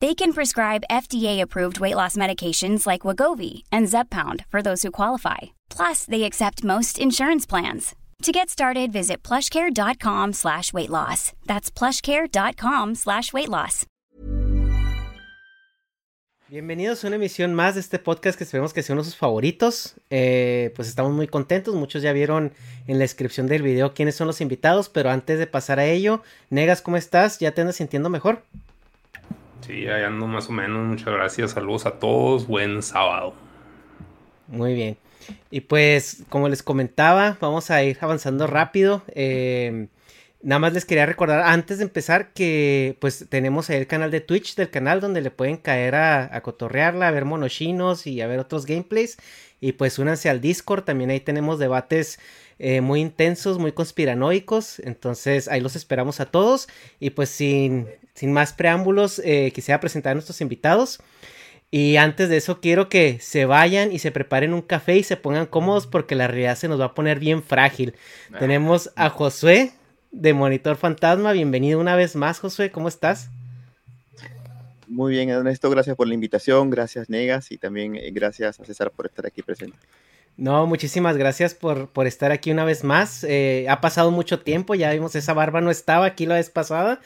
They can prescribe FDA-approved weight loss medications like Wagovi and Zepbound for those who qualify. Plus, they accept most insurance plans. To get started, visit plushcare.com slash weight loss. That's plushcare.com slash weight loss. Bienvenidos a una emisión más de este podcast que esperemos que sea uno de sus favoritos. Eh, pues estamos muy contentos. Muchos ya vieron en la descripción del video quiénes son los invitados, pero antes de pasar a ello, Negas, ¿cómo estás? ¿Ya te andas sintiendo mejor? Sí, ahí ando más o menos. Muchas gracias. Saludos a todos. Buen sábado. Muy bien. Y pues, como les comentaba, vamos a ir avanzando rápido. Eh, nada más les quería recordar antes de empezar que pues tenemos el canal de Twitch del canal donde le pueden caer a, a cotorrearla, a ver monochinos y a ver otros gameplays. Y pues únanse al Discord, también ahí tenemos debates eh, muy intensos, muy conspiranoicos. Entonces ahí los esperamos a todos. Y pues sin, sin más preámbulos, eh, quisiera presentar a nuestros invitados. Y antes de eso quiero que se vayan y se preparen un café y se pongan cómodos porque la realidad se nos va a poner bien frágil. Ah. Tenemos a Josué de Monitor Fantasma. Bienvenido una vez más, Josué. ¿Cómo estás? Muy bien, Ernesto. Gracias por la invitación. Gracias, Negas. Y también eh, gracias a César por estar aquí presente. No, muchísimas gracias por, por estar aquí una vez más. Eh, ha pasado mucho tiempo, ya vimos, esa barba no estaba aquí la vez pasada,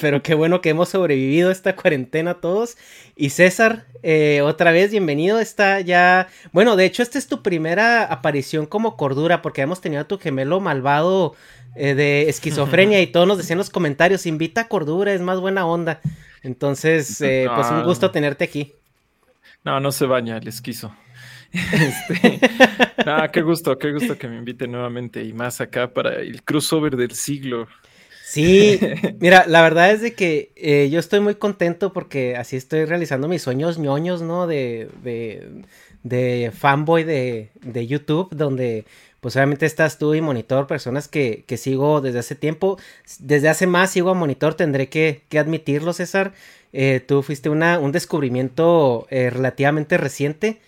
pero qué bueno que hemos sobrevivido esta cuarentena todos. Y César, eh, otra vez, bienvenido. Está ya. Bueno, de hecho, esta es tu primera aparición como cordura, porque hemos tenido a tu gemelo malvado eh, de esquizofrenia y todos nos decían en los comentarios: invita a cordura, es más buena onda. Entonces, pues un gusto tenerte aquí. No, no se baña el esquizo. Este, qué gusto, qué gusto que me invite nuevamente y más acá para el crossover del siglo. Sí, mira, la verdad es de que eh, yo estoy muy contento porque así estoy realizando mis sueños ñoños, ¿no? De, de, de fanboy de, de, YouTube, donde pues obviamente estás tú y Monitor, personas que, que, sigo desde hace tiempo. Desde hace más sigo a Monitor, tendré que, que admitirlo, César. Eh, tú fuiste una, un descubrimiento eh, relativamente reciente.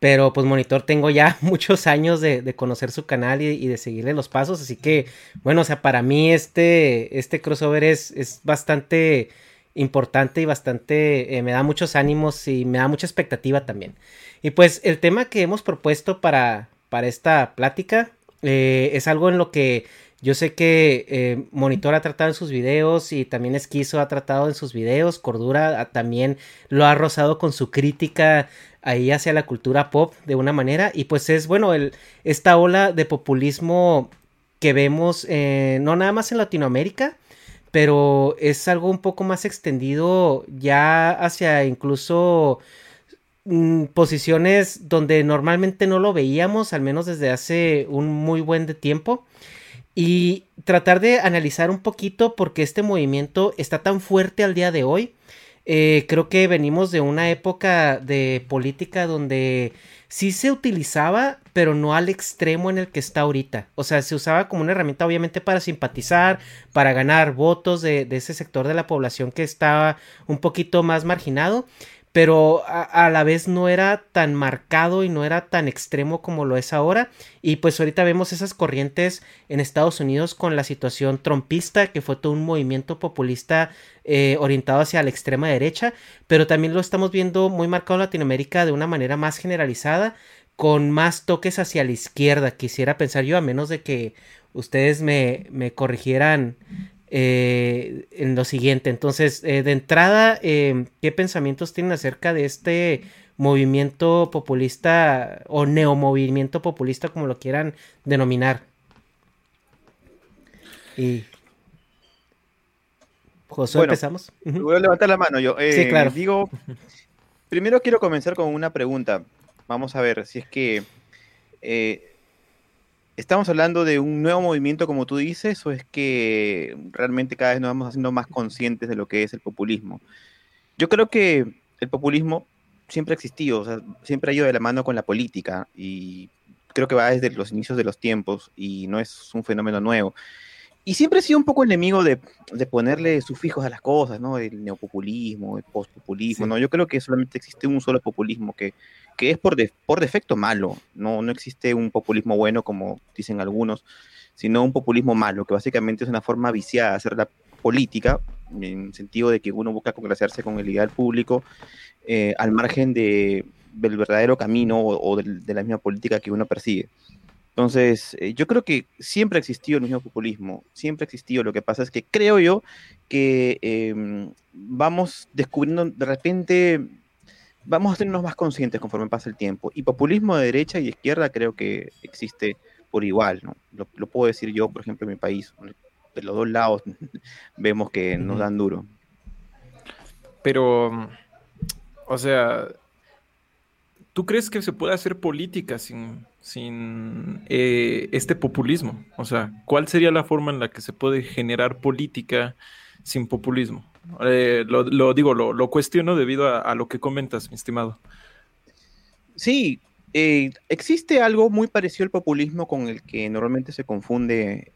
Pero pues Monitor tengo ya muchos años de, conocer su canal y, de seguirle los pasos. Así que, bueno, o sea, para mí este, este crossover es, es bastante importante y bastante, eh, me da muchos ánimos y me da mucha expectativa también. Y pues el tema que hemos propuesto para, para esta plática eh, es algo en lo que yo sé que eh, Monitor ha tratado en sus videos y también Esquizo ha tratado en sus videos. Cordura también lo ha rozado con su crítica ahí hacia la cultura pop de una manera. Y pues es, bueno, el, esta ola de populismo que vemos eh, no nada más en Latinoamérica, pero es algo un poco más extendido ya hacia incluso mm, posiciones donde normalmente no lo veíamos, al menos desde hace un muy buen tiempo. Y tratar de analizar un poquito por qué este movimiento está tan fuerte al día de hoy eh, creo que venimos de una época de política donde sí se utilizaba, pero no al extremo en el que está ahorita. O sea, se usaba como una herramienta obviamente para simpatizar, para ganar votos de, ese sector de la población que estaba un poquito más marginado. Pero a, la vez no era tan marcado y no era tan extremo como lo es ahora. Y pues ahorita vemos esas corrientes en Estados Unidos con la situación trompista, que fue todo un movimiento populista eh, orientado hacia la extrema derecha, pero también lo estamos viendo muy marcado en Latinoamérica de una manera más generalizada, con más toques hacia la izquierda, quisiera pensar yo, a menos de que ustedes me, me corrigieran eh, en lo siguiente. Entonces, eh, de entrada, eh, ¿qué pensamientos tienen acerca de este movimiento populista o neomovimiento populista, como lo quieran denominar? Y José, empezamos. Voy a levantar la mano yo. sí, claro. Digo, primero quiero comenzar con una pregunta. Vamos a ver si es que ¿Estamos hablando de un nuevo movimiento, como tú dices, o es que realmente cada vez nos vamos haciendo más conscientes de lo que es el populismo? Yo creo que el populismo siempre ha existido, o sea, siempre ha ido de la mano con la política y creo que va desde los inicios de los tiempos y no es un fenómeno nuevo. Y siempre he sido un poco enemigo de, de ponerle sufijos a las cosas, ¿no? El neopopulismo, el postpopulismo, ¿no? Yo creo que solamente existe un solo populismo que que es por, por defecto malo. No, no existe un populismo bueno, como dicen algunos, sino un populismo malo, que básicamente es una forma viciada de hacer la política, en el sentido de que uno busca congraciarse con el ideal público eh, al margen de, del verdadero camino o, de, la misma política que uno persigue. Entonces, eh, yo creo que siempre ha existido el mismo populismo, siempre ha existido. Lo que pasa es que creo yo que em, vamos descubriendo de repente vamos a tenernos más conscientes conforme pasa el tiempo. Y populismo de derecha y izquierda creo que existe por igual, ¿no? Lo, puedo decir yo, por ejemplo, en mi país. De los dos lados vemos que nos dan duro. Pero, o sea, ¿tú crees que se puede hacer política sin, sin eh, este populismo? O sea, ¿cuál sería la forma en la que se puede generar política sin populismo? Eh, lo, digo, lo, cuestiono debido a, lo que comentas, mi estimado. Sí, eh, existe algo muy parecido al populismo con el que normalmente se confunde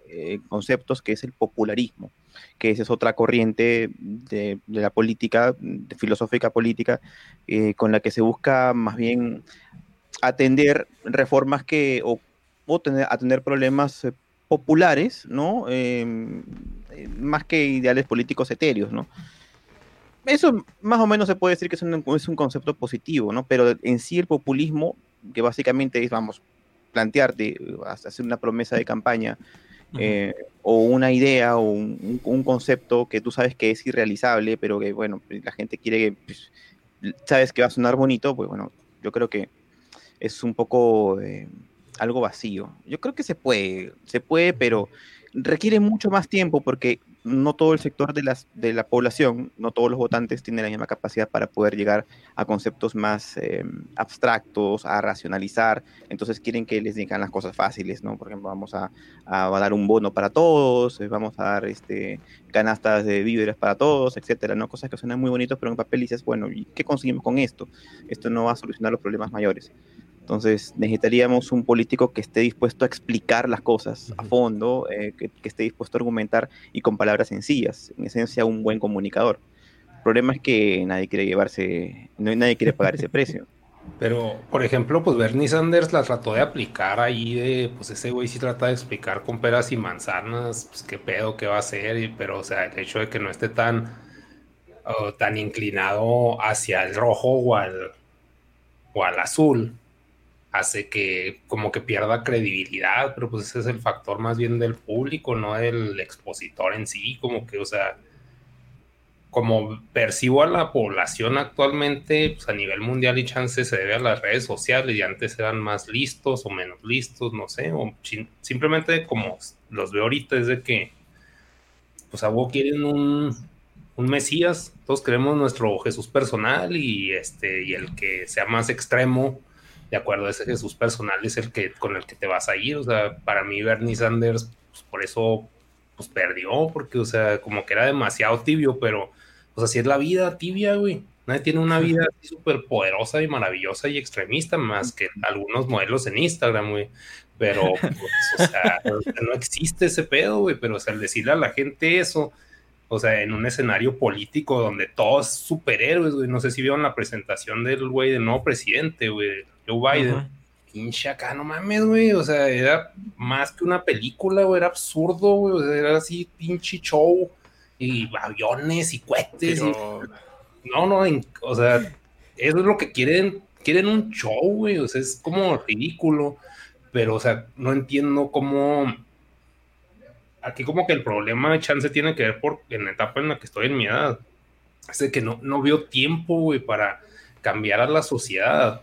conceptos, que es el popularismo, que esa es otra corriente de, la política, filosófica política, con la que se busca más bien atender reformas que, o, atender problemas populares, ¿no? Em, eh, más que ideales políticos etéreos, ¿no? Eso más o menos se puede decir que es un, es un concepto positivo, ¿no? Pero en sí el populismo, que básicamente es, vamos, plantearte, hacer una promesa de campaña, eh, o una idea o un, concepto que tú sabes que es irrealizable, pero que, bueno, la gente quiere que, pues, sabes que va a sonar bonito, pues bueno, yo creo que es un poco eh, algo vacío. Yo creo que se puede, se puede, pero requiere mucho más tiempo porque no todo el sector de, las, de la población, no todos los votantes tienen la misma capacidad para poder llegar a conceptos más em, abstractos, a racionalizar. Entonces quieren que les digan las cosas fáciles, ¿no? Por ejemplo, vamos a, a, dar un bono para todos, eh, vamos a dar este, canastas de víveres para todos, etcétera, ¿no? Cosas que suenan muy bonitos, pero en papel dices, bueno, ¿y qué conseguimos con esto? Esto no va a solucionar los problemas mayores. Entonces necesitaríamos un político que esté dispuesto a explicar las cosas a fondo, eh, que, esté dispuesto a argumentar y con palabras sencillas, en esencia un buen comunicador. El problema es que nadie quiere llevarse, no, nadie quiere pagar ese precio. Pero, por ejemplo, pues Bernie Sanders la trató de aplicar ahí de, pues ese güey sí trata de explicar con peras y manzanas, pues qué pedo, qué va a hacer, pero o sea, el hecho de que no esté tan, tan inclinado hacia el rojo o al, o al azul, hace que como que pierda credibilidad, pero pues ese es el factor más bien del público, no del expositor en sí, como que, o sea, como percibo a la población actualmente, pues a nivel mundial y chance se debe a las redes sociales y antes eran más listos o menos listos, no sé, o simplemente como los veo ahorita es de que, pues a vos quieren un, un Mesías, todos queremos nuestro Jesús personal y este, y el que sea más extremo, de acuerdo a ese Jesús personal es el que con el que te vas a ir. O sea, para mí Bernie Sanders, pues por eso pues perdió, porque, o sea, como que era demasiado tibio, pero pues así es la vida tibia, güey. Nadie tiene una vida súper poderosa y maravillosa y extremista, más que algunos modelos en Instagram, güey. Pero, pues, o sea, no existe ese pedo, güey. Pero, o sea, al decirle a la gente eso, o sea, en un escenario político donde todos superhéroes, güey. No sé si vieron la presentación del güey del nuevo presidente, güey, Joe Biden. Pinche acá, no mames, güey. O sea, era más que una película, güey. Era absurdo, güey. O sea, era así, pinche show. Y aviones y cohetes. No, no, o sea, eso es lo que quieren. Quieren un show, güey. O sea, es como ridículo. Pero, o sea, no entiendo cómo aquí como que el problema de chance tiene que ver por en la etapa en la que estoy en mi edad. Es de que no, no veo tiempo, güey, para cambiar a la sociedad,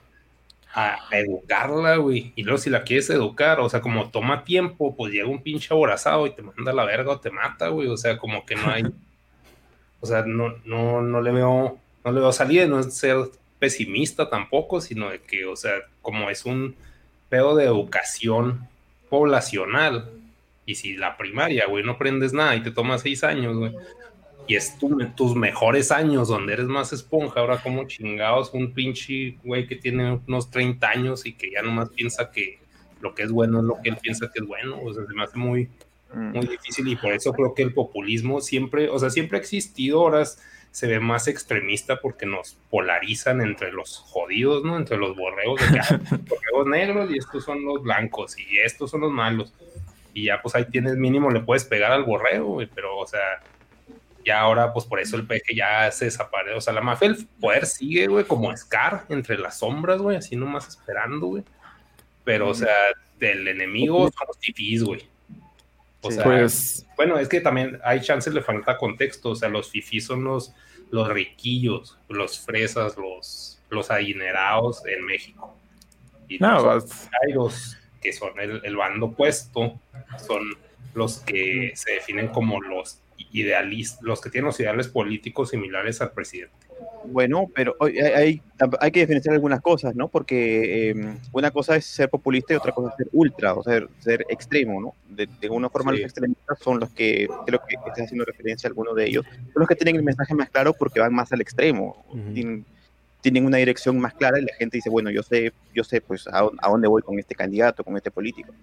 a, educarla, güey. Y luego si la quieres educar, o sea, como toma tiempo, pues llega un pinche aborazado y te manda a la verga o te mata, güey. O sea, como que no hay... o sea, no, no, no le veo, no le veo salida, no es ser pesimista tampoco, sino de que, o sea, como es un pedo de educación poblacional, y si la primaria, güey, no aprendes nada y te toma seis años, güey, y es tus mejores años donde eres más esponja, ahora como chingados un pinche güey que tiene unos 30 años y que ya nomás piensa que lo que es bueno es lo que él piensa que es bueno, o sea, se me hace muy, mm. muy difícil y por eso creo que el populismo siempre, o sea, siempre ha existido, horas se ve más extremista porque nos polarizan entre los jodidos, ¿no? Entre los borregos, de que, borregos negros y estos son los blancos y estos son los malos y ya pues ahí tienes mínimo, le puedes pegar al borrego, pero o sea, ya ahora pues por eso el peje ya se desaparece, o sea, la mafia el poder sigue, güey, como Scar entre las sombras, güey, así nomás esperando, güey, pero o sea, del enemigo son los fifís, güey. O sea, pues... bueno, es que también hay chances, le falta contexto, o sea, los fifís son los, los riquillos, los fresas, los, los adinerados en México. Y no, los, hay los que son el, bando opuesto, son los que se definen como los idealistas, los que tienen los ideales políticos similares al presidente. Bueno, pero hay, hay, que diferenciar algunas cosas, ¿no? Porque em, una cosa es ser populista y otra cosa es ser ultra, o sea, ser extremo, ¿no? De, de alguna forma los extremistas son los que, creo que estás haciendo referencia a alguno de ellos, son los que tienen el mensaje más claro porque van más al extremo tienen una dirección más clara y la gente dice, bueno, yo sé, yo sé pues a, dónde voy con este candidato, con este político.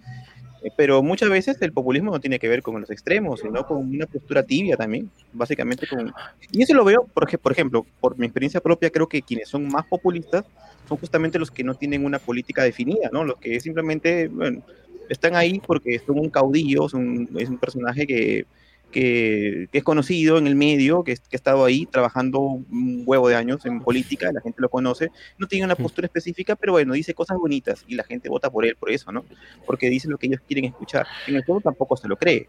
Eh, pero muchas veces el populismo no tiene que ver con los extremos, sino con una postura tibia también, básicamente con... Y eso lo veo, por, por ejemplo, por mi experiencia propia, creo que quienes son más populistas son justamente los que no tienen una política definida, ¿no? Los que simplemente, bueno, están ahí porque son un caudillo, son, es un personaje que que, es conocido en el medio, que, que, ha estado ahí trabajando un huevo de años en política, la gente lo conoce, no tiene una postura específica, pero bueno, dice cosas bonitas y la gente vota por él, por eso, ¿no? Porque dice lo que ellos quieren escuchar. En el fondo tampoco se lo cree.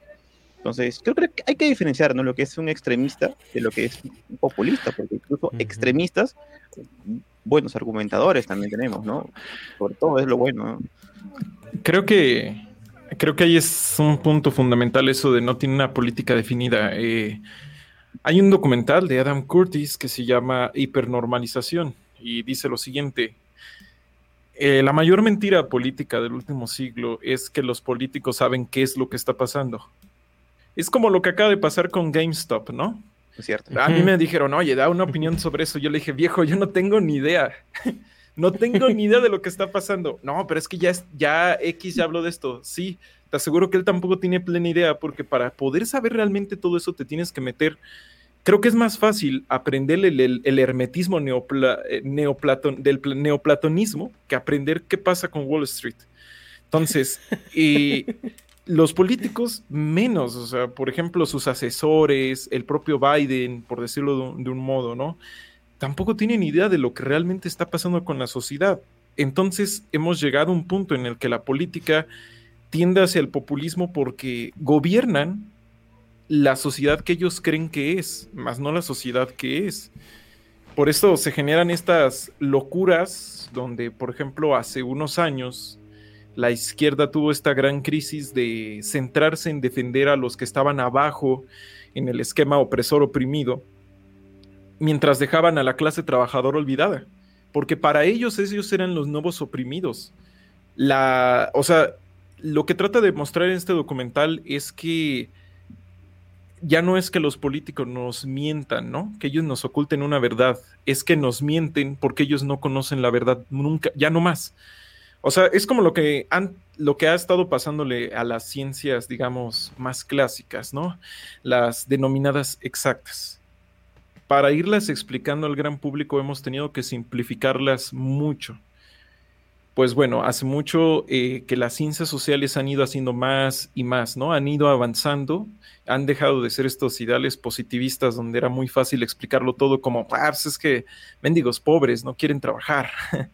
Entonces, creo que hay que diferenciar ¿no? lo que es un extremista de lo que es un populista, porque incluso extremistas, buenos argumentadores también tenemos, ¿no? Sobre todo es lo bueno. Creo que creo que ahí es un punto fundamental eso de no tiene una política definida. Eh, hay un documental de Adam Curtis que se llama Hipernormalización y dice lo siguiente. Eh, la mayor mentira política del último siglo es que los políticos saben qué es lo que está pasando. Es como lo que acaba de pasar con GameStop, ¿no? Es cierto. A mí me dijeron, oye, da una opinión sobre eso. Yo le dije, viejo, yo no tengo ni idea. No tengo ni idea de lo que está pasando. No, pero es que ya, es, ya X ya habló de esto. Sí, te aseguro que él tampoco tiene plena idea, porque para poder saber realmente todo eso te tienes que meter. Creo que es más fácil aprender el, hermetismo eh, del neoplatonismo que aprender qué pasa con Wall Street. Entonces, y los políticos menos, o sea, por ejemplo, sus asesores, el propio Biden, por decirlo de un modo, ¿no? Tampoco tienen idea de lo que realmente está pasando con la sociedad. Entonces hemos llegado a un punto en el que la política tiende hacia el populismo porque gobiernan la sociedad que ellos creen que es, más no la sociedad que es. Por eso se generan estas locuras donde, por ejemplo, hace unos años la izquierda tuvo esta gran crisis de centrarse en defender a los que estaban abajo en el esquema opresor oprimido mientras dejaban a la clase trabajadora olvidada, porque para ellos ellos eran los nuevos oprimidos. La, o sea, lo que trata de mostrar en este documental es que ya no es que los políticos nos mientan, ¿no? Que ellos nos oculten una verdad, es que nos mienten porque ellos no conocen la verdad nunca, ya no más. O sea, es como lo que, han, lo que ha estado pasándole a las ciencias, digamos, más clásicas, ¿no? Las denominadas exactas. Para irlas explicando al gran público hemos tenido que simplificarlas mucho. Pues bueno, hace mucho eh, que las ciencias sociales han ido haciendo más y más, ¿no? Han ido avanzando, han dejado de ser estos ideales positivistas donde era muy fácil explicarlo todo como, ah, es que mendigos pobres no quieren trabajar.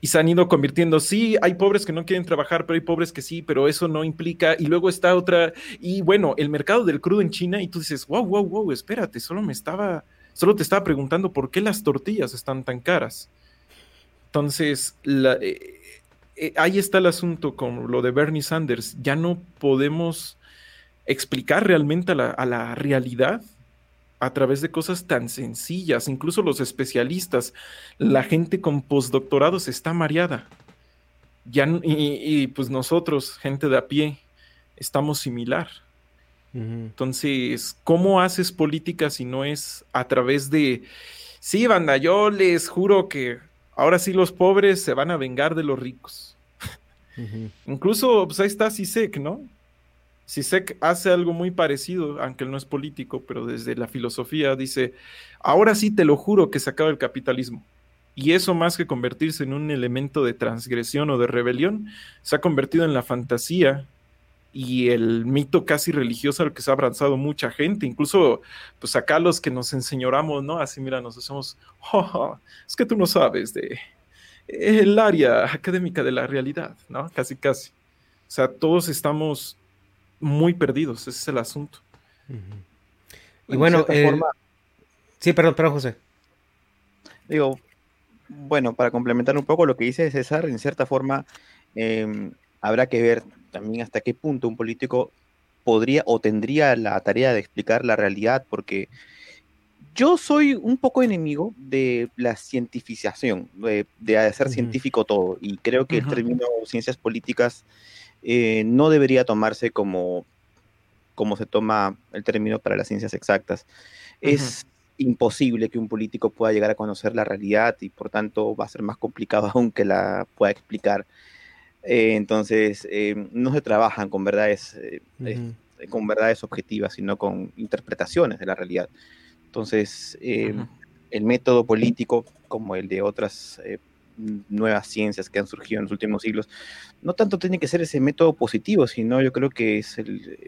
y se han ido convirtiendo, sí, hay pobres que no quieren trabajar, pero hay pobres que sí, pero eso no implica, y luego está otra, y bueno, el mercado del crudo en China, y tú dices, wow, wow, wow, espérate, solo me estaba, solo te estaba preguntando por qué las tortillas están tan caras. Entonces, eh, eh, ahí está el asunto con lo de Bernie Sanders, ya no podemos explicar realmente a la realidad a través de cosas tan sencillas, incluso los especialistas, la gente con postdoctorados está mareada. Ya, y, pues nosotros, gente de a pie, estamos similar. Entonces, ¿cómo haces política si no es a través de, sí, banda, yo les juro que ahora sí los pobres se van a vengar de los ricos? Incluso, pues ahí está CISEC, ¿no? Sisek hace algo muy parecido, aunque él no es político, pero desde la filosofía dice, ahora sí te lo juro que se acaba el capitalismo. Y eso más que convertirse en un elemento de transgresión o de rebelión, se ha convertido en la fantasía y el mito casi religioso al que se ha abrazado mucha gente, incluso pues acá los que nos enseñoramos, ¿no? Así mira, nos hacemos, es que tú no sabes de el área académica de la realidad, ¿no? Casi, casi. O sea, todos estamos muy perdidos, ese es el asunto. Y bueno, sí, perdón, perdón, José. Digo, bueno, para complementar un poco lo que dice César, en cierta forma em, habrá que ver también hasta qué punto un político podría o tendría la tarea de explicar la realidad, porque yo soy un poco enemigo de la cientificación, de, hacer científico todo, y creo que el término ciencias políticas eh, no debería tomarse como, como se toma el término para las ciencias exactas. Es imposible que un político pueda llegar a conocer la realidad y por tanto va a ser más complicado aún que la pueda explicar. Eh, entonces, eh, no se trabajan con verdades, con verdades objetivas, sino con interpretaciones de la realidad. Entonces, el método político, como el de otras nuevas ciencias que han surgido en los últimos siglos, no tanto tiene que ser ese método positivo, sino yo creo que es el,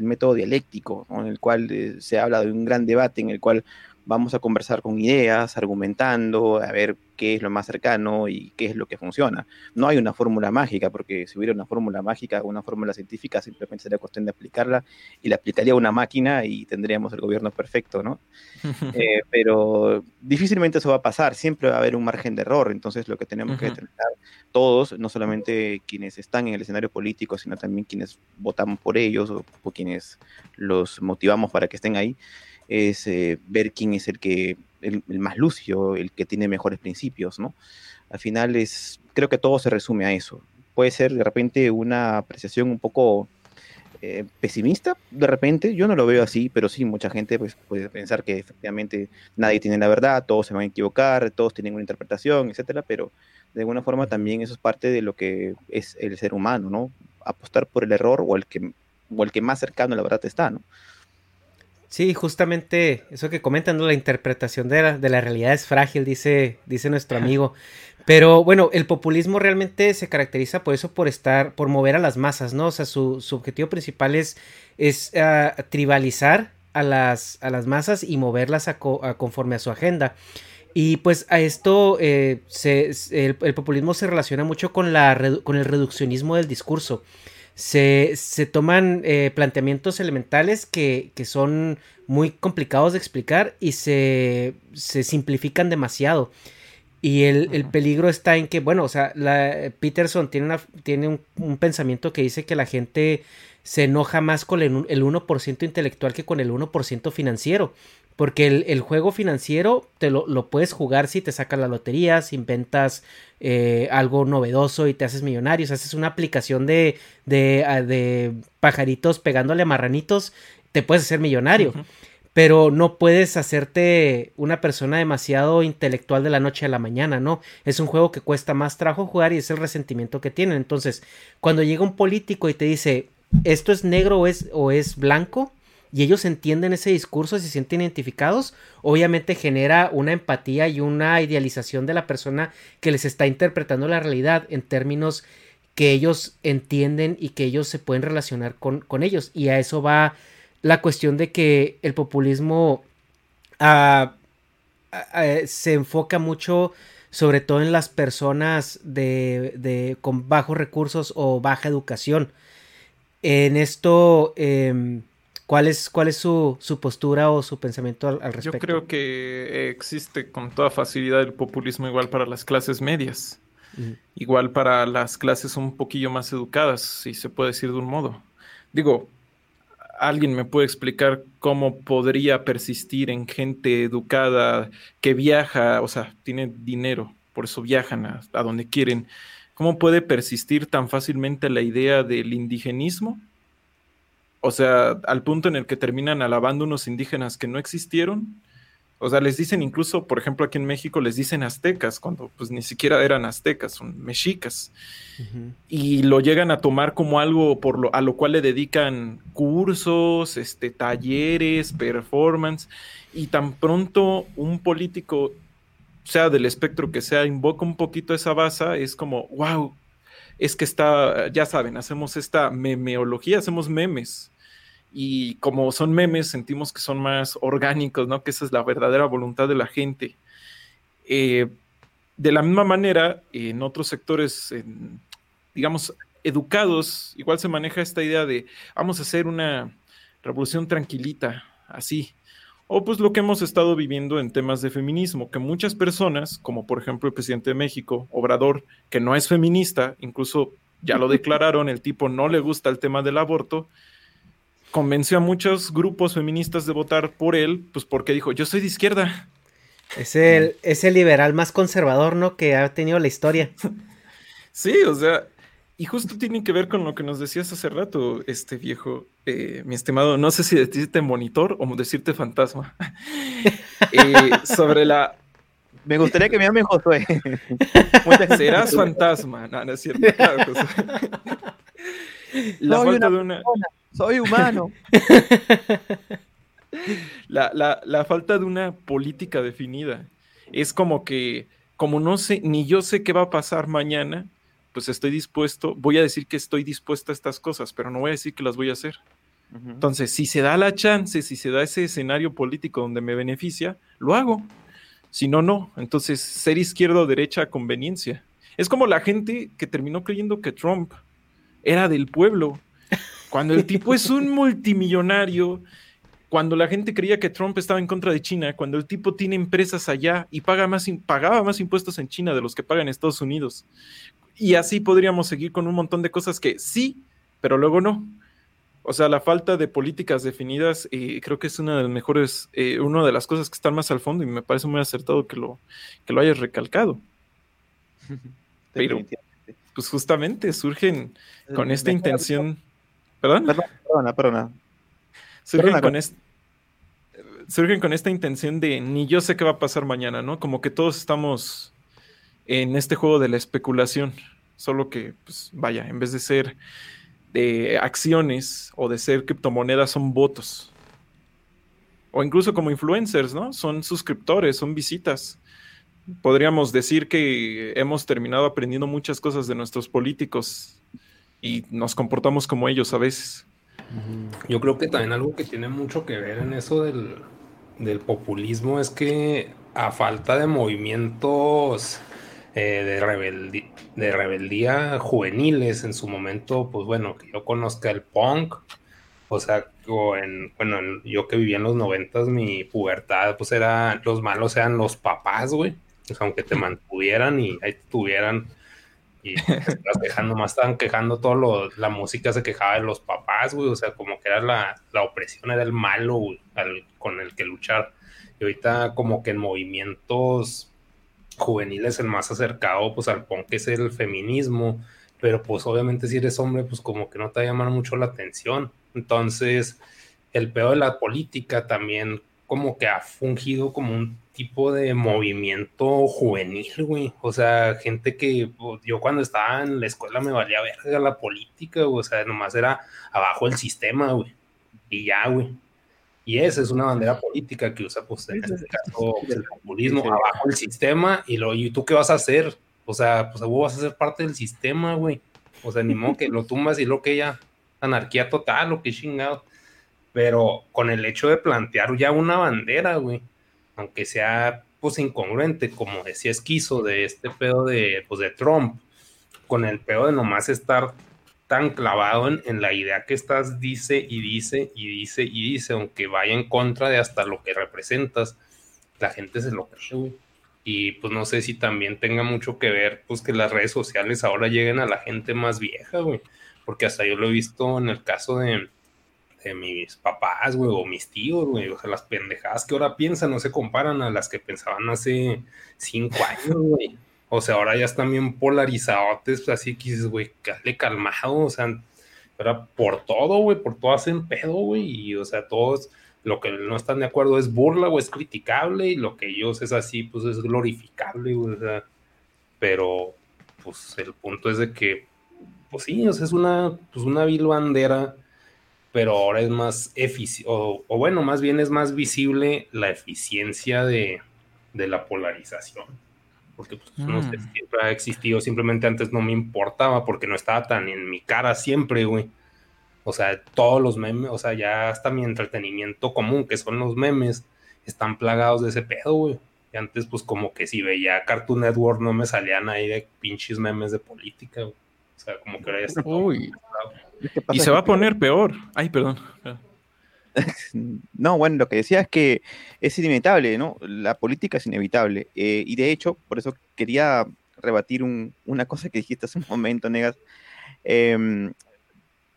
método dialéctico, en el cual eh, se habla de un gran debate, en el cual vamos a conversar con ideas, argumentando, a ver qué es lo más cercano y qué es lo que funciona. No hay una fórmula mágica, porque si hubiera una fórmula mágica, una fórmula científica, simplemente sería cuestión de aplicarla y la aplicaría una máquina y tendríamos el gobierno perfecto, ¿no? Eh, pero difícilmente eso va a pasar, siempre va a haber un margen de error, entonces lo que tenemos que determinar todos, no solamente quienes están en el escenario político, sino también quienes votamos por ellos o, o quienes los motivamos para que estén ahí, es eh, ver quién es el que el, más lucio, el que tiene mejores principios, ¿no? Al final es, creo que todo se resume a eso. Puede ser de repente una apreciación un poco eh, pesimista, de repente, yo no lo veo así, pero sí, mucha gente pues, puede pensar que efectivamente nadie tiene la verdad, todos se van a equivocar, todos tienen una interpretación, etcétera, pero de alguna forma también eso es parte de lo que es el ser humano, ¿no? Apostar por el error o el que, o el que más cercano a la verdad está, ¿no? Sí, justamente eso que comentan, la interpretación de la, de la, realidad es frágil, dice, dice nuestro amigo. Pero bueno, el populismo realmente se caracteriza por eso, por estar, por mover a las masas, ¿no? O sea, su, su objetivo principal es, es uh, tribalizar a las, a las masas y moverlas a, a conforme a su agenda. Y pues a esto eh, se, el, el, populismo se relaciona mucho con, la, con el reduccionismo del discurso se, toman eh, planteamientos elementales que, son muy complicados de explicar y se, simplifican demasiado. Y el, peligro está en que, bueno, o sea, la, Peterson tiene, una, tiene un, pensamiento que dice que la gente se enoja más con el, el 1% intelectual que con el 1% financiero. Porque el, juego financiero te lo, puedes jugar si te sacas la lotería, si inventas eh, algo novedoso y te haces millonario. O haces una aplicación de, de, ah, de, pajaritos pegándole a marranitos, te puedes hacer millonario. pero no puedes hacerte una persona demasiado intelectual de la noche a la mañana, ¿no? Es un juego que cuesta más trabajo jugar y es el resentimiento que tienen. Entonces, cuando llega un político y te dice, esto es negro o es, o es blanco, y ellos entienden ese discurso, se sienten identificados, obviamente genera una empatía y una idealización de la persona que les está interpretando la realidad en términos que ellos entienden y que ellos se pueden relacionar con, con ellos. Y a eso va la cuestión de que el populismo ah, ah, ah, se enfoca mucho sobre todo en las personas de, de, con bajos recursos o baja educación. En esto, eh, ¿cuál es, cuál es su, su, postura o su pensamiento al, al, respecto? Yo creo que existe con toda facilidad el populismo igual para las clases medias, igual para las clases un poquillo más educadas, si se puede decir de un modo. Digo, alguien me puede explicar cómo podría persistir en gente educada que viaja, o sea, tiene dinero, por eso viajan a, a donde quieren. ¿Cómo puede persistir tan fácilmente la idea del indigenismo? O sea, al punto en el que terminan alabando unos indígenas que no existieron o sea, les dicen incluso, por ejemplo, aquí en México les dicen aztecas, cuando pues ni siquiera eran aztecas, son mexicas. Uh -huh. Y lo llegan a tomar como algo por lo, a lo cual le dedican cursos, este, talleres, performance. Y tan pronto un político, sea del espectro que sea, invoca un poquito esa base, es como, wow, es que está, ya saben, hacemos esta memeología, hacemos memes y como son memes, sentimos que son más orgánicos, ¿no? Que esa es la verdadera voluntad de la gente. Eh, de la misma manera, en otros sectores, en, digamos, educados, igual se maneja esta idea de vamos a hacer una revolución tranquilita, así. O pues lo que hemos estado viviendo en temas de feminismo, que muchas personas, como por ejemplo el presidente de México, Obrador, que no es feminista, incluso ya lo declararon, el tipo no le gusta el tema del aborto, convenció a muchos grupos feministas de votar por él, pues porque dijo, yo soy de izquierda. Es el, es el liberal más conservador, ¿no? Que ha tenido la historia. sí, o sea, y justo tiene que ver con lo que nos decías hace rato, este viejo, eh, mi estimado, no sé si decirte monitor o decirte fantasma, eh, sobre la... Me gustaría que me llamen Josué. Serás fantasma, no, no es cierto. Claro, Josué. La Soy falta una de una... persona, soy humano. la, la, la, falta de una política definida. Es como que, como no sé, ni yo sé qué va a pasar mañana, pues estoy dispuesto, voy a decir que estoy dispuesto a estas cosas, pero no voy a decir que las voy a hacer. Uh -huh. Entonces, si se da la chance, si se da ese escenario político donde me beneficia, lo hago. Si no, no. Entonces, ser izquierda o derecha a conveniencia. Es como la gente que terminó creyendo que Trump era del pueblo. Cuando el tipo es un multimillonario, cuando la gente creía que Trump estaba en contra de China, cuando el tipo tiene empresas allá y paga más, pagaba más impuestos en China de los que paga en Estados Unidos. Y así podríamos seguir con un montón de cosas que sí, pero luego no. O sea, la falta de políticas definidas eh, creo que es una de las mejores, eh, una de las cosas que están más al fondo y me parece muy acertado que lo, que lo hayas recalcado. Pero, pues justamente surgen con esta intención. ¿Perdón? Perdona, perdona. Surgen, perdona, con est... surgen con esta intención de ni yo sé qué va a pasar mañana, ¿no? Como que todos estamos en este juego de la especulación. Solo que, pues vaya, en vez de ser de acciones o de ser criptomonedas, son votos. O incluso como influencers, ¿no? Son suscriptores, son visitas podríamos decir que hemos terminado aprendiendo muchas cosas de nuestros políticos y nos comportamos como ellos a veces. Yo creo que también algo que tiene mucho que ver en eso del, del populismo es que a falta de movimientos eh, de, rebeldi de rebeldía juveniles en su momento, pues bueno, que yo conozca el punk, o sea, o en, bueno, en, yo que vivía en los noventas, mi pubertad, pues era, los malos eran los papás, güey. Aunque te mantuvieran y ahí tuvieran y estás quejando más, estaban quejando todo lo, la música se quejaba de los papás, güey, o sea, como que era la, la opresión, era el malo con el que luchar. Y ahorita como que en movimientos juveniles el más acercado pues al punk es el feminismo, pero pues obviamente si eres hombre pues como que no te va a llamar mucho la atención. Entonces, el peor de la política también como que ha fungido como un tipo de movimiento juvenil, güey. O sea, gente que pues, yo cuando estaba en la escuela me valía verga la política, o sea, nomás era abajo el sistema, güey. Y ya, güey. Y esa es una bandera política que usa, pues, en este caso, el populismo, abajo el sistema, y lo, ¿y tú qué vas a hacer? O sea, pues vos vas a ser parte del sistema, güey. O sea, ni modo que lo tumbas y lo que ya, anarquía total, lo que chingado. Pero con el hecho de plantear ya una bandera, güey, aunque sea pues incongruente, como decía Esquizo de este pedo de, pues, de Trump, con el pedo de nomás estar tan clavado en, la idea que estás dice y dice y dice y dice, aunque vaya en contra de hasta lo que representas, la gente se lo cree, güey. Y pues no sé si también tenga mucho que ver, pues que las redes sociales ahora lleguen a la gente más vieja, güey. Porque hasta yo lo he visto en el caso de, mis papás, güey, o mis tíos, güey. O sea, las pendejadas que ahora piensan no se comparan a las que pensaban hace cinco años, güey. O sea, ahora ya están bien polarizados, pues, así que dices, güey, le calmado, o sea, pero por todo, güey, por todo hacen pedo, güey, y o sea, todos lo que no están de acuerdo es burla o es criticable, y lo que ellos es así, pues es glorificable, güey, o sea, pero, pues el punto es de que, pues sí, o sea, es una, pues una vil bandera pero ahora es más eficiente, o, bueno, más bien es más visible la eficiencia de, la polarización. Porque pues, no sé, mm. siempre ha existido, simplemente antes no me importaba porque no estaba tan en mi cara siempre, güey. O sea, todos los memes, o sea, ya hasta mi entretenimiento común, que son los memes, están plagados de ese pedo, güey. Y antes, pues como que si veía Cartoon Network no me salían ahí de pinches memes de política, güey. O sea, como que ahora ya está Uy. Y se va a poner peor. Ay, perdón. No, bueno, lo que decía es que es inevitable, ¿no? La política es inevitable. Eh, y de hecho, por eso quería rebatir una cosa que dijiste hace un momento, Negas. Em,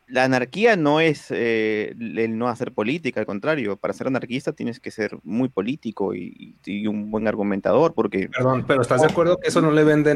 la anarquía no es eh, el no hacer política, al contrario, para ser anarquista tienes que ser muy político y, y un buen argumentador, porque... Perdón, pero ¿estás de acuerdo que eso no le venden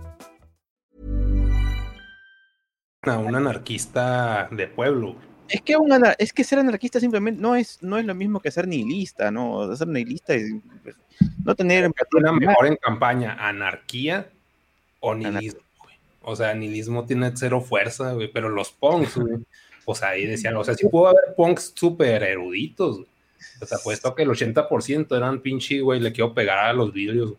A un anarquista de pueblo. Es que, es que ser anarquista simplemente no es, no es lo mismo que ser nihilista, ¿no? Ser nihilista es pues, no tener empatía. mejor en campaña, anarquía o nihilismo. O sea, nihilismo tiene cero fuerza, güey, pero los punks, güey, o sea, ahí decían, o sea, sí pudo haber punks súper eruditos, O sea, puesto que el 80% eran pinche, güey, le quiero pegar a los vidrios.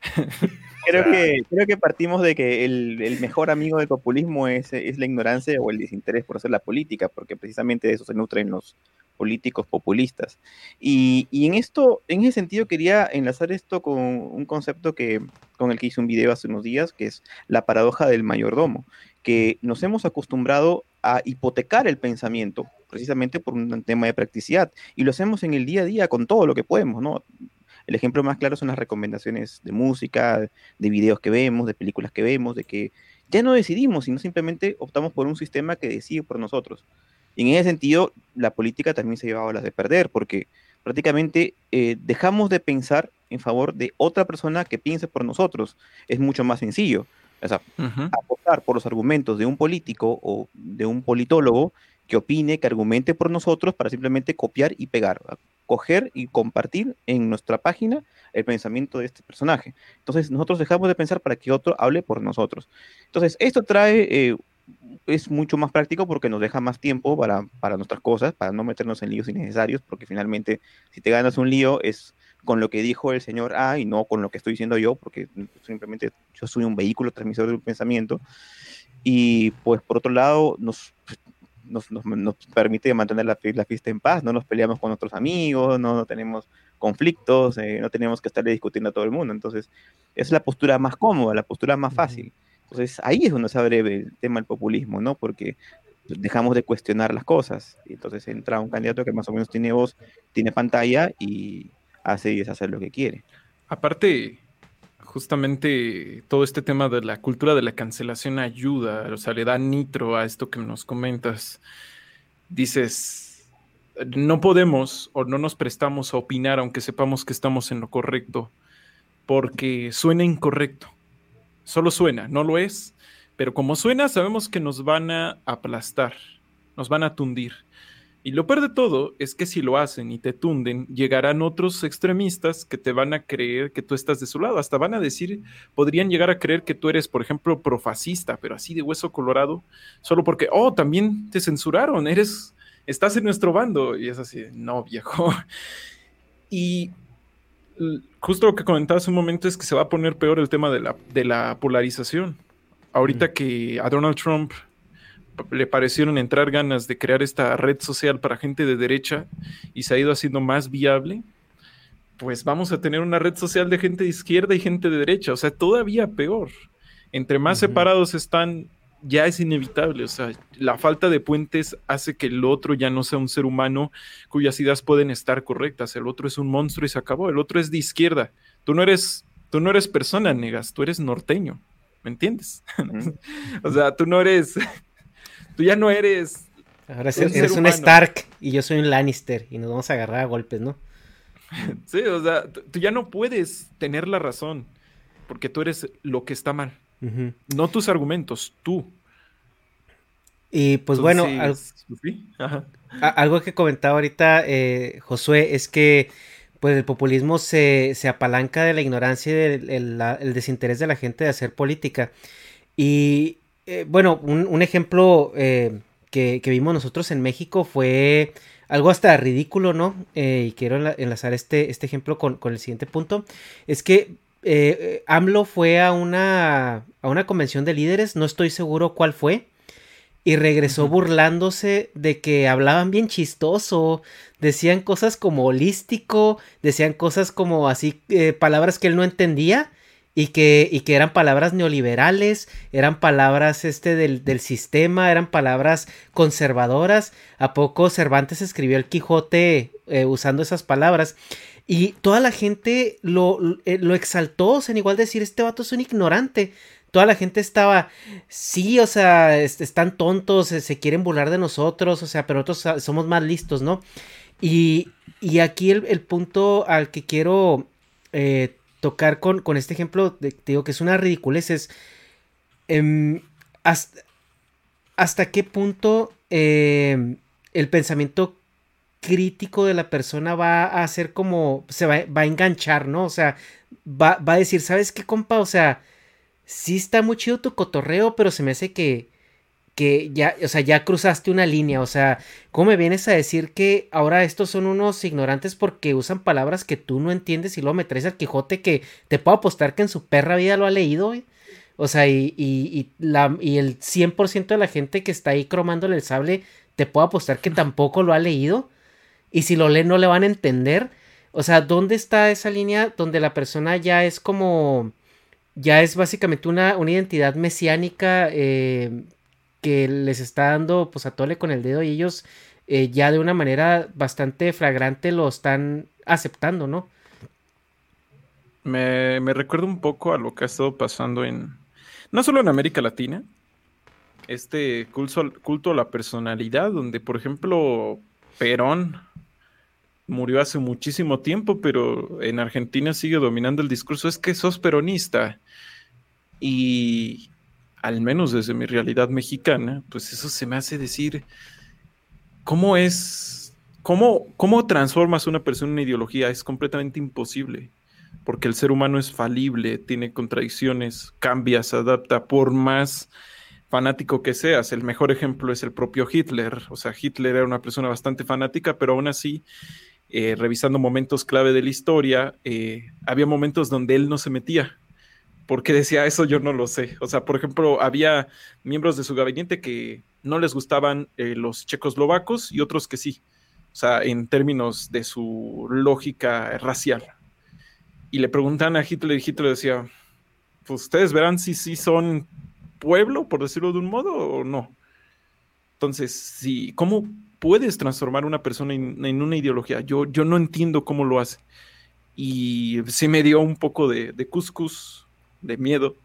creo, que, creo que partimos de que el, mejor amigo del populismo es, es, la ignorancia o el desinterés por hacer la política, porque precisamente de eso se nutren los políticos populistas. Y, y, en esto, en ese sentido, quería enlazar esto con un concepto que, con el que hice un video hace unos días, que es la paradoja del mayordomo, que nos hemos acostumbrado a hipotecar el pensamiento precisamente por un tema de practicidad y lo hacemos en el día a día con todo lo que podemos, ¿no? El ejemplo más claro son las recomendaciones de música, de videos que vemos, de películas que vemos, de que ya no decidimos, sino simplemente optamos por un sistema que decide por nosotros. Y en ese sentido, la política también se llevaba a las de perder, porque prácticamente eh, dejamos de pensar en favor de otra persona que piense por nosotros. Es mucho más sencillo. O sea, apostar por los argumentos de un político o de un politólogo que opine, que argumente por nosotros para simplemente copiar y pegar coger y compartir en nuestra página el pensamiento de este personaje. Entonces nosotros dejamos de pensar para que otro hable por nosotros. Entonces esto trae eh, es mucho más práctico porque nos deja más tiempo para, para nuestras cosas, para no meternos en líos innecesarios, porque finalmente si te ganas un lío es con lo que dijo el señor A y no con lo que estoy diciendo yo, porque simplemente yo soy un vehículo transmisor de un pensamiento. Y pues por otro lado nos, nos, nos, permite mantener la, la, fiesta en paz, no nos peleamos con nuestros amigos, no, no tenemos conflictos, eh, no tenemos que estarle discutiendo a todo el mundo. Entonces, es la postura más cómoda, la postura más fácil. Entonces, ahí es donde se abre el tema del populismo, ¿no? Porque dejamos de cuestionar las cosas. Y entonces entra un candidato que más o menos tiene voz, tiene pantalla y hace y deshacer lo que quiere. Aparte, justamente todo este tema de la cultura de la cancelación ayuda, o sea, le da nitro a esto que nos comentas. Dices, no podemos o no nos prestamos a opinar aunque sepamos que estamos en lo correcto, porque suena incorrecto. Solo suena, no lo es, pero como suena sabemos que nos van a aplastar, nos van a tundir. Y lo peor de todo es que si lo hacen y te tunden, llegarán otros extremistas que te van a creer que tú estás de su lado. Hasta van a decir, podrían llegar a creer que tú eres, por ejemplo, profascista, pero así de hueso colorado, solo porque, oh, también te censuraron, eres, estás en nuestro bando. Y es así, no, viejo. Y justo lo que comentabas un momento es que se va a poner peor el tema de la, de la polarización. Ahorita mm. que a Donald Trump le parecieron entrar ganas de crear esta red social para gente de derecha y se ha ido haciendo más viable, pues vamos a tener una red social de gente de izquierda y gente de derecha, o sea, todavía peor. Entre más separados están, ya es inevitable, o sea, la falta de puentes hace que el otro ya no sea un ser humano cuyas ideas pueden estar correctas, el otro es un monstruo y se acabó, el otro es de izquierda. Tú no eres tú no eres persona, negas, tú eres norteño. ¿Me entiendes? o sea, tú no eres Tú ya no eres. Ahora eres un Stark y yo soy un Lannister y nos vamos a agarrar a golpes, ¿no? Sí, o sea, tú ya no puedes tener la razón porque tú eres lo que está mal. No tus argumentos, tú. Y pues bueno, algo, que comentaba ahorita eh, Josué es que pues el populismo se, apalanca de la ignorancia y del el desinterés de la gente de hacer política. Y eh, bueno, un, ejemplo eh, que, vimos nosotros en México fue algo hasta ridículo, ¿no? Eh, y quiero enlazar este, este ejemplo con, el siguiente punto. Es que AMLO fue a una, a una convención de líderes, no estoy seguro cuál fue, y regresó burlándose de que hablaban bien chistoso, decían cosas como holístico, decían cosas como así, palabras que él no entendía y que, y que eran palabras neoliberales, eran palabras este del, del, sistema, eran palabras conservadoras. ¿A poco Cervantes escribió el Quijote eh, usando esas palabras? Y toda la gente lo, eh, lo exaltó, o sea, igual decir, este vato es un ignorante. Toda la gente estaba, sí, o sea, están tontos, se, quieren burlar de nosotros, o sea, pero nosotros somos más listos, ¿no? Y, y aquí el, punto al que quiero eh, tocar con, con este ejemplo, de, te digo que es una ridiculez, es em, hasta, qué punto em, el pensamiento crítico de la persona va a hacer como, se va, a enganchar, ¿no? O sea, va, va, a decir, ¿sabes qué, compa? O sea, sí está muy chido tu cotorreo, pero se me hace que, que ya, o sea, ya cruzaste una línea, o sea, ¿cómo me vienes a decir que ahora estos son unos ignorantes porque usan palabras que tú no entiendes y luego me traes al Quijote que te puedo apostar que en su perra vida lo ha leído, O sea, y, y, la, y el 100% de la gente que está ahí cromándole el sable, te puedo apostar que tampoco lo ha leído. Y si lo lee no le van a entender. O sea, ¿dónde está esa línea donde la persona ya es como... Ya es básicamente una, una identidad mesiánica eh, que les está dando pues a tole con el dedo y ellos eh, ya de una manera bastante flagrante lo están aceptando, ¿no? Me, me recuerda un poco a lo que ha estado pasando en, no solo en América Latina, este culto, culto a la personalidad, donde por ejemplo Perón murió hace muchísimo tiempo, pero en Argentina sigue dominando el discurso, es que sos peronista. Y, al menos desde mi realidad mexicana, pues eso se me hace decir cómo es, cómo, cómo transformas una persona en una ideología, es completamente imposible, porque el ser humano es falible, tiene contradicciones, cambia, se adapta, por más fanático que seas. El mejor ejemplo es el propio Hitler. O sea, Hitler era una persona bastante fanática, pero aún así, eh, revisando momentos clave de la historia, eh, había momentos donde él no se metía. Porque decía, eso yo no lo sé. O sea, por ejemplo, había miembros de su gabinete que no les gustaban eh, los checoslovacos y otros que sí. O sea, en términos de su lógica racial. Y le preguntan a Hitler y Hitler decía, pues ustedes verán si sí son pueblo, por decirlo de un modo, o no. Entonces, si, ¿cómo puedes transformar una persona en, una ideología? Yo, yo no entiendo cómo lo hace. Y sí me dio un poco de, de cuscus, de miedo.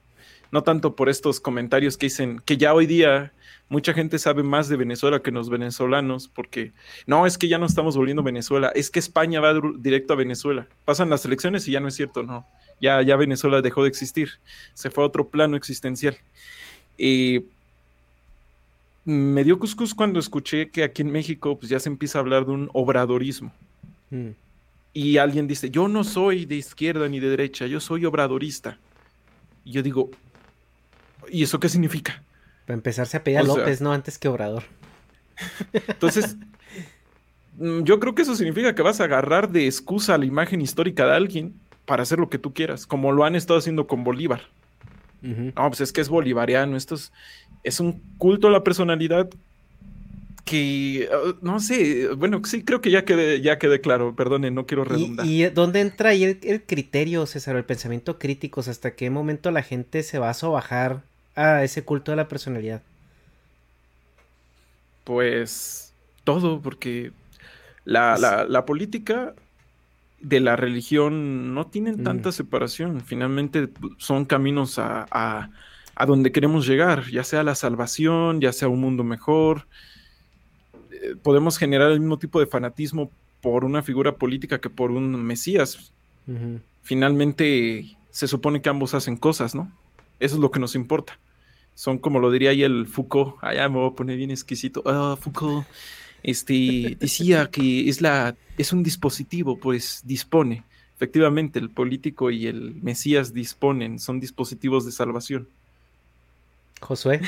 No tanto por estos comentarios que dicen que ya hoy día mucha gente sabe más de Venezuela que los venezolanos, porque no, es que ya no estamos volviendo a Venezuela, es que España va directo a Venezuela. Pasan las elecciones y ya no es cierto, no. Ya, ya Venezuela dejó de existir, se fue a otro plano existencial. Y me dio cuscus cuando escuché que aquí en México pues, ya se empieza a hablar de un obradorismo. Mm. Y alguien dice, yo no soy de izquierda ni de derecha, yo soy obradorista. Y yo digo, ¿y eso qué significa? Para empezarse a pedir a López, ¿no? Antes que Obrador. Entonces, mm, yo creo que eso significa que vas a agarrar de excusa a la imagen histórica de alguien para hacer lo que tú quieras, como lo han estado haciendo con Bolívar. No, pues es que es bolivariano, esto es, un culto a la personalidad que, uh, no sé, bueno, sí, creo que ya quedé, ya quedé claro, perdone, no quiero redundar. ¿Y, dónde entra ahí el, criterio, César, el pensamiento crítico? ¿Hasta qué momento la gente se va a sobajar a ese culto de la personalidad? Pues todo, porque la, la, la política de la religión no tienen mm. tanta separación. Finalmente son caminos a, a, donde queremos llegar, ya sea la salvación, ya sea un mundo mejor. Eh, podemos generar el mismo tipo de fanatismo por una figura política que por un Mesías. Finalmente se supone que ambos hacen cosas, ¿no? Eso es lo que nos importa. Son como lo diría ahí el Foucault. Allá me voy a poner bien exquisito. Ah, Foucault este, decía que es, la, es un dispositivo, pues dispone. Efectivamente, el político y el Mesías disponen, son dispositivos de salvación. Josué.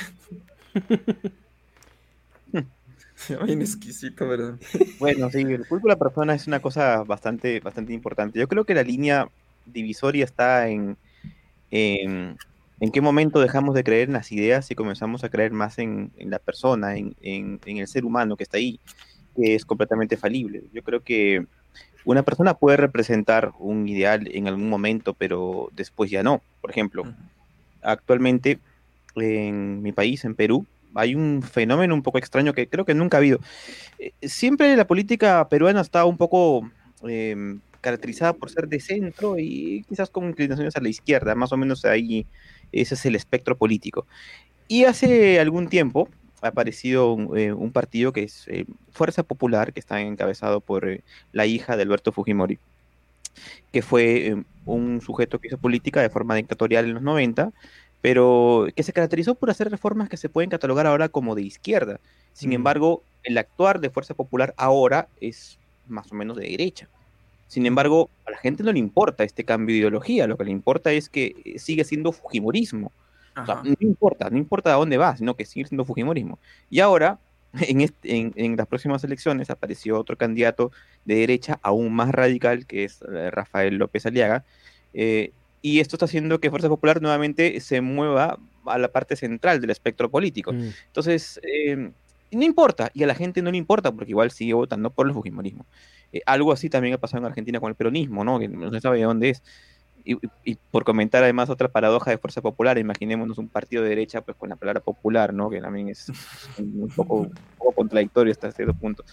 Bien exquisito, ¿verdad? Bueno, sí, el culto de la persona es una cosa bastante, bastante importante. Yo creo que la línea divisoria está en, en ¿En qué momento dejamos de creer en las ideas y comenzamos a creer más en, la persona, en, el ser humano que está ahí, que es completamente falible? Yo creo que una persona puede representar un ideal en algún momento, pero después ya no. Por ejemplo, actualmente en mi país, en Perú, hay un fenómeno un poco extraño que creo que nunca ha habido. Eh, siempre la política peruana está un poco em, caracterizada por ser de centro y quizás con inclinaciones a la izquierda, más o menos ahí ese es el espectro político. Y hace algún tiempo ha aparecido un, eh, partido que es eh, Fuerza Popular, que está encabezado por la hija de Alberto Fujimori, que fue un sujeto que hizo política de forma dictatorial en los 90, pero que se caracterizó por hacer reformas que se pueden catalogar ahora como de izquierda. Sin embargo, el actuar de Fuerza Popular ahora es más o menos de derecha. Sin embargo, a la gente no le importa este cambio de ideología, lo que le importa es que eh, sigue siendo Fujimorismo. no importa, no importa a dónde va, sino que sigue siendo Fujimorismo. Y ahora, en, las próximas elecciones, apareció otro candidato de derecha aún más radical, que es eh, Rafael López Aliaga. Eh, y esto está haciendo que Fuerza Popular nuevamente se mueva a la parte central del espectro político. Mm. Entonces, no importa, y a la gente no le importa, porque igual sigue votando por el Fujimorismo. Eh, algo así también ha pasado en Argentina con el peronismo, ¿no? Que no se sabe de dónde es. Y, por comentar además otra paradoja de Fuerza Popular, imaginémonos un partido de derecha pues con la palabra popular, ¿no? Que también es un poco, contradictorio hasta cierto punto.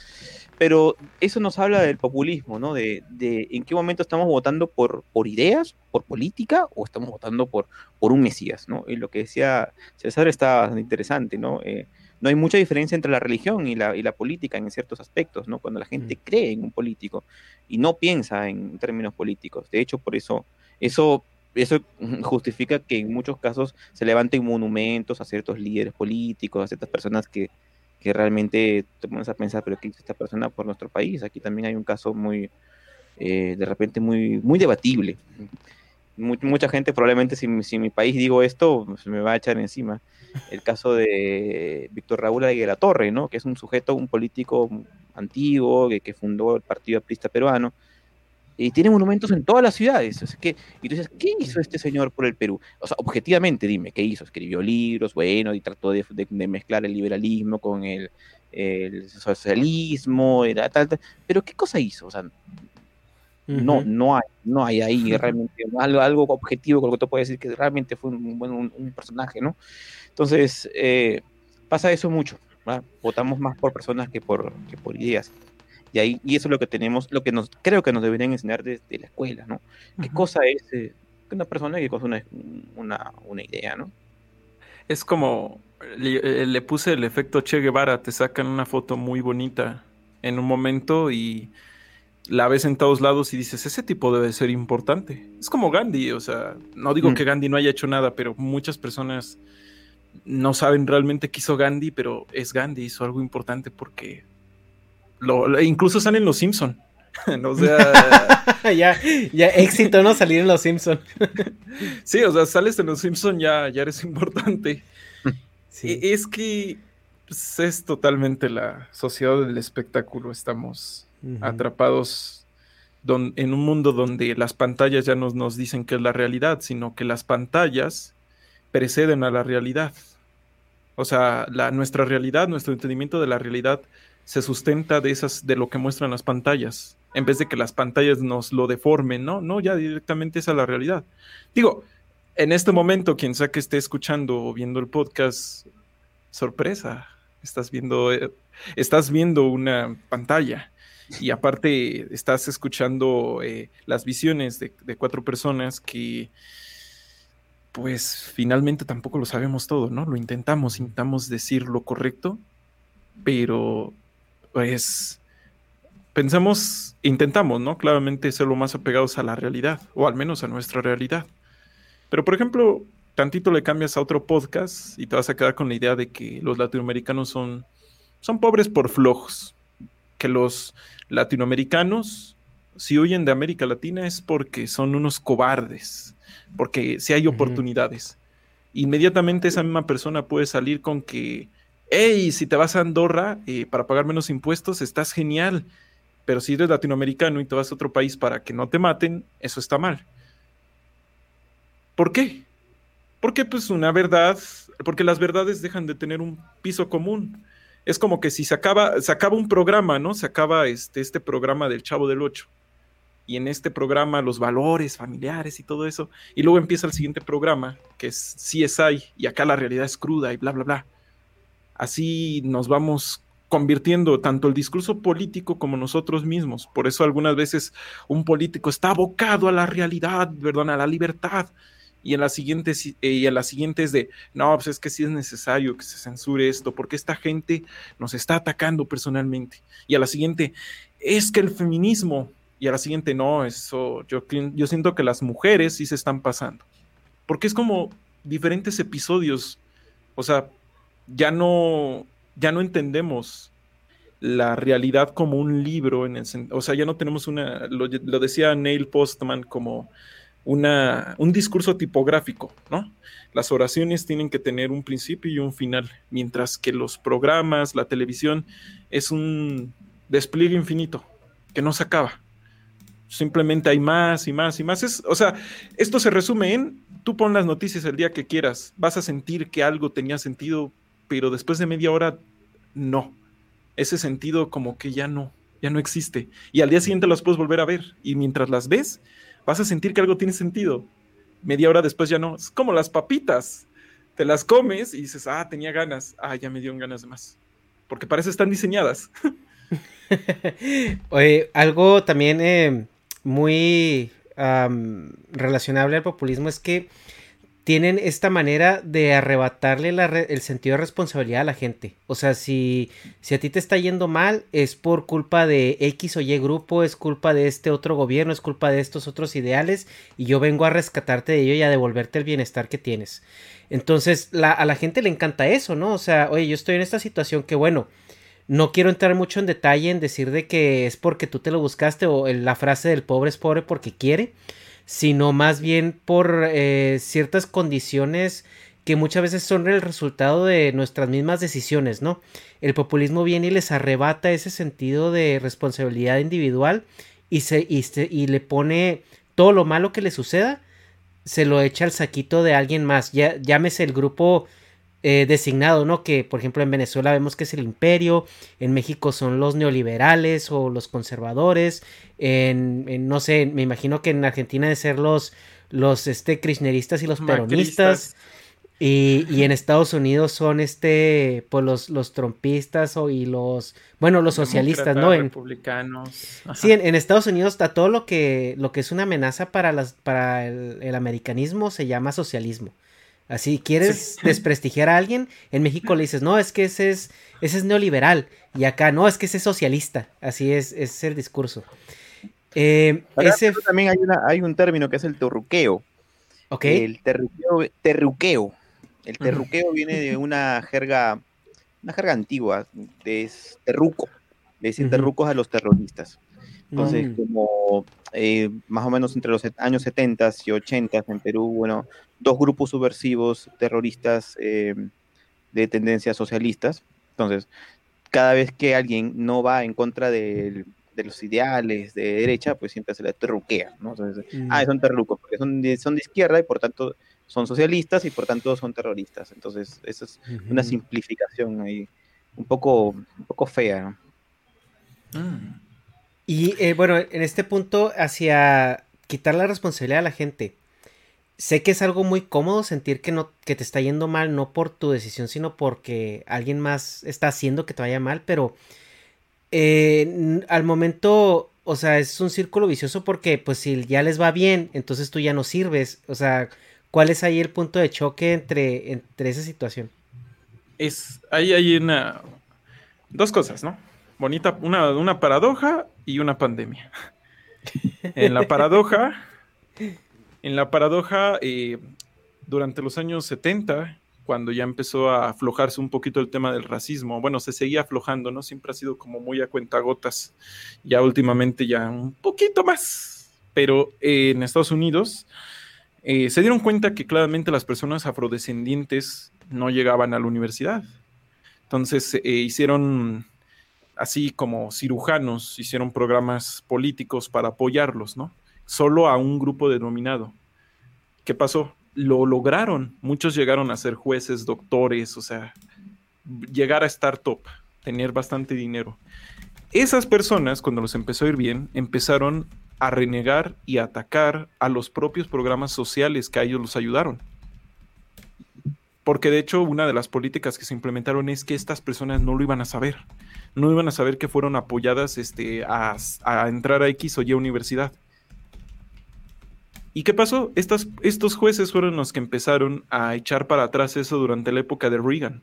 Pero eso nos habla del populismo, ¿no? De, de, en qué momento estamos votando por, por ideas, por política, o estamos votando por, por un Mesías, ¿no? Y lo que decía César está bastante interesante, ¿no? Eh, no hay mucha diferencia entre la religión y la, y la política en ciertos aspectos, ¿no? Cuando la gente mm. cree en un político y no piensa en términos políticos. De hecho, por eso, eso, eso justifica que en muchos casos se levanten monumentos a ciertos líderes políticos, a ciertas personas que, que realmente te pones a pensar, pero ¿qué hizo esta persona por nuestro país? Aquí también hay un caso muy, eh, de repente, muy, muy debatible. Mucha gente probablemente si, si, mi país digo esto, se me va a echar encima. El caso de Víctor Raúl de la Torre, ¿no? Que es un sujeto, un político antiguo, que, que fundó el Partido Aprista Peruano, y tiene monumentos en todas las ciudades. O que, y tú dices, ¿qué hizo este señor por el Perú? O sea, objetivamente, dime, ¿qué hizo? Escribió libros, bueno, y trató de, mezclar el liberalismo con el, el socialismo, era tal, tal, pero ¿qué cosa hizo? O sea, no, no hay, no hay ahí realmente algo, algo objetivo con lo que tú puedes decir que realmente fue un, un, un personaje, ¿no? Entonces, eh, pasa eso mucho. Votamos más por personas que por, que por ideas. Y, ahí, y eso es lo que tenemos, lo que nos creo que nos deberían enseñar desde la escuela, ¿no? ¿Qué cosa es eh, una persona y qué cosa una, una, una idea, ¿no? Es como, le, le, puse el efecto Che Guevara, te sacan una foto muy bonita en un momento y la ves en todos lados y dices, ese tipo debe ser importante. Es como Gandhi, o sea, no digo mm. que Gandhi no haya hecho nada, pero muchas personas no saben realmente qué hizo Gandhi, pero es Gandhi, hizo algo importante porque lo, incluso salen los Simpson. o sea, ya, ya éxito no salir en los Simpson. sí, o sea, sales en los Simpson ya, ya eres importante. E, es que pues, es totalmente la sociedad del espectáculo. Estamos atrapados en un mundo donde las pantallas ya no nos dicen que es la realidad, sino que las pantallas preceden a la realidad. O sea, la, nuestra realidad, nuestro entendimiento de la realidad se sustenta de esas, de lo que muestran las pantallas, en vez de que las pantallas nos lo deformen, ¿no? No, ya directamente es a la realidad. Digo, en este momento, quien sea que esté escuchando o viendo el podcast, sorpresa, estás viendo, eh, estás viendo una pantalla y aparte estás escuchando eh, las visiones de, cuatro personas que pues finalmente tampoco lo sabemos todo, ¿no? Lo intentamos, intentamos decir lo correcto, pero pues pensamos, intentamos, ¿no? Claramente ser lo más apegados a la realidad, o al menos a nuestra realidad. Pero, por ejemplo, tantito le cambias a otro podcast y te vas a quedar con la idea de que los latinoamericanos son, son pobres por flojos, que los latinoamericanos, si huyen de América Latina es porque son unos cobardes, porque si hay oportunidades. Inmediatamente esa misma persona puede salir con que hey, si te vas a Andorra eh, para pagar menos impuestos, estás genial. Pero si eres latinoamericano y te vas a otro país para que no te maten, eso está mal. ¿Por qué? Porque pues una verdad, porque las verdades dejan de tener un piso común. Es como que si se acaba, se acaba un programa, ¿no? Se acaba este, este programa del Chavo del Ocho. Y en este programa los valores familiares y todo eso. Y luego empieza el siguiente programa, que es CSI, y acá la realidad es cruda y bla, bla, bla. Así nos vamos convirtiendo tanto el discurso político como nosotros mismos. Por eso algunas veces un político está abocado a la realidad, perdón, a la libertad. Y en las siguientes, eh, y en las siguientes de, no, pues es que sí es necesario que se censure esto, porque esta gente nos está atacando personalmente. Y a la siguiente, es que el feminismo, y a la siguiente, no, eso, yo, yo siento que las mujeres sí se están pasando. Porque es como diferentes episodios. O sea, ya no, ya no entendemos la realidad como un libro, en el, o sea, ya no tenemos una, lo, decía Neil Postman como una, un discurso tipográfico, ¿no? Las oraciones tienen que tener un principio y un final, mientras que los programas, la televisión, es un despliegue infinito que no se acaba. Simplemente hay más y más y más. Es, o sea, esto se resume en, tú pon las noticias el día que quieras, vas a sentir que algo tenía sentido pero después de media hora, no. Ese sentido como que ya no, ya no existe. Y al día siguiente las puedes volver a ver. Y mientras las ves, vas a sentir que algo tiene sentido. Media hora después ya no. Es como las papitas. Te las comes y dices, ah, tenía ganas. Ah, ya me dieron ganas de más. Porque parece están diseñadas. Oye, algo también eh, muy relacionable al populismo es que tienen esta manera de arrebatarle el sentido de responsabilidad a la gente. O sea, si, si a ti te está yendo mal, es por culpa de X o Y grupo, es culpa de este otro gobierno, es culpa de estos otros ideales, y yo vengo a rescatarte de ello y a devolverte el bienestar que tienes. Entonces, a la gente le encanta eso, ¿no? O sea, oye, yo estoy en esta situación que, bueno, no quiero entrar mucho en detalle en decir de que es porque tú te lo buscaste o la frase del pobre es pobre porque quiere sino más bien por eh, ciertas condiciones que muchas veces son el resultado de nuestras mismas decisiones, ¿no? El populismo viene y les arrebata ese sentido de responsabilidad individual y, se, y, y le pone todo lo malo que le suceda, se lo echa al saquito de alguien más, ya, llámese el grupo eh, designado, ¿no? Que por ejemplo en Venezuela vemos que es el imperio, en México son los neoliberales o los conservadores, en, no sé, me imagino que en Argentina de ser los, los este, kirchneristas y los peronistas. Y, en Estados Unidos son este, pues los, los trompistas o, y los, bueno, los socialistas, ¿no? En, republicanos. Sí, en, Estados Unidos está todo lo que, lo que es una amenaza para, las, para el, americanismo se llama socialismo. Así, quieres desprestigiar a alguien, en México le dices, no, es que ese es, ese es neoliberal. Y acá, no, es que ese es socialista. Así es, es el discurso. Eh, ese... También hay, una, hay un término que es el terruqueo. Ok. El terruqueo, terruqueo el terruqueo viene de una jerga, una jerga antigua, de terruco, de decir terrucos a los terroristas. Entonces, mm. como eh, más o menos entre los años 70 y 80 en Perú, bueno, dos grupos subversivos terroristas eh, de tendencias socialistas. Entonces, cada vez que alguien no va en contra de, los ideales de derecha, pues siempre se le terruquea, ¿no? Entonces, ah, son terrucos, porque son son de izquierda y por tanto son socialistas y por tanto son terroristas. Entonces, esa es una simplificación ahí un poco, un poco fea. Mm. Y eh, bueno, en este punto, hacia quitar la responsabilidad a la gente. Sé que es algo muy cómodo sentir que no que te está yendo mal no por tu decisión, sino porque alguien más está haciendo que te vaya mal, pero eh, al momento, o sea, es un círculo vicioso porque pues si ya les va bien, entonces tú ya no sirves, o sea, ¿Cuál es ahí el punto de choque entre, entre esa situación? Es, ahí hay una, dos cosas, ¿no? Bonita, una, una paradoja y una pandemia. en la paradoja, en la paradoja, eh, durante los años 70, cuando ya empezó a aflojarse un poquito el tema del racismo, bueno, se seguía aflojando, ¿no? Siempre ha sido como muy a cuentagotas, ya últimamente ya un poquito más, pero eh, en Estados Unidos eh, se dieron cuenta que claramente las personas afrodescendientes no llegaban a la universidad. Entonces hicieron, así como cirujanos, hicieron programas políticos para apoyarlos, ¿no? Solo a un grupo denominado. ¿Qué pasó? Lo lograron. Muchos llegaron a ser jueces, doctores, o sea, llegar a estar top, tener bastante dinero. Esas personas, cuando los empezó a ir bien, empezaron a renegar y atacar a los propios programas sociales que a ellos los ayudaron. Porque de hecho una de las políticas que se implementaron es que estas personas no lo iban a saber. No iban a saber que fueron apoyadas este, a, entrar a X o Y universidad. ¿Y qué pasó? estos jueces fueron los que empezaron a echar para atrás eso durante la época de Reagan.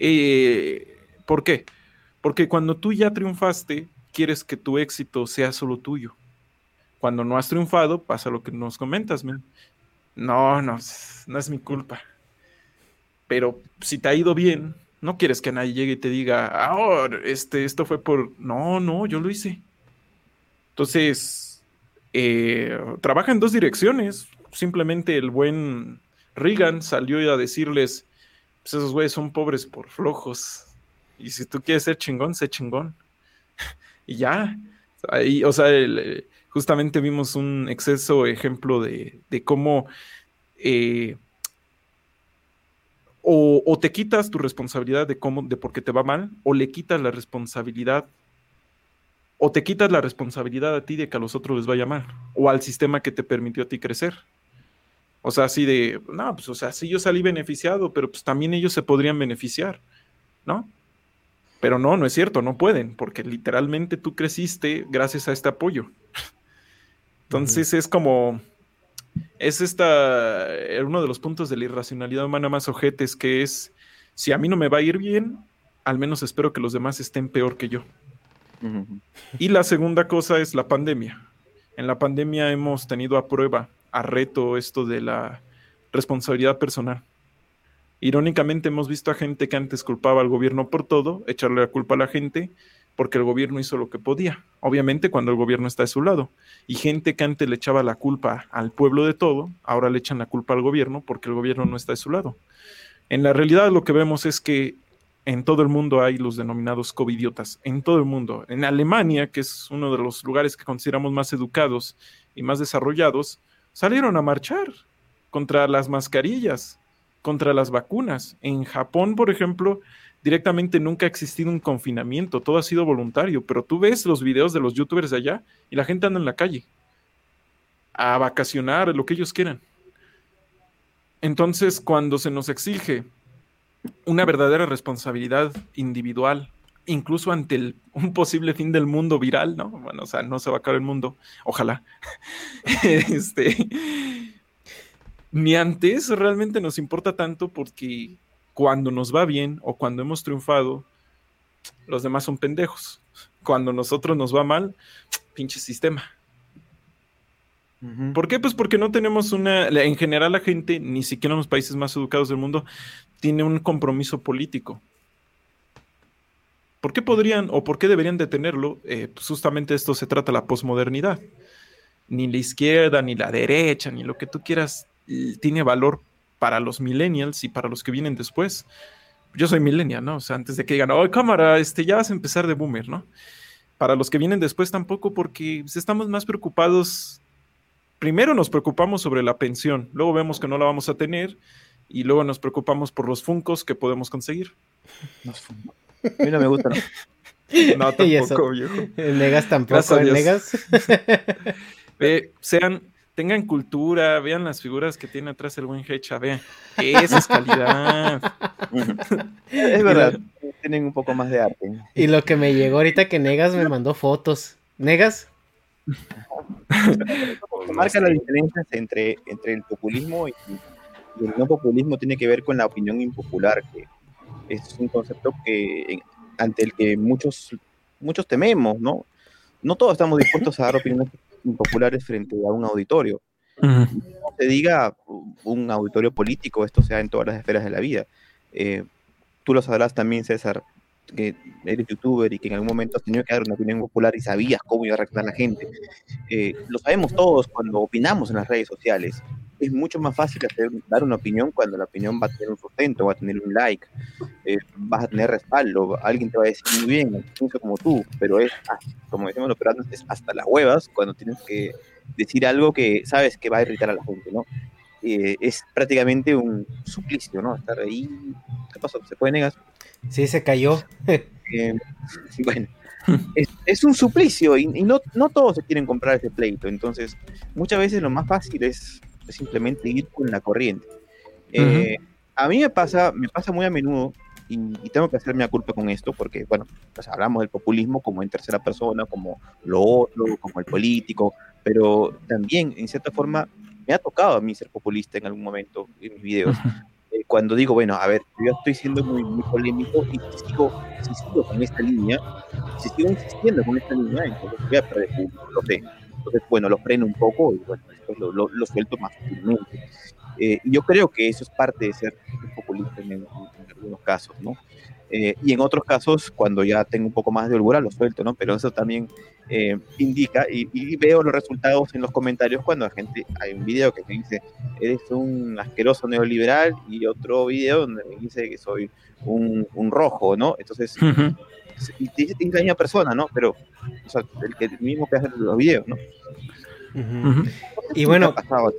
Eh, ¿Por qué? Porque cuando tú ya triunfaste, quieres que tu éxito sea solo tuyo. Cuando no has triunfado, pasa lo que nos comentas, men. No, no, no es mi culpa. Pero si te ha ido bien, no quieres que nadie llegue y te diga, ah, este, esto fue por. No, no, yo lo hice. Entonces, eh, trabaja en dos direcciones. Simplemente el buen Reagan salió a decirles: pues esos güeyes son pobres por flojos. Y si tú quieres ser chingón, sé chingón y ya. Ahí, o sea, eh, justamente vimos un exceso ejemplo de, cómo eh, o, te quitas tu responsabilidad de cómo, de por qué te va mal, o le quitas la responsabilidad, o te quitas la responsabilidad a ti de que a los otros les vaya mal, o al sistema que te permitió a ti crecer. O sea, así de, no, pues, o sea, sí yo salí beneficiado, pero pues también ellos se podrían beneficiar, ¿no? Pero no, no es cierto, no pueden, porque literalmente tú creciste gracias a este apoyo. Entonces es como, es esta, uno de los puntos de la irracionalidad humana más ojetes, que es, si a mí no me va a ir bien, al menos espero que los demás estén peor que yo. Y la segunda cosa es la pandemia. En la pandemia hemos tenido a prueba, a reto esto de la responsabilidad personal. Irónicamente hemos visto a gente que antes culpaba al gobierno por todo, echarle la culpa a la gente, porque el gobierno hizo lo que podía. Obviamente cuando el gobierno está de su lado. Y gente que antes le echaba la culpa al pueblo de todo, ahora le echan la culpa al gobierno porque el gobierno no está de su lado. En la realidad lo que vemos es que en todo el mundo hay los denominados covidiotas, en todo el mundo. En Alemania, que es uno de los lugares que consideramos más educados y más desarrollados, salieron a marchar contra las mascarillas, contra las vacunas. En Japón, por ejemplo, directamente nunca ha existido un confinamiento, todo ha sido voluntario, pero tú ves los videos de los youtubers de allá y la gente anda en la calle a vacacionar, lo que ellos quieran. Entonces, cuando se nos exige una verdadera responsabilidad individual, incluso ante un posible fin del mundo viral, ¿no? Bueno, o sea, no se va a acabar el mundo, ojalá. este, ni ante eso realmente nos importa tanto porque cuando nos va bien o cuando hemos triunfado, los demás son pendejos. Cuando nosotros nos va mal, pinche sistema. ¿Por qué? Pues porque no tenemos una, en general la gente, ni siquiera en los países más educados del mundo, tiene un compromiso político. ¿Por qué podrían o por qué deberían de tenerlo? Eh, pues justamente esto se trata la posmodernidad. Ni la izquierda, ni la derecha, ni lo que tú quieras tiene valor para los millennials y para los que vienen después. Yo soy millennial, ¿no? O sea, antes de que digan, oh, cámara, este, ya vas a empezar de boomer, ¿no? Para los que vienen después tampoco, porque pues, estamos más preocupados. Primero nos preocupamos sobre la pensión, luego vemos que no la vamos a tener y luego nos preocupamos por los funcos que podemos conseguir. A mí no me gusta, ¿no? Tampoco, viejo. El Negas tampoco, el Negas. sean, tengan cultura, vean las figuras que tiene atrás el buen Hecha, vean. Esa es calidad. es verdad, tienen un poco más de arte. Y lo que me llegó ahorita que Negas me mandó fotos. ¿Negas? Marca las diferencias entre, entre el populismo y, el no populismo tiene que ver con la opinión impopular, que es un concepto que ante el que muchos, muchos tememos, ¿no? No todos estamos dispuestos a dar opiniones impopulares frente a un auditorio. No se diga un auditorio político, esto sea en todas las esferas de la vida. Eh, tú lo sabrás también, César, que eres youtuber y que en algún momento has tenido que dar una opinión popular y sabías cómo iba a reaccionar la gente. Eh, lo sabemos todos cuando opinamos en las redes sociales. Es mucho más fácil hacer, dar una opinión cuando la opinión va a tener un sustento, va a tener un like, eh, vas a tener respaldo, alguien te va a decir muy bien, pienso como tú, pero es, como decimos los peruanos, es hasta las huevas cuando tienes que decir algo que sabes que va a irritar a la gente, ¿no? Eh, es prácticamente un suplicio, ¿no? Estar ahí. ¿Qué pasó? ¿Se puede negar? Sí, se cayó. Eh, bueno, es, un suplicio y, no, no, todos se quieren comprar ese pleito. Entonces, muchas veces lo más fácil es, simplemente ir con la corriente. Eh, a mí me pasa, me pasa muy a menudo y, tengo que hacerme a culpa con esto porque, bueno, pues hablamos del populismo como en tercera persona, como lo otro, como el político, pero también, en cierta forma, me ha tocado a mí ser populista en algún momento en mis videos. Eh, cuando digo, bueno, a ver, yo estoy siendo muy, muy polémico y si sigo, si sigo con esta línea, si sigo insistiendo con esta línea, entonces voy a perder público, lo sé. Entonces, bueno, lo freno un poco y bueno, después lo, lo, suelto más fácilmente. Eh, yo creo que eso es parte de ser populista en, en algunos casos, ¿no? Eh, y en otros casos, cuando ya tengo un poco más de holgura, lo suelto, ¿no? Pero eso también eh, indica, y, veo los resultados en los comentarios cuando la gente, hay un video que me dice, eres un asqueroso neoliberal, y otro video donde me dice que soy un, un rojo, ¿no? Entonces, y te dice la misma persona, ¿no? Pero, o sea, el, que, mismo que hace los videos, ¿no? Y bueno, pasado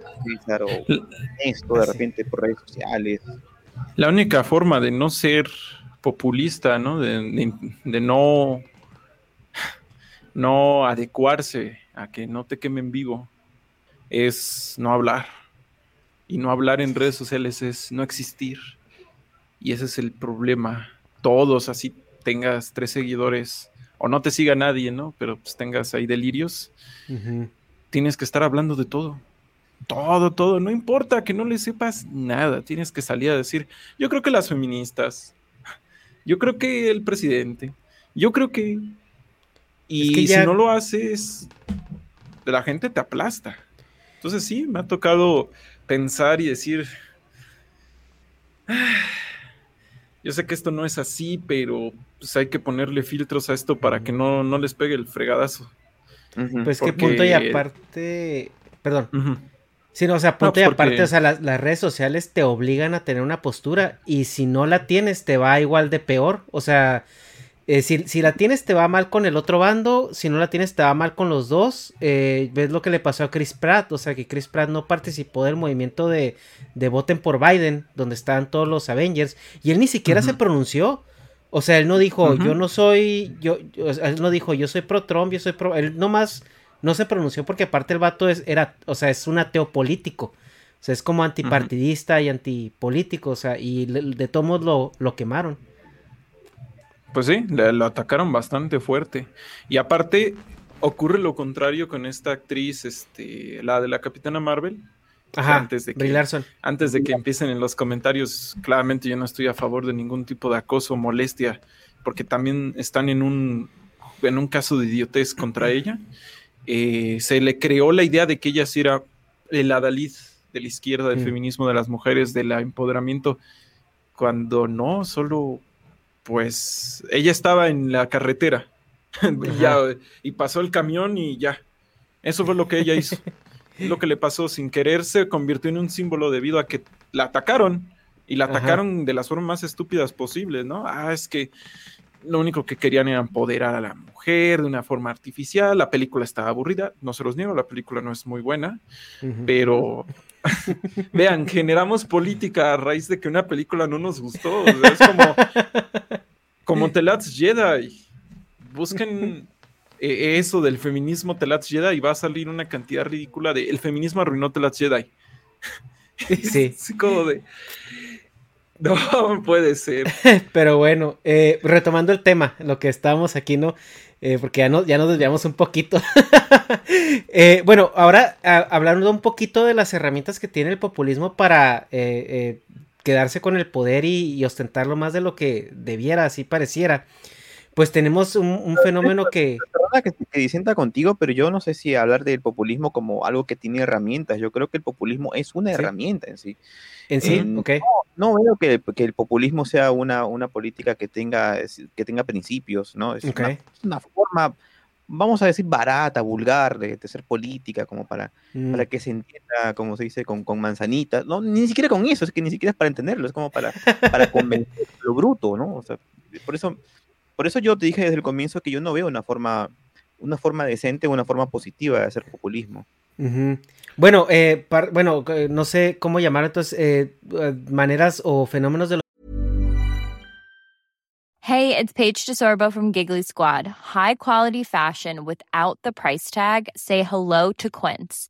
esto de repente por redes sociales. La única forma de no ser populista, ¿no? De, no, no adecuarse a que no te quemen vivo, es no hablar. Y no hablar en redes sociales es no existir. Y ese es el problema. Todos, así tengas tres seguidores o no te siga nadie, ¿no? Pero pues tengas ahí delirios. Tienes que estar hablando de todo. Todo, todo. No importa que no le sepas nada. Tienes que salir a decir, yo creo que las feministas, yo creo que el presidente, yo creo que... Y si no lo haces, la gente te aplasta. Entonces sí, me ha tocado pensar y decir, yo sé que esto no es así, pero pues hay que ponerle filtros a esto para que no, no les pegue el fregadazo. Pues qué punto y aparte, perdón. Sí, no, o sea, pues, aparte, o sea, las, redes sociales te obligan a tener una postura y si no la tienes te va igual de peor. O sea, eh, si, la tienes te va mal con el otro bando, si no la tienes te va mal con los dos. Eh, ves lo que le pasó a Chris Pratt, o sea que Chris Pratt no participó del movimiento de, de voten por Biden, donde estaban todos los Avengers, y él ni siquiera se pronunció. O sea, él no dijo, yo no soy, yo, él no dijo, yo soy pro Trump, yo soy pro, él nomás no se pronunció porque aparte el vato es, era, o sea, es un ateo político. O sea, es como antipartidista y antipolítico, o sea, y de todos modos lo, lo quemaron. Pues sí, lo atacaron bastante fuerte. Y aparte, ocurre lo contrario con esta actriz, este, la de la Capitana Marvel. Ajá, antes de que, Antes de que empiecen en los comentarios, claramente yo no estoy a favor de ningún tipo de acoso o molestia, porque también están en un, en un caso de idiotez contra ella. Eh, se le creó la idea de que ella sí era el adalid de la izquierda, del feminismo de las mujeres, del empoderamiento, cuando no, solo pues ella estaba en la carretera y, pasó el camión y ya. Eso fue lo que ella hizo. lo que le pasó sin querer se convirtió en un símbolo debido a que la atacaron y la atacaron de las formas más estúpidas posibles, ¿no? Ah, es que lo único que querían era empoderar a la mujer de una forma artificial. La película estaba aburrida, no se los niego, la película no es muy buena, pero vean, generamos política a raíz de que una película no nos gustó. es como, como Telats Jedi. Busquen eh, eso del feminismo Telats Jedi y va a salir una cantidad ridícula de el feminismo arruinó Telats Jedi. Sí. es como de No, puede ser. Pero bueno, eh, retomando el tema, lo que estábamos aquí, ¿no? Eh, porque ya, no, ya nos desviamos un poquito. Eh, bueno, ahora hablando un poquito de las herramientas que tiene el populismo para quedarse con el poder y, ostentarlo más de lo que debiera, así pareciera pues tenemos un, fenómeno que... Perdona que, que disienta contigo, pero yo no sé si hablar del populismo como algo que tiene herramientas. Yo creo que el populismo es una herramienta en sí. En sí, ok. No, veo que, que, el populismo sea una, una política que tenga, que tenga principios, ¿no? Es una, forma, vamos a decir, barata, vulgar de, ser política, como para, para mm. que se entienda, como se dice, con, con manzanitas. No, ni siquiera con eso, es que ni siquiera es para entenderlo, es como para, para convencer lo bruto, ¿no? O sea, por eso por eso yo te dije desde el comienzo que yo no veo una forma, una forma decente, una forma positiva de hacer populismo. Bueno, eh, bueno, eh, no sé cómo llamar entonces eh, maneras o fenómenos de Hey, it's Paige DeSorbo from Giggly Squad. High quality fashion without the price tag. Say hello to Quince.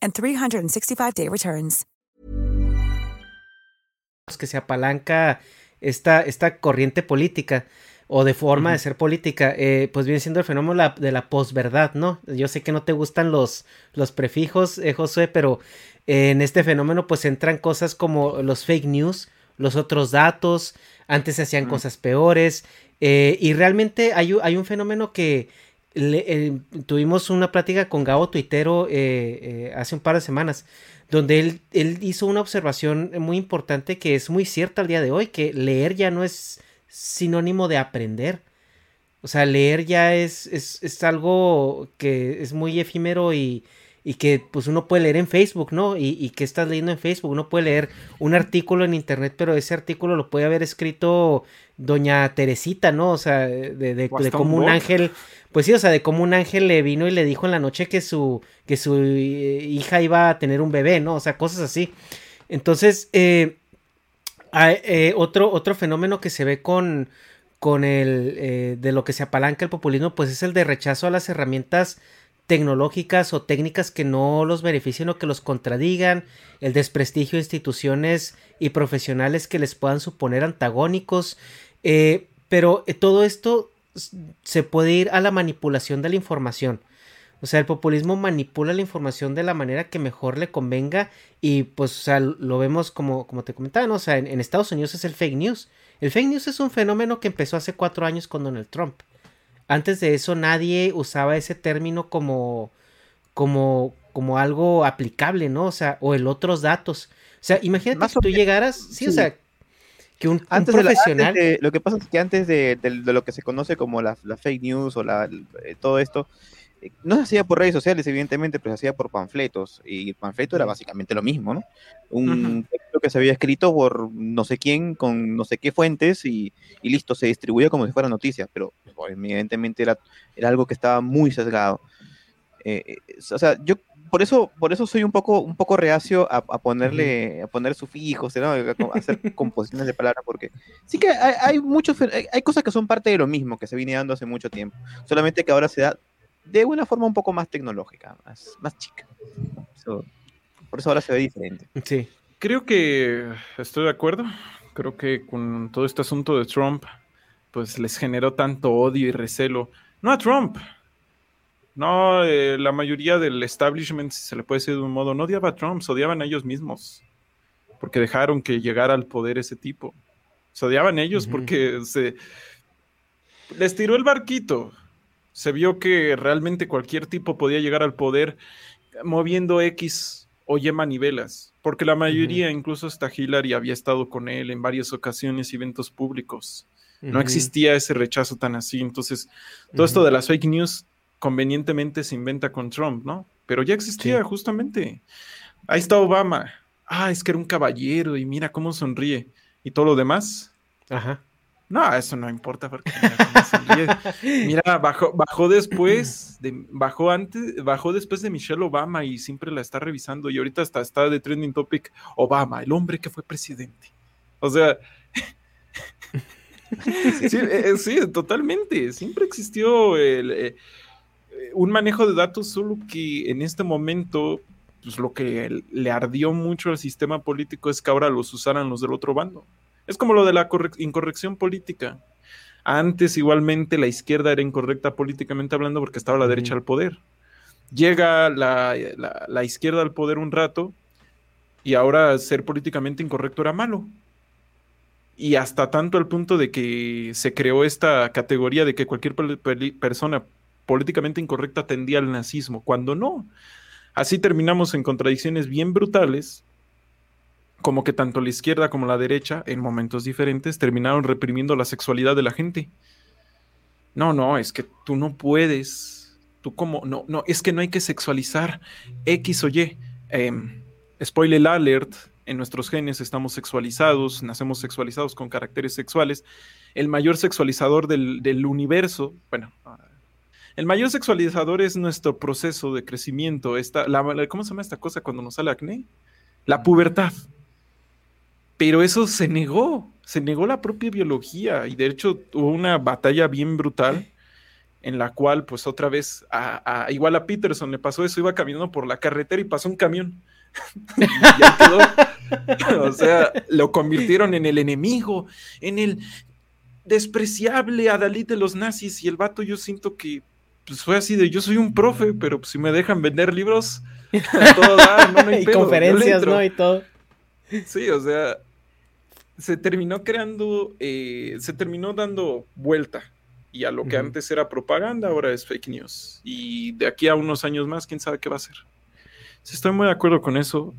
and 365-day returns. Que se apalanca esta, esta corriente política o de forma de ser política, eh, pues viene siendo el fenómeno de la posverdad, ¿no? Yo sé que no te gustan los, los prefijos, eh, Josué, pero en este fenómeno pues entran cosas como los fake news los otros datos, antes se hacían cosas peores, eh, y realmente hay, hay, un fenómeno que eh, tuvimos una plática con Gabo Tuitero eh, hace un par de semanas, donde él, él hizo una observación muy importante que es muy cierta al día de hoy, que leer ya no es sinónimo de aprender. O sea, leer ya es, es, es algo que es muy efímero y, y que pues uno puede leer en Facebook, ¿no? Y, y que estás leyendo en Facebook, uno puede leer un artículo en internet, pero ese artículo lo puede haber escrito doña Teresita, ¿no? O sea, de, de, de cómo un ángel, pues sí, o sea, de cómo un ángel le vino y le dijo en la noche que su, que su eh, hija iba a tener un bebé, ¿no? O sea, cosas así. Entonces, eh, eh, otro, otro fenómeno que se ve con, con el, eh, de lo que se apalanca el populismo, pues es el de rechazo a las herramientas tecnológicas o técnicas que no los beneficien o que los contradigan, el desprestigio de instituciones y profesionales que les puedan suponer antagónicos, eh, pero eh, todo esto se puede ir a la manipulación de la información. O sea, el populismo manipula la información de la manera que mejor le convenga y pues, o sea, lo vemos como, como te comentaba, ¿no? O sea, en, en Estados Unidos es el fake news. El fake news es un fenómeno que empezó hace cuatro años con Donald Trump. Antes de eso nadie usaba ese término como, como, como algo aplicable, ¿no? O sea, o el otros datos. O sea, imagínate que tú llegaras, sí, o sea, que un, antes un profesional... De la, antes de, lo que pasa es que antes de, de, de, lo que se conoce como la, la fake news o la, eh, todo esto, eh, no se hacía por redes sociales, evidentemente, pero se hacía por panfletos. Y el panfleto era básicamente lo mismo, ¿no? Un uh -huh. texto que se había escrito por no sé quién, con no sé qué fuentes, y, y listo, se distribuía como si fuera noticia, pero pues, evidentemente era, era algo que estaba muy sesgado. Eh, o sea, yo por eso, por eso soy un poco, un poco reacio a, a ponerle, a poner sufijos, ¿no? a hacer composiciones de palabras, porque sí que hay, hay muchos, hay, hay cosas que son parte de lo mismo que se viene dando hace mucho tiempo, solamente que ahora se da de una forma un poco más tecnológica, más, más chica. So, por eso ahora se ve diferente. Sí. Creo que estoy de acuerdo. Creo que con todo este asunto de Trump, pues les generó tanto odio y recelo. No a Trump. No, eh, la mayoría del establishment, si se le puede decir de un modo, no odiaba a Trump, se odiaban a ellos mismos. Porque dejaron que llegara al poder ese tipo. Se odiaban ellos uh -huh. porque se les tiró el barquito se vio que realmente cualquier tipo podía llegar al poder moviendo X o Y manivelas, porque la mayoría, uh -huh. incluso hasta Hillary, había estado con él en varias ocasiones y eventos públicos. Uh -huh. No existía ese rechazo tan así. Entonces, todo esto de las fake news convenientemente se inventa con Trump, ¿no? Pero ya existía sí. justamente. Ahí está Obama. Ah, es que era un caballero y mira cómo sonríe. Y todo lo demás. Ajá. No, eso no importa porque mira, mira bajó, bajó después, de, bajó antes, bajó después de Michelle Obama y siempre la está revisando y ahorita hasta está de trending topic Obama, el hombre que fue presidente. O sea, sí, eh, sí, totalmente. Siempre existió el, eh, un manejo de datos, solo que en este momento, pues lo que le ardió mucho al sistema político es que ahora los usaran los del otro bando. Es como lo de la incorrección política. Antes igualmente la izquierda era incorrecta políticamente hablando porque estaba la derecha al poder. Llega la, la, la, izquierda al poder un rato y ahora ser políticamente incorrecto era malo. Y hasta tanto al punto de que se creó esta categoría de que cualquier persona políticamente incorrecta tendía al nazismo, cuando no. Así terminamos en contradicciones bien brutales como que tanto la izquierda como la derecha, en momentos diferentes, terminaron reprimiendo la sexualidad de la gente. No, no, es que tú no puedes, tú como, no, no, es que no hay que sexualizar X o Y. Eh, spoiler alert, en nuestros genes estamos sexualizados, nacemos sexualizados con caracteres sexuales. El mayor sexualizador del, del universo, bueno, el mayor sexualizador es nuestro proceso de crecimiento. Esta, la, ¿Cómo se llama esta cosa cuando nos sale acné? La pubertad. Pero eso se negó, se negó la propia biología y de hecho hubo una batalla bien brutal en la cual pues otra vez, a, a, igual a Peterson le pasó eso, iba caminando por la carretera y pasó un camión. quedó, o sea, lo convirtieron en el enemigo, en el despreciable adalid de los nazis y el vato yo siento que pues fue así de yo soy un profe, pero pues, si me dejan vender libros, todo da, no, no y pedo, conferencias, ¿no? Y todo. Sí, o sea, se terminó creando, eh, se terminó dando vuelta. Y a lo que antes era propaganda, ahora es fake news. Y de aquí a unos años más, quién sabe qué va a ser. estoy muy de acuerdo con eso.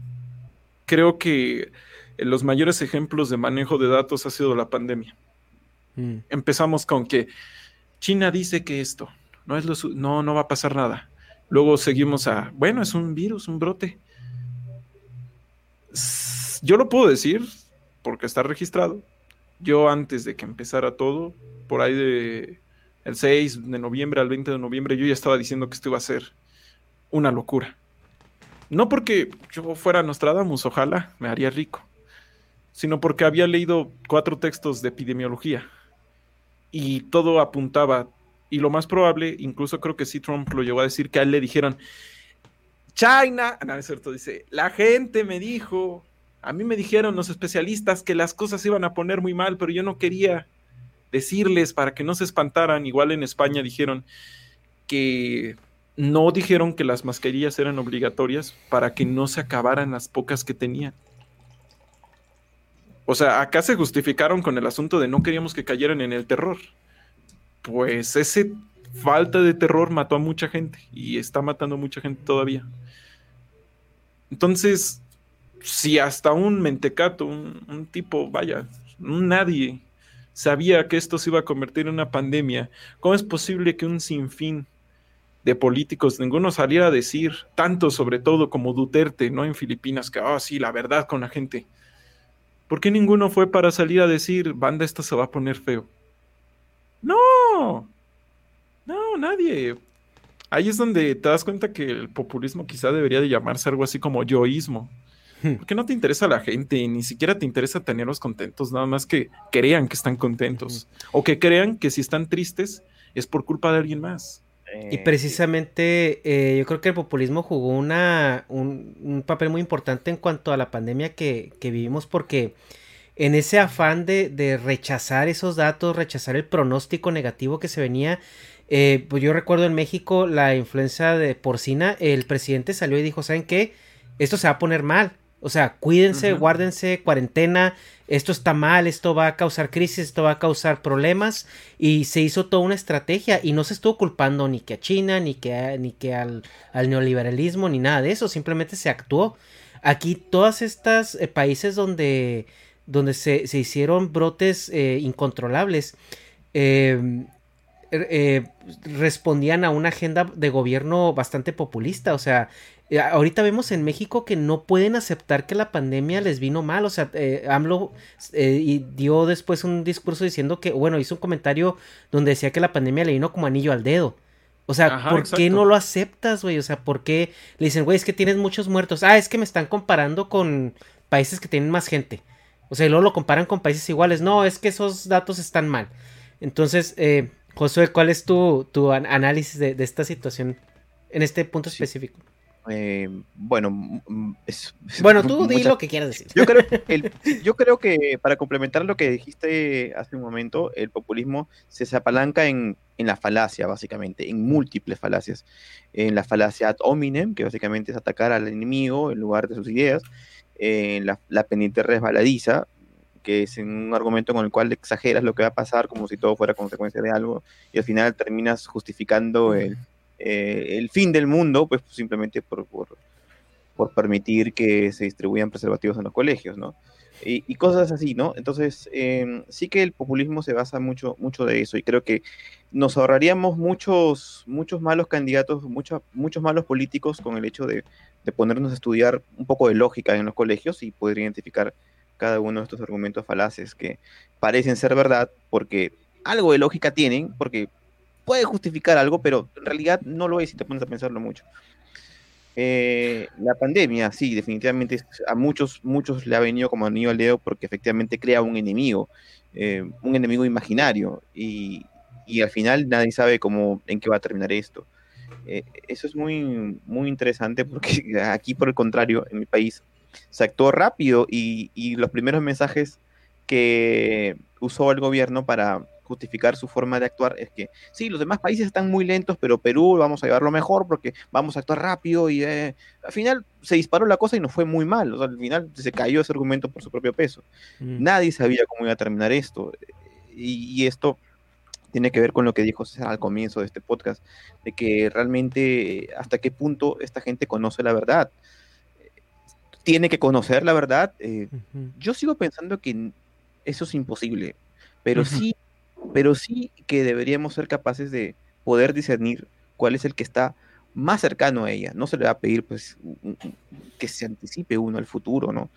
Creo que los mayores ejemplos de manejo de datos ha sido la pandemia. Mm. Empezamos con que China dice que esto no es lo no no va a pasar nada. Luego seguimos a, bueno, es un virus, un brote. Yo lo puedo decir porque está registrado. Yo antes de que empezara todo, por ahí de el 6 de noviembre al 20 de noviembre, yo ya estaba diciendo que esto iba a ser una locura. No porque yo fuera Nostradamus, ojalá me haría rico, sino porque había leído cuatro textos de epidemiología y todo apuntaba, y lo más probable, incluso creo que sí Trump lo llegó a decir, que a él le dijeron, China, no, es cierto, dice, la gente me dijo, a mí me dijeron los especialistas que las cosas iban a poner muy mal, pero yo no quería decirles para que no se espantaran, igual en España dijeron que no dijeron que las mascarillas eran obligatorias para que no se acabaran las pocas que tenían. O sea, acá se justificaron con el asunto de no queríamos que cayeran en el terror. Pues ese falta de terror mató a mucha gente y está matando a mucha gente todavía. Entonces, si hasta un mentecato, un, tipo, vaya, nadie, sabía que esto se iba a convertir en una pandemia, ¿cómo es posible que un sinfín de políticos, ninguno saliera a decir, tanto sobre todo como Duterte, ¿no? En Filipinas, que, ah, sí, la verdad con la gente. ¿Por qué ninguno fue para salir a decir, banda, esto se va a poner feo? No, no, nadie. Ahí es donde te das cuenta que el populismo quizá debería de llamarse algo así como yoísmo. Hmm. Porque no te interesa la gente, ni siquiera te interesa tenerlos contentos, nada más que crean que están contentos. O que crean que si están tristes es por culpa de alguien más. Y eh, precisamente eh, yo creo que el populismo jugó una, un, papel muy importante en cuanto a la pandemia que, vivimos porque en ese afán de, rechazar esos datos, rechazar el pronóstico negativo que se venía, eh, pues yo recuerdo en México la influencia de porcina, el presidente salió y dijo, ¿saben qué? Esto se va a poner mal. O sea, cuídense, guárdense, cuarentena, esto está mal, esto va a causar crisis, esto va a causar problemas y se hizo toda una estrategia y no se estuvo culpando ni que a China, ni que, ni que al, neoliberalismo, ni nada de eso, simplemente se actuó. Aquí todas estas eh, países donde, donde se, hicieron brotes eh, incontrolables, em, er, eh, respondían a una agenda de gobierno bastante populista, o sea, eh, ahorita vemos en México que no pueden aceptar que la pandemia les vino mal. O sea, eh, AMLO eh, dio después un discurso diciendo que, bueno, hizo un comentario donde decía que la pandemia le vino como anillo al dedo. O sea, ¿por qué no lo aceptas, güey? O sea, ¿por qué le dicen, güey, es que tienes muchos muertos? Ah, es que me están comparando con países que tienen más gente. O sea, y luego lo comparan con países iguales. No, es que esos datos están mal. Entonces, eh, Josué, ¿cuál es tu, tu análisis de, esta situación en este punto específico? Eh, bueno, bueno, tú di lo que quieras decir. Yo creo, yo creo que para complementar lo que dijiste hace un momento, el populismo se apalanca en, la falacia, básicamente, en múltiples falacias. En la falacia ad hominem, que básicamente es atacar al enemigo en lugar de sus ideas. En la, la pendiente resbaladiza, que es un argumento con el cual exageras lo que va a pasar como si todo fuera consecuencia de algo, y al final terminas justificando el eh, el fin del mundo, pues simplemente por, por, permitir que se distribuyan preservativos en los colegios, ¿no? Y, cosas así, ¿no? Entonces, em, sí que el populismo se basa mucho, mucho de eso y creo que nos ahorraríamos muchos, muchos malos candidatos, muchos, muchos malos políticos con el hecho de, de, ponernos a estudiar un poco de lógica en los colegios y poder identificar cada uno de estos argumentos falaces que parecen ser verdad porque algo de lógica tienen, porque puede justificar algo, pero en realidad no lo es si te pones a pensarlo mucho. Eh, la pandemia, sí, definitivamente a muchos, muchos le ha venido como anillo al dedo porque efectivamente crea un enemigo, eh, un enemigo imaginario y, y, al final nadie sabe cómo, en qué va a terminar esto. Eh, eso es muy, muy interesante porque aquí, por el contrario, en mi país se actuó rápido y, y los primeros mensajes que usó el gobierno para justificar su forma de actuar es que sí, los demás países están muy lentos, pero Perú vamos a llevarlo mejor porque vamos a actuar rápido y eh, al final se disparó la cosa y nos fue muy mal. O sea, al final se cayó ese argumento por su propio peso. Mm. Nadie sabía cómo iba a terminar esto. Y, y esto tiene que ver con lo que dijo César al comienzo de este podcast, de que realmente hasta qué punto esta gente conoce la verdad. Tiene que conocer la verdad. eh, yo sigo pensando que eso es imposible, pero sí, pero sí que deberíamos ser capaces de poder discernir cuál es el que está más cercano a ella. No se le va a pedir pues que se anticipe uno al futuro, ¿no?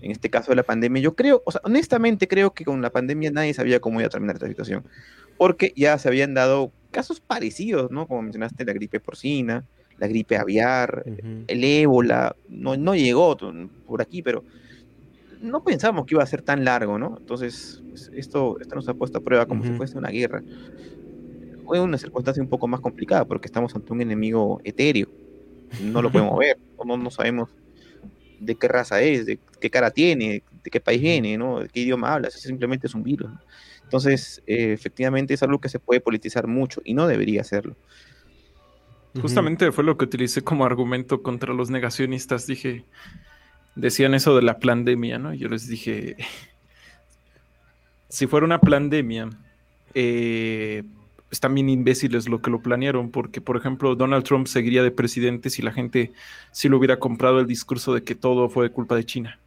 En este caso de la pandemia, yo creo, o sea, honestamente creo que con la pandemia nadie sabía cómo iba a terminar esta situación, porque ya se habían dado casos parecidos, ¿no? Como mencionaste, la gripe porcina, la gripe aviar, el ébola, no, no llegó por aquí, pero no pensamos que iba a ser tan largo, ¿no? Entonces, esto, esto nos ha puesto a prueba como si fuese una guerra. Fue una circunstancia un poco más complicada porque estamos ante un enemigo etéreo. No lo podemos ver, no, no sabemos de qué raza es, de qué cara tiene, de qué país viene, ¿no? De qué idioma habla, simplemente es un virus. ¿no? Entonces, eh, efectivamente es algo que se puede politizar mucho y no debería hacerlo. Justamente fue lo que utilicé como argumento contra los negacionistas. Dije, decían eso de la pandemia, ¿no? Yo les dije, si fuera una pandemia, eh, están bien imbéciles lo que lo planearon, porque, por ejemplo, Donald Trump seguiría de presidente si la gente sí lo hubiera comprado el discurso de que todo fue culpa de China,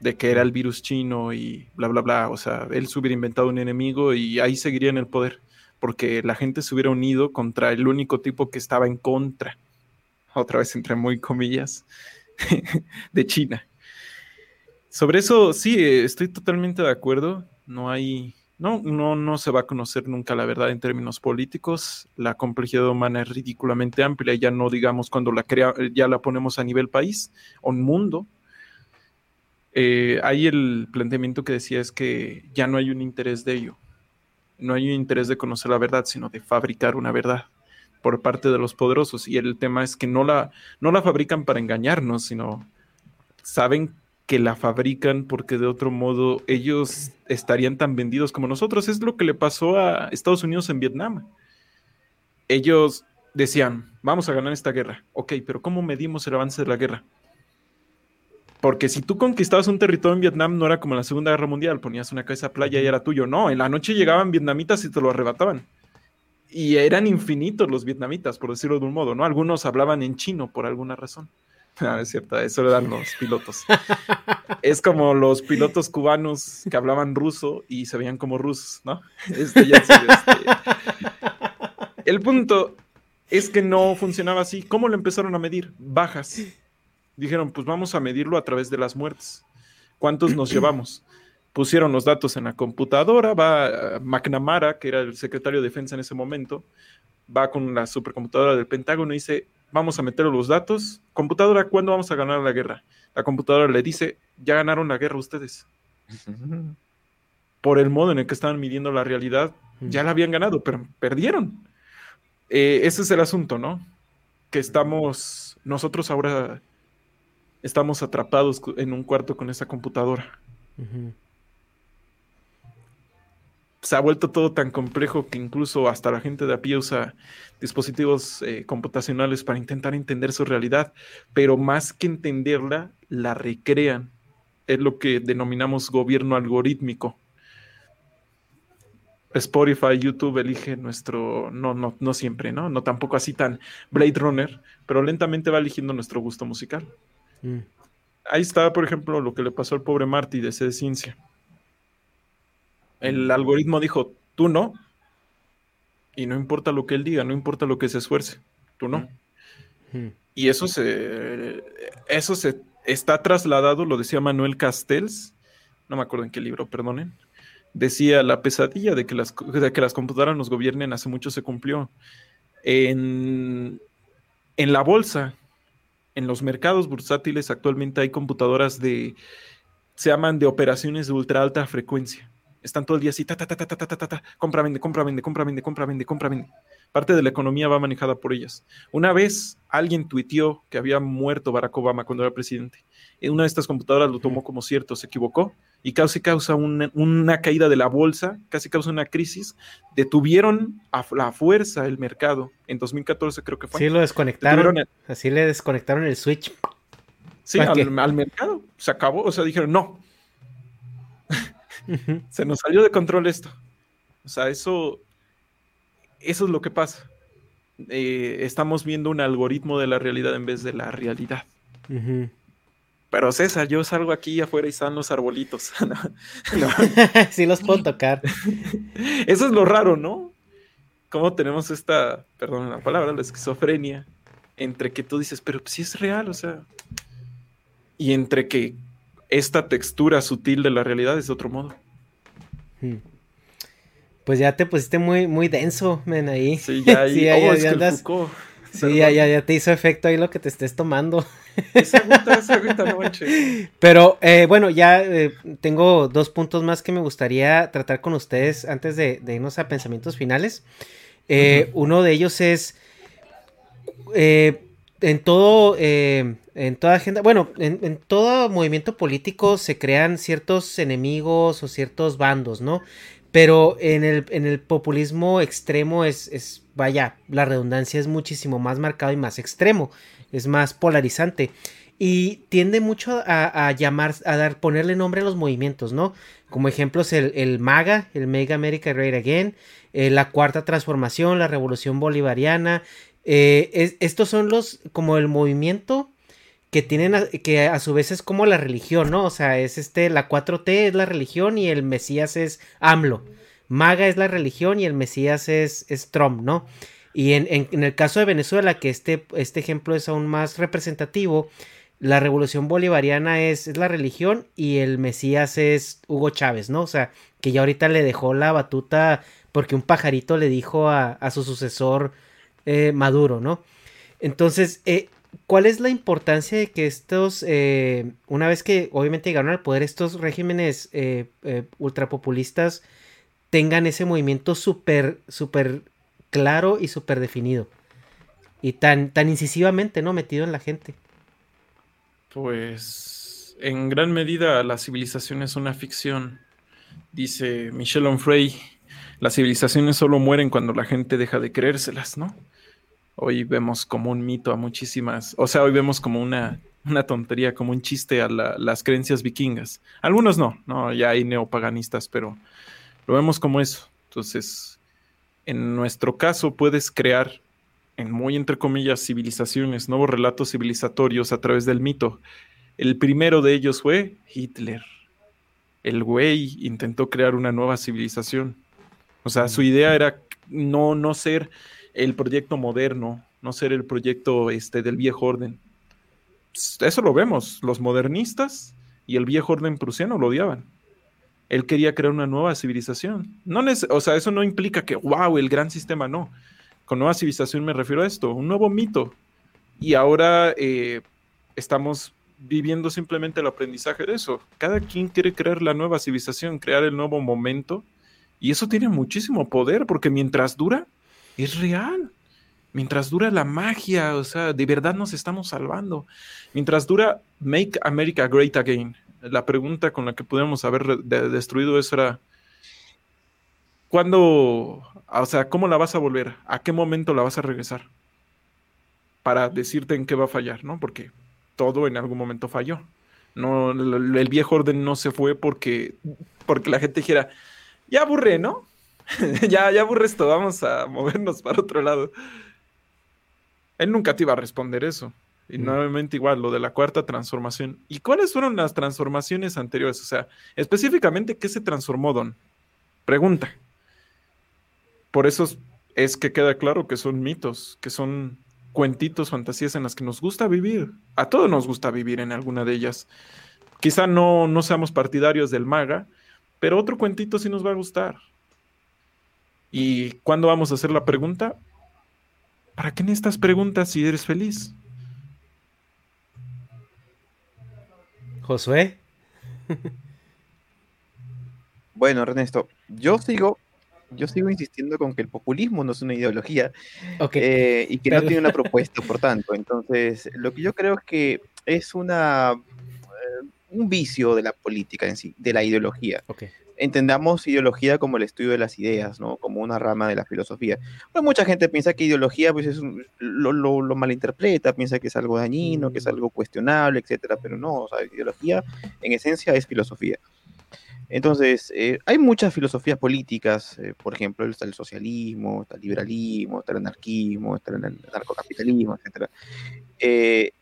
de que era el virus chino y bla, bla, bla. O sea, él se hubiera inventado un enemigo y ahí seguiría en el poder, porque la gente se hubiera unido contra el único tipo que estaba en contra, otra vez entre muy comillas, de China. Sobre eso, sí, eh, estoy totalmente de acuerdo. No hay, no, no, no se va a conocer nunca la verdad en términos políticos. La complejidad humana es ridículamente amplia, ya no digamos cuando la crea, ya la ponemos a nivel país o mundo. Eh, ahí el planteamiento que decía es que ya no hay un interés de ello. No hay un interés de conocer la verdad, sino de fabricar una verdad por parte de los poderosos. Y el tema es que no la, no la fabrican para engañarnos, sino saben que la fabrican porque de otro modo ellos estarían tan vendidos como nosotros. Es lo que le pasó a Estados Unidos en Vietnam. Ellos decían, vamos a ganar esta guerra. Ok, pero ¿cómo medimos el avance de la guerra? Porque si tú conquistabas un territorio en Vietnam, no era como en la Segunda Guerra Mundial, ponías una cabeza playa y era tuyo. No, en la noche llegaban vietnamitas y te lo arrebataban. Y eran infinitos los vietnamitas, por decirlo de un modo, ¿no? Algunos hablaban en chino por alguna razón. No, es cierto, eso le dan los pilotos. es como los pilotos cubanos que hablaban ruso y se veían como rusos, ¿no? Este, ya este. El punto es que no funcionaba así. ¿Cómo lo empezaron a medir? Bajas. Dijeron, pues vamos a medirlo a través de las muertes. ¿Cuántos nos llevamos? Pusieron los datos en la computadora, va uh, McNamara, que era el secretario de defensa en ese momento, va con la supercomputadora del Pentágono y dice, vamos a meter los datos. Computadora, ¿cuándo vamos a ganar la guerra? La computadora le dice, ya ganaron la guerra ustedes. Por el modo en el que estaban midiendo la realidad, ya la habían ganado, pero perdieron. Eh, ese es el asunto, ¿no? Que estamos, nosotros ahora estamos atrapados en un cuarto con esa computadora. Uh -huh. Se ha vuelto todo tan complejo que incluso hasta la gente de a pie usa dispositivos eh, computacionales para intentar entender su realidad, pero más que entenderla, la recrean. Es lo que denominamos gobierno algorítmico. Spotify, YouTube elige nuestro, no, no, no siempre, ¿no? No tampoco así tan Blade Runner, pero lentamente va eligiendo nuestro gusto musical. Mm. Ahí está, por ejemplo, lo que le pasó al pobre Marty de C de Ciencia. El algoritmo dijo, tú no, y no importa lo que él diga, no importa lo que se esfuerce, tú no. Mm. Y eso se, eso se está trasladado, lo decía Manuel Castells, no me acuerdo en qué libro, perdonen, decía la pesadilla de que las, de que las computadoras nos gobiernen hace mucho se cumplió. En, en la bolsa, en los mercados bursátiles actualmente hay computadoras de, se llaman de operaciones de ultra alta frecuencia. Están todo el día así, ta, ta, ta, ta, ta, ta, ta, ta, compra, vende, compra, vende, compra, vende, compra, vende, compra, vende. Parte de la economía va manejada por ellas. Una vez alguien tuiteó que había muerto Barack Obama cuando era presidente. En una de estas computadoras lo tomó como cierto, se equivocó y casi causa una, una, caída de la bolsa, casi causa una crisis, detuvieron a la fuerza el mercado. En 2014 creo que fue. Sí, lo desconectaron. Así le desconectaron el switch. Sí, al, al, mercado. Se acabó. O sea, dijeron, no. Se nos salió de control esto. O sea, eso, eso es lo que pasa. Eh, estamos viendo un algoritmo de la realidad en vez de la realidad. Pero César, yo salgo aquí afuera y están los arbolitos. sí los puedo tocar. Eso es lo raro, ¿no? Cómo tenemos esta, perdón la palabra, la esquizofrenia, entre que tú dices, pero si es real, o sea, y entre que esta textura sutil de la realidad es de otro modo. Hmm. Pues ya te pusiste muy, muy denso, men, ahí. Sí, ya, ahí, sí, oh, ya, andas... Sí, ya, ya, ya, te hizo efecto ahí lo que te estés tomando. Esa agüita, esa agüita, no Pero eh, bueno, ya eh, tengo dos puntos más que me gustaría tratar con ustedes antes de, irnos a pensamientos finales. Eh, uno de ellos es en todo, en toda agenda, bueno, en, en, todo movimiento político se crean ciertos enemigos o ciertos bandos, ¿no? Pero en el, en el populismo extremo es, es, vaya, la redundancia es muchísimo más marcado y más extremo, es más polarizante. Y tiende mucho a, llamar, a dar, ponerle nombre a los movimientos, ¿no? Como ejemplos, el, el MAGA, el Mega America Great Again, eh, la Cuarta Transformación, la Revolución Bolivariana. Eh, estos son los, como el movimiento que tienen, que a su vez es como la religión, ¿no? O sea, es este, la 4T es la religión y el Mesías es AMLO. Maga es la religión y el Mesías es, es Trump, ¿no? Y en, en, el caso de Venezuela, que este, este ejemplo es aún más representativo, la revolución bolivariana es, es, la religión y el Mesías es Hugo Chávez, ¿no? O sea, que ya ahorita le dejó la batuta porque un pajarito le dijo a, a su sucesor eh, Maduro, ¿no? Entonces, eh, ¿Cuál es la importancia de que estos, eh, una vez que obviamente llegaron al poder, estos regímenes eh, eh, ultrapopulistas tengan ese movimiento súper, súper claro y súper definido? Y tan, tan incisivamente, ¿no? Metido en la gente. Pues en gran medida la civilización es una ficción. Dice Michel Onfray, las civilizaciones solo mueren cuando la gente deja de creérselas, ¿no? Hoy vemos como un mito a muchísimas, o sea, hoy vemos como una, una tontería, como un chiste a las creencias vikingas. Algunos no, no, ya hay neopaganistas, pero lo vemos como eso. Entonces, en nuestro caso puedes crear, en muy entre comillas, civilizaciones, nuevos relatos civilizatorios a través del mito. El primero de ellos fue Hitler. El güey intentó crear una nueva civilización. O sea, su idea era no, no ser el proyecto moderno, no ser el proyecto este, del viejo orden. Pues, eso lo vemos, los modernistas y el viejo orden prusiano lo odiaban. Él quería crear una nueva civilización. No o sea, eso no implica que, wow, el gran sistema, no. Con nueva civilización me refiero a esto, un nuevo mito. Y ahora eh, estamos viviendo simplemente el aprendizaje de eso. Cada quien quiere crear la nueva civilización, crear el nuevo momento. Y eso tiene muchísimo poder, porque mientras dura, es real. Mientras dura la magia, o sea, de verdad nos estamos salvando. Mientras dura Make America Great Again, la pregunta con la que pudiéramos haber destruido eso era, ¿cuándo, o sea, cómo la vas a volver? ¿A qué momento la vas a regresar? Para decirte en qué va a fallar, ¿no? Porque todo en algún momento falló. No, el, viejo orden no se fue porque, porque la gente dijera, ya aburre, ¿no? ya, ya aburre esto, vamos a movernos para otro lado. Él nunca te iba a responder eso. Y mm. nuevamente igual, lo de la cuarta transformación. ¿Y cuáles fueron las transformaciones anteriores? O sea, específicamente, ¿qué se transformó, Don? Pregunta. Por eso es que queda claro que son mitos, que son cuentitos, fantasías en las que nos gusta vivir. A todos nos gusta vivir en alguna de ellas. Quizá no, no seamos partidarios del maga, pero otro cuentito sí nos va a gustar. ¿Y cuándo vamos a hacer la pregunta? ¿Para qué necesitas preguntas si eres feliz? Josué. bueno, Ernesto, yo sigo, yo sigo insistiendo con que el populismo no es una ideología eh, y que no tiene una propuesta, por tanto. Entonces, lo que yo creo es que es una, eh, un vicio de la política en sí, de la ideología. Ok. Entendamos ideología como el estudio de las ideas, ¿no? Como una rama de la filosofía. Pero mucha gente piensa que ideología pues, es un- lo, lo- lo malinterpreta, piensa que es algo dañino, que es algo cuestionable, etcétera. Pero no, o sea, ideología en esencia es filosofía. Entonces, eh, hay muchas filosofías políticas, eh, por ejemplo, está el socialismo, está el liberalismo, está el anarquismo, está el narcocapitalismo, etcétera, eh,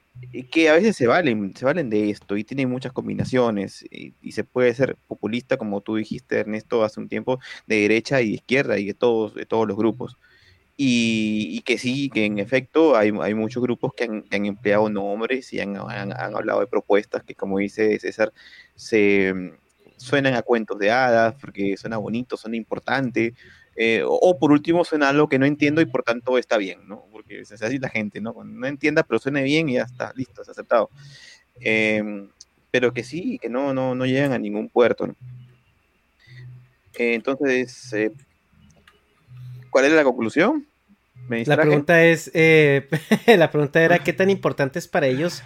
que a veces se valen, se valen de esto y tienen muchas combinaciones y, y se puede ser populista, como tú dijiste, Ernesto, hace un tiempo, de derecha y de izquierda y de todos, de todos los grupos. Y, y que sí, que en efecto hay, hay muchos grupos que han, que han empleado nombres y han, han- han hablado de propuestas que, como dice César, se mm, suenan a cuentos de hadas porque suena bonito, suena importante, eh, o, o por último suena algo que no entiendo y por tanto está bien, ¿no? Porque es así la gente, ¿no? Cuando no entienda, pero suene bien y ya está, listo, es aceptado. Em, pero que sí, que no, no, no llegan a ningún puerto, ¿no? Eh, entonces, eh, ¿cuál era la conclusión? ¿Me La pregunta es, eh, la pregunta era qué tan importante es para ellos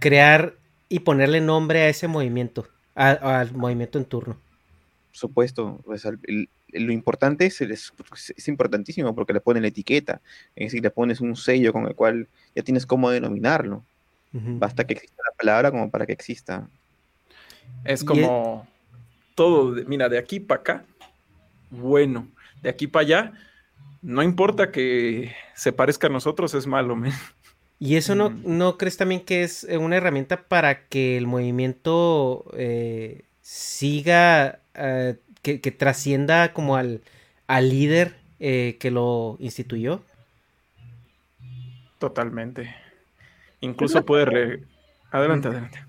crear y ponerle nombre a ese movimiento, a- al movimiento en turno. Por supuesto, pues, al- el- el- lo importante es, es, es importantísimo porque le ponen la etiqueta, es decir, le pones un sello con el cual ya tienes cómo denominarlo. Basta que exista la palabra como para que exista. Es como todo, de- mira, de aquí para acá, bueno, de aquí para allá, no importa que se parezca a nosotros, es malo, men. ¿Y eso no, no crees también que es una herramienta para que el movimiento eh, siga, eh, que, que trascienda como al, al líder eh, que lo instituyó? Totalmente. Incluso puede... re- Adelante, adelante.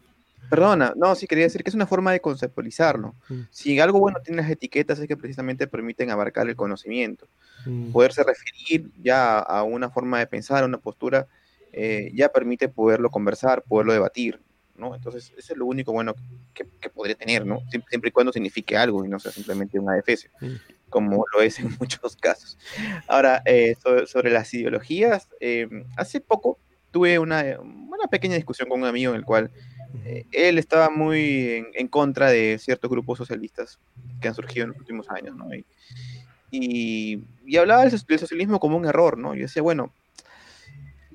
Perdona, no, sí quería decir que es una forma de conceptualizarlo. Mm. Si algo bueno tiene las etiquetas es que precisamente permiten abarcar el conocimiento. Mm. Poderse referir ya a una forma de pensar, a una postura, eh, ya permite poderlo conversar, poderlo debatir, ¿no? Entonces, eso es lo único bueno que, que podría tener, ¿no? Siempre, siempre y cuando signifique algo y no sea simplemente un adefesio, como lo es en muchos casos. Ahora, eh, so- sobre las ideologías, eh, hace poco tuve una, una pequeña discusión con un amigo en el cual eh, él estaba muy en, en contra de ciertos grupos socialistas que han surgido en los últimos años, ¿no? Y, y, y hablaba del, del socialismo como un error, ¿no? Yo decía, bueno,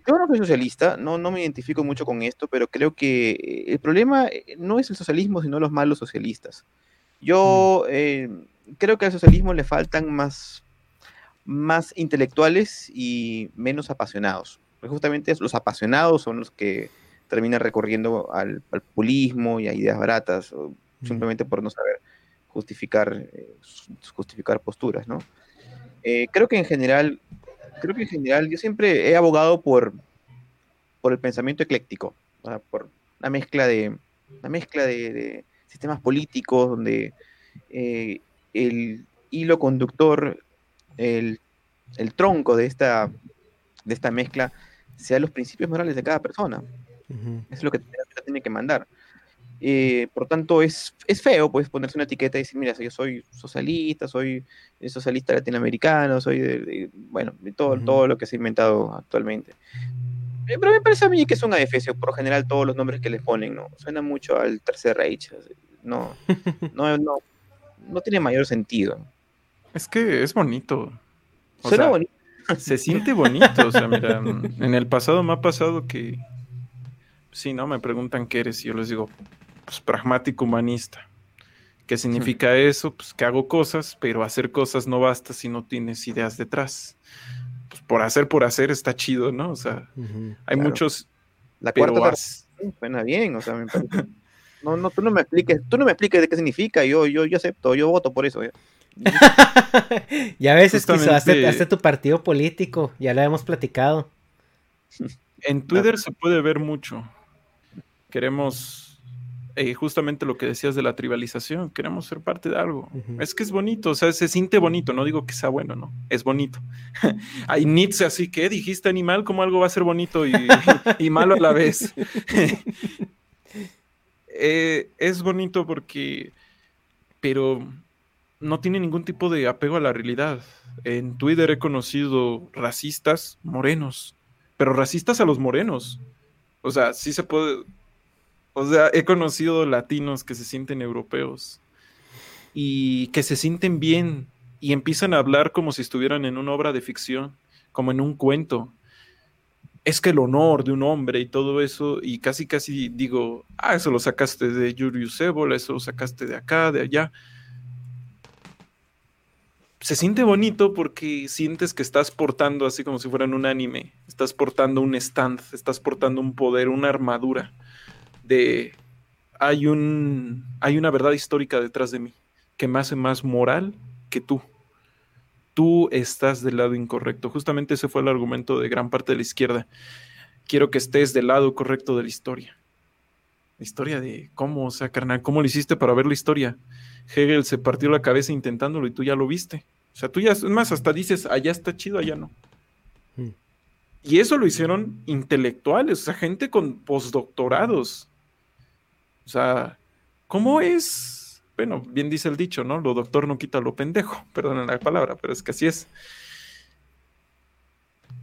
yo no soy socialista, no, no me identifico mucho con esto, pero creo que eh, el problema eh, no es el socialismo, sino los malos socialistas. Yo eh, creo que al socialismo le faltan más, más intelectuales y menos apasionados. Porque justamente los apasionados son los que terminan recurriendo al, al populismo y a ideas baratas, o simplemente por no saber justificar, eh, justificar posturas, ¿no? Eh, creo que en general, creo que en general yo siempre he abogado por, por el pensamiento ecléctico, o sea, por la mezcla de, la mezcla de, de sistemas políticos donde eh, el hilo conductor, el, el tronco de esta, de esta mezcla, sean los principios morales de cada persona. Eso es lo que tiene que mandar. Eh, por tanto, es, es feo pues ponerse una etiqueta y decir, mira, yo soy socialista, soy eh, socialista latinoamericano, soy de, de- bueno, de todo, todo lo que se ha inventado actualmente. Eh, Pero me parece a mí que es un adefesio, por general todos los nombres que les ponen, ¿no? Suena mucho al Tercer Reich. No, no, no, no tiene mayor sentido. Es que es bonito. O Suena sea, bonito. Se siente bonito. O sea, mira, en el pasado me ha pasado que. Sí, ¿no? Me preguntan qué eres y yo les digo, pues pragmático humanista. ¿Qué significa eso? Pues que hago cosas, pero hacer cosas no basta si no tienes ideas detrás. Pues por hacer, por hacer está chido, ¿no? O sea, hay Claro. muchos. La pero cuarta as- transformación suena bien, o sea, me parece- No, no, tú no me expliques, tú no me expliques de qué significa, yo, yo, yo acepto, yo voto por eso. ¿eh? Ya ves, es que hazte, Justamente- hazte tu partido político, ya lo hemos platicado. En Twitter se puede ver mucho. Queremos, eh, justamente lo que decías de la tribalización, queremos ser parte de algo. Es que es bonito, o sea, se siente bonito, no digo que sea bueno, ¿no? Es bonito. Hay Nietzsche así que dijiste animal, como algo va a ser bonito y, y malo a la vez. Eh, es bonito porque, pero no tiene ningún tipo de apego a la realidad. En Twitter he conocido racistas morenos, pero racistas a los morenos. O sea, sí se puede. O sea, he conocido latinos que se sienten europeos y que se sienten bien y empiezan a hablar como si estuvieran en una obra de ficción, como en un cuento. Es que el honor de un hombre y todo eso, y casi casi digo, ah, eso lo sacaste de Julius Evola, eso lo sacaste de acá, de allá. Se siente bonito porque sientes que estás portando así como si fuera en un anime, estás portando un stand, estás portando un poder, una armadura de hay un hay una verdad histórica detrás de mí que me hace más moral que tú. Tú estás del lado incorrecto. Justamente ese fue el argumento de gran parte de la izquierda. Quiero que estés del lado correcto de la historia. La historia de cómo, o sea, carnal, ¿cómo lo hiciste para ver la historia? Hegel se partió la cabeza intentándolo y tú ya lo viste. O sea, tú ya, es más, hasta dices, allá está chido, allá no. Hmm. Y eso lo hicieron intelectuales, o sea, gente con postdoctorados. O sea, ¿cómo es? Bueno, bien dice el dicho, ¿no? Lo doctor no quita lo pendejo, perdón la palabra, pero es que así es.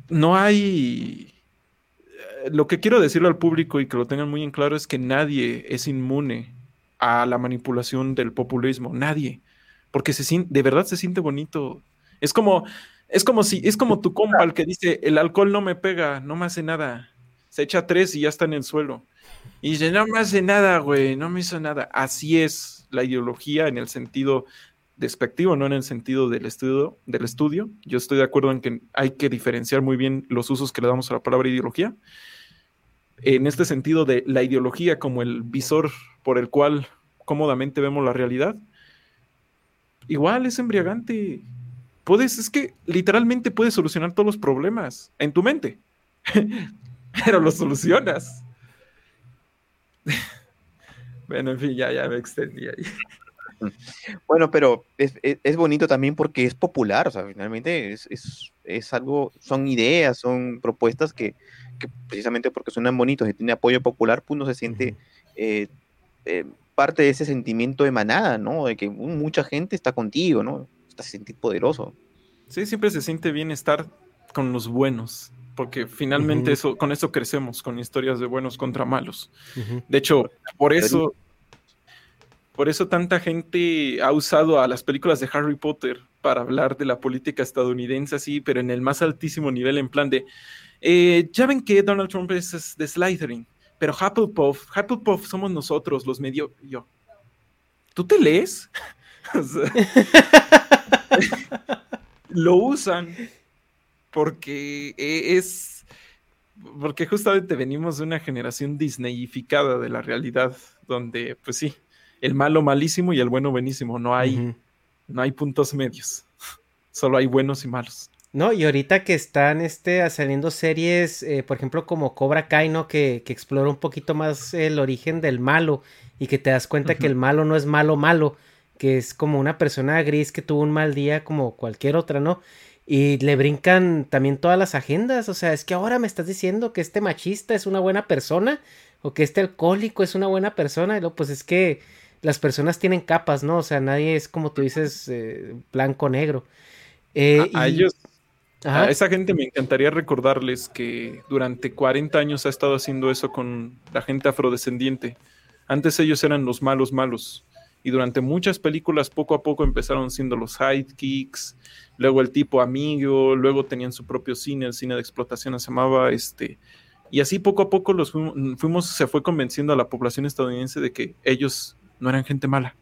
No hay... Eh, lo que quiero decirle al público y que lo tengan muy en claro es que nadie es inmune a la manipulación del populismo, nadie, porque se de verdad se siente bonito. Es como, es como si, es como tu compa el que dice, el alcohol no me pega, no me hace nada. Se echa tres y ya está en el suelo. Y dice, no me hace nada, güey, no me hizo nada. Así es la ideología en el sentido despectivo, no en el sentido del estudio, del estudio. Yo estoy de acuerdo en que hay que diferenciar muy bien los usos que le damos a la palabra ideología. En este sentido de la ideología como el visor por el cual cómodamente vemos la realidad, igual es embriagante. Puedes, es que literalmente puedes solucionar todos los problemas en tu mente, pero los solucionas. bueno, en fin, ya, ya me extendí ahí. Bueno, pero es, bonito también porque es popular, o sea, finalmente es, algo, son ideas, son propuestas que, precisamente porque suenan bonitos y tiene apoyo popular, pues uno se siente eh, eh, parte de ese sentimiento de manada, ¿no? De que mucha gente está contigo, ¿no? Estás sentir poderoso. Sí, siempre se siente bien estar con los buenos porque finalmente eso, con eso crecemos, con historias de buenos contra malos. De hecho, por eso, por eso tanta gente ha usado a las películas de Harry Potter para hablar de la política estadounidense así, pero en el más altísimo nivel, en plan de, eh, ya ven que Donald Trump es de Slytherin, pero Hufflepuff, Hufflepuff somos nosotros, los medio, yo, ¿tú te lees? lo usan porque e, es, porque justamente venimos de una generación disneyificada de la realidad, donde, pues sí, el malo malísimo y el bueno buenísimo, no hay, no hay puntos medios, solo hay buenos y malos. No, y ahorita que están este, saliendo series, eh, por ejemplo, como Cobra Kai, ¿no? Que, que, explora un poquito más el origen del malo y que te das cuenta que el malo no es malo malo, que es como una persona gris que tuvo un mal día como cualquier otra, ¿no? Y le brincan también todas las agendas. O sea, es que ahora me estás diciendo que este machista es una buena persona. O que este alcohólico es una buena persona. Y luego, pues es que las personas tienen capas, ¿no? O sea, nadie es como tú dices, eh, blanco negro. Eh, a, ellos, a esa gente me encantaría recordarles que durante 40 años ha estado haciendo eso con la gente afrodescendiente. Antes ellos eran los malos malos. Y durante muchas películas poco a poco empezaron siendo los sidekicks, luego el tipo amigo, luego tenían su propio cine, el cine de explotación se llamaba este, y así poco a poco los fuimos, se fue convenciendo a la población estadounidense de que ellos no eran gente mala.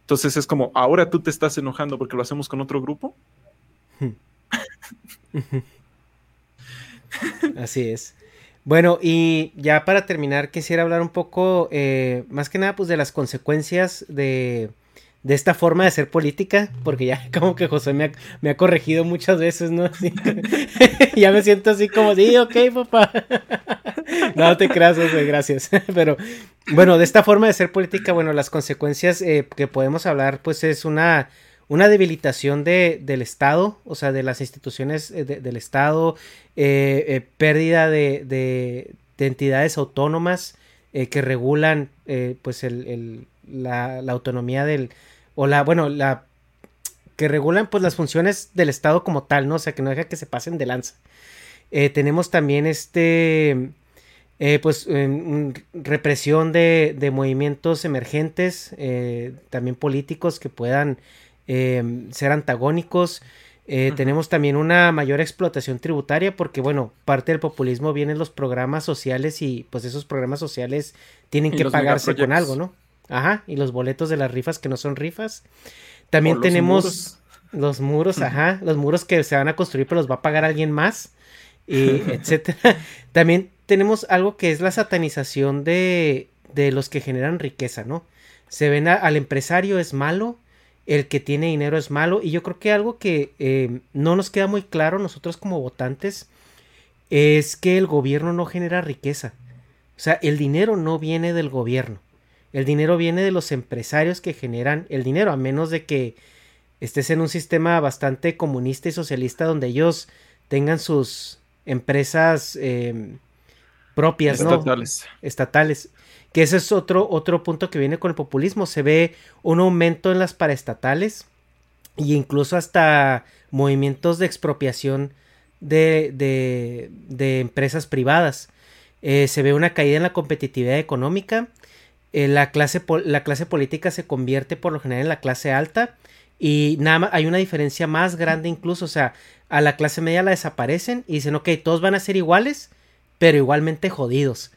Entonces es como, ahora tú te estás enojando porque lo hacemos con otro grupo. Así es. Bueno, y ya para terminar, quisiera hablar un poco, eh, más que nada, pues de las consecuencias de, de esta forma de hacer política, porque ya como que José me ha, me ha corregido muchas veces, ¿no? ya me siento así como, sí, ok, papá. no te creas, José, gracias. Pero bueno, de esta forma de hacer política, bueno, las consecuencias eh, que podemos hablar, pues es una, una debilitación de, del Estado, o sea, de las instituciones eh, del Estado, eh, pérdida de, de, entidades autónomas que regulan, pues, el, la, autonomía del o la, bueno, la que regulan pues las funciones del Estado como tal, ¿no? O sea, que no deja que se pasen de lanza. Eh, tenemos también este, eh, pues represión de, de, movimientos emergentes, eh, también políticos que puedan em, ser antagónicos. Eh, tenemos también una mayor explotación tributaria porque, bueno, parte del populismo viene en los programas sociales y pues esos programas sociales tienen que pagarse con algo, ¿no? Ajá, y los boletos de las rifas que no son rifas. También tenemos los muros, ajá, los muros que se van a construir pero los va a pagar alguien más, y etcétera. También tenemos algo que es la satanización de, de los que generan riqueza, ¿no? Se ven al empresario es malo, el que tiene dinero es malo, y yo creo que algo que eh, no nos queda muy claro nosotros como votantes es que el gobierno no genera riqueza. O sea, el dinero no viene del gobierno. El dinero viene de los empresarios que generan el dinero, a menos de que estés en un sistema bastante comunista y socialista donde ellos tengan sus empresas em, propias, Estatales. Estatales. Que ese es otro, otro punto que viene con el populismo. Se ve un aumento en las paraestatales e incluso hasta movimientos de expropiación de, de, empresas privadas. Eh, se ve una caída en la competitividad económica. Eh, la, clase, la clase política se convierte por lo general en la clase alta. Y nada hay una diferencia más grande incluso. O sea, a la clase media la desaparecen y dicen, ok, todos van a ser iguales pero igualmente jodidos.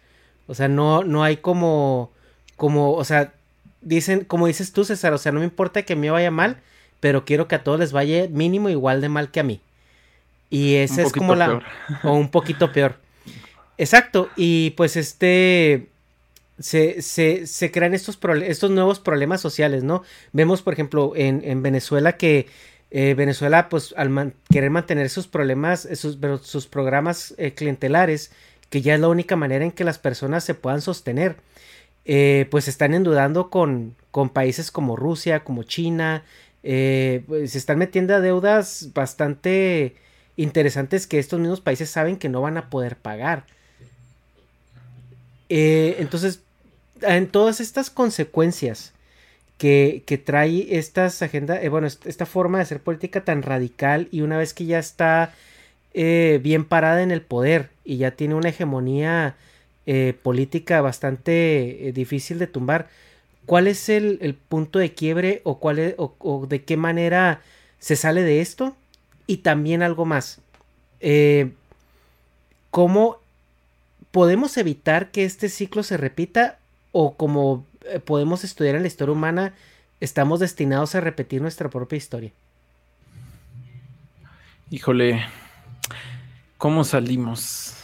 O sea, no, no hay como, como, o sea, dicen, como dices tú, César, o sea, no me importa que me vaya mal, pero quiero que a todos les vaya mínimo igual de mal que a mí. Y esa es como la... O un poquito peor. Exacto. Y pues este... Se, se, se crean estos, estos nuevos problemas sociales, ¿no? Vemos, por ejemplo, en, en Venezuela que eh, Venezuela, pues al querer mantener sus problemas, sus, sus programas eh, clientelares, que ya es la única manera en que las personas se puedan sostener. Eh, pues están endudando con, con, países como Rusia, como China, eh, pues se están metiendo a deudas bastante interesantes que estos mismos países saben que no van a poder pagar. Eh, entonces, en todas estas consecuencias que, que trae estas agenda, bueno, esta forma de hacer política tan radical y una vez que ya está eh, bien parada en el poder y ya tiene una hegemonía eh, política bastante eh, difícil de tumbar. ¿Cuál es el, punto de quiebre o, cuál o, de qué manera se sale de esto? Y también algo más. ¿Cómo podemos evitar que este ciclo se repita? ¿O como podemos estudiar en la historia humana, estamos destinados a repetir nuestra propia historia? Híjole, ¿Cómo salimos?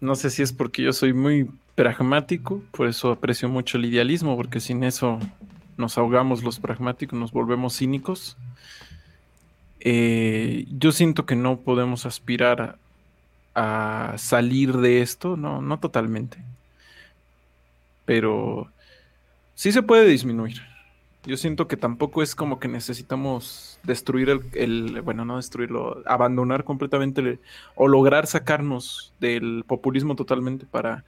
No sé si es porque yo soy muy pragmático, por eso aprecio mucho el idealismo, porque sin eso nos ahogamos los pragmáticos, nos volvemos cínicos. Eh, yo siento que no podemos aspirar a, salir de esto, no, no totalmente. Pero sí se puede disminuir. Yo siento que tampoco es como que necesitamos destruir el, bueno, no destruirlo, abandonar completamente o lograr sacarnos del populismo totalmente para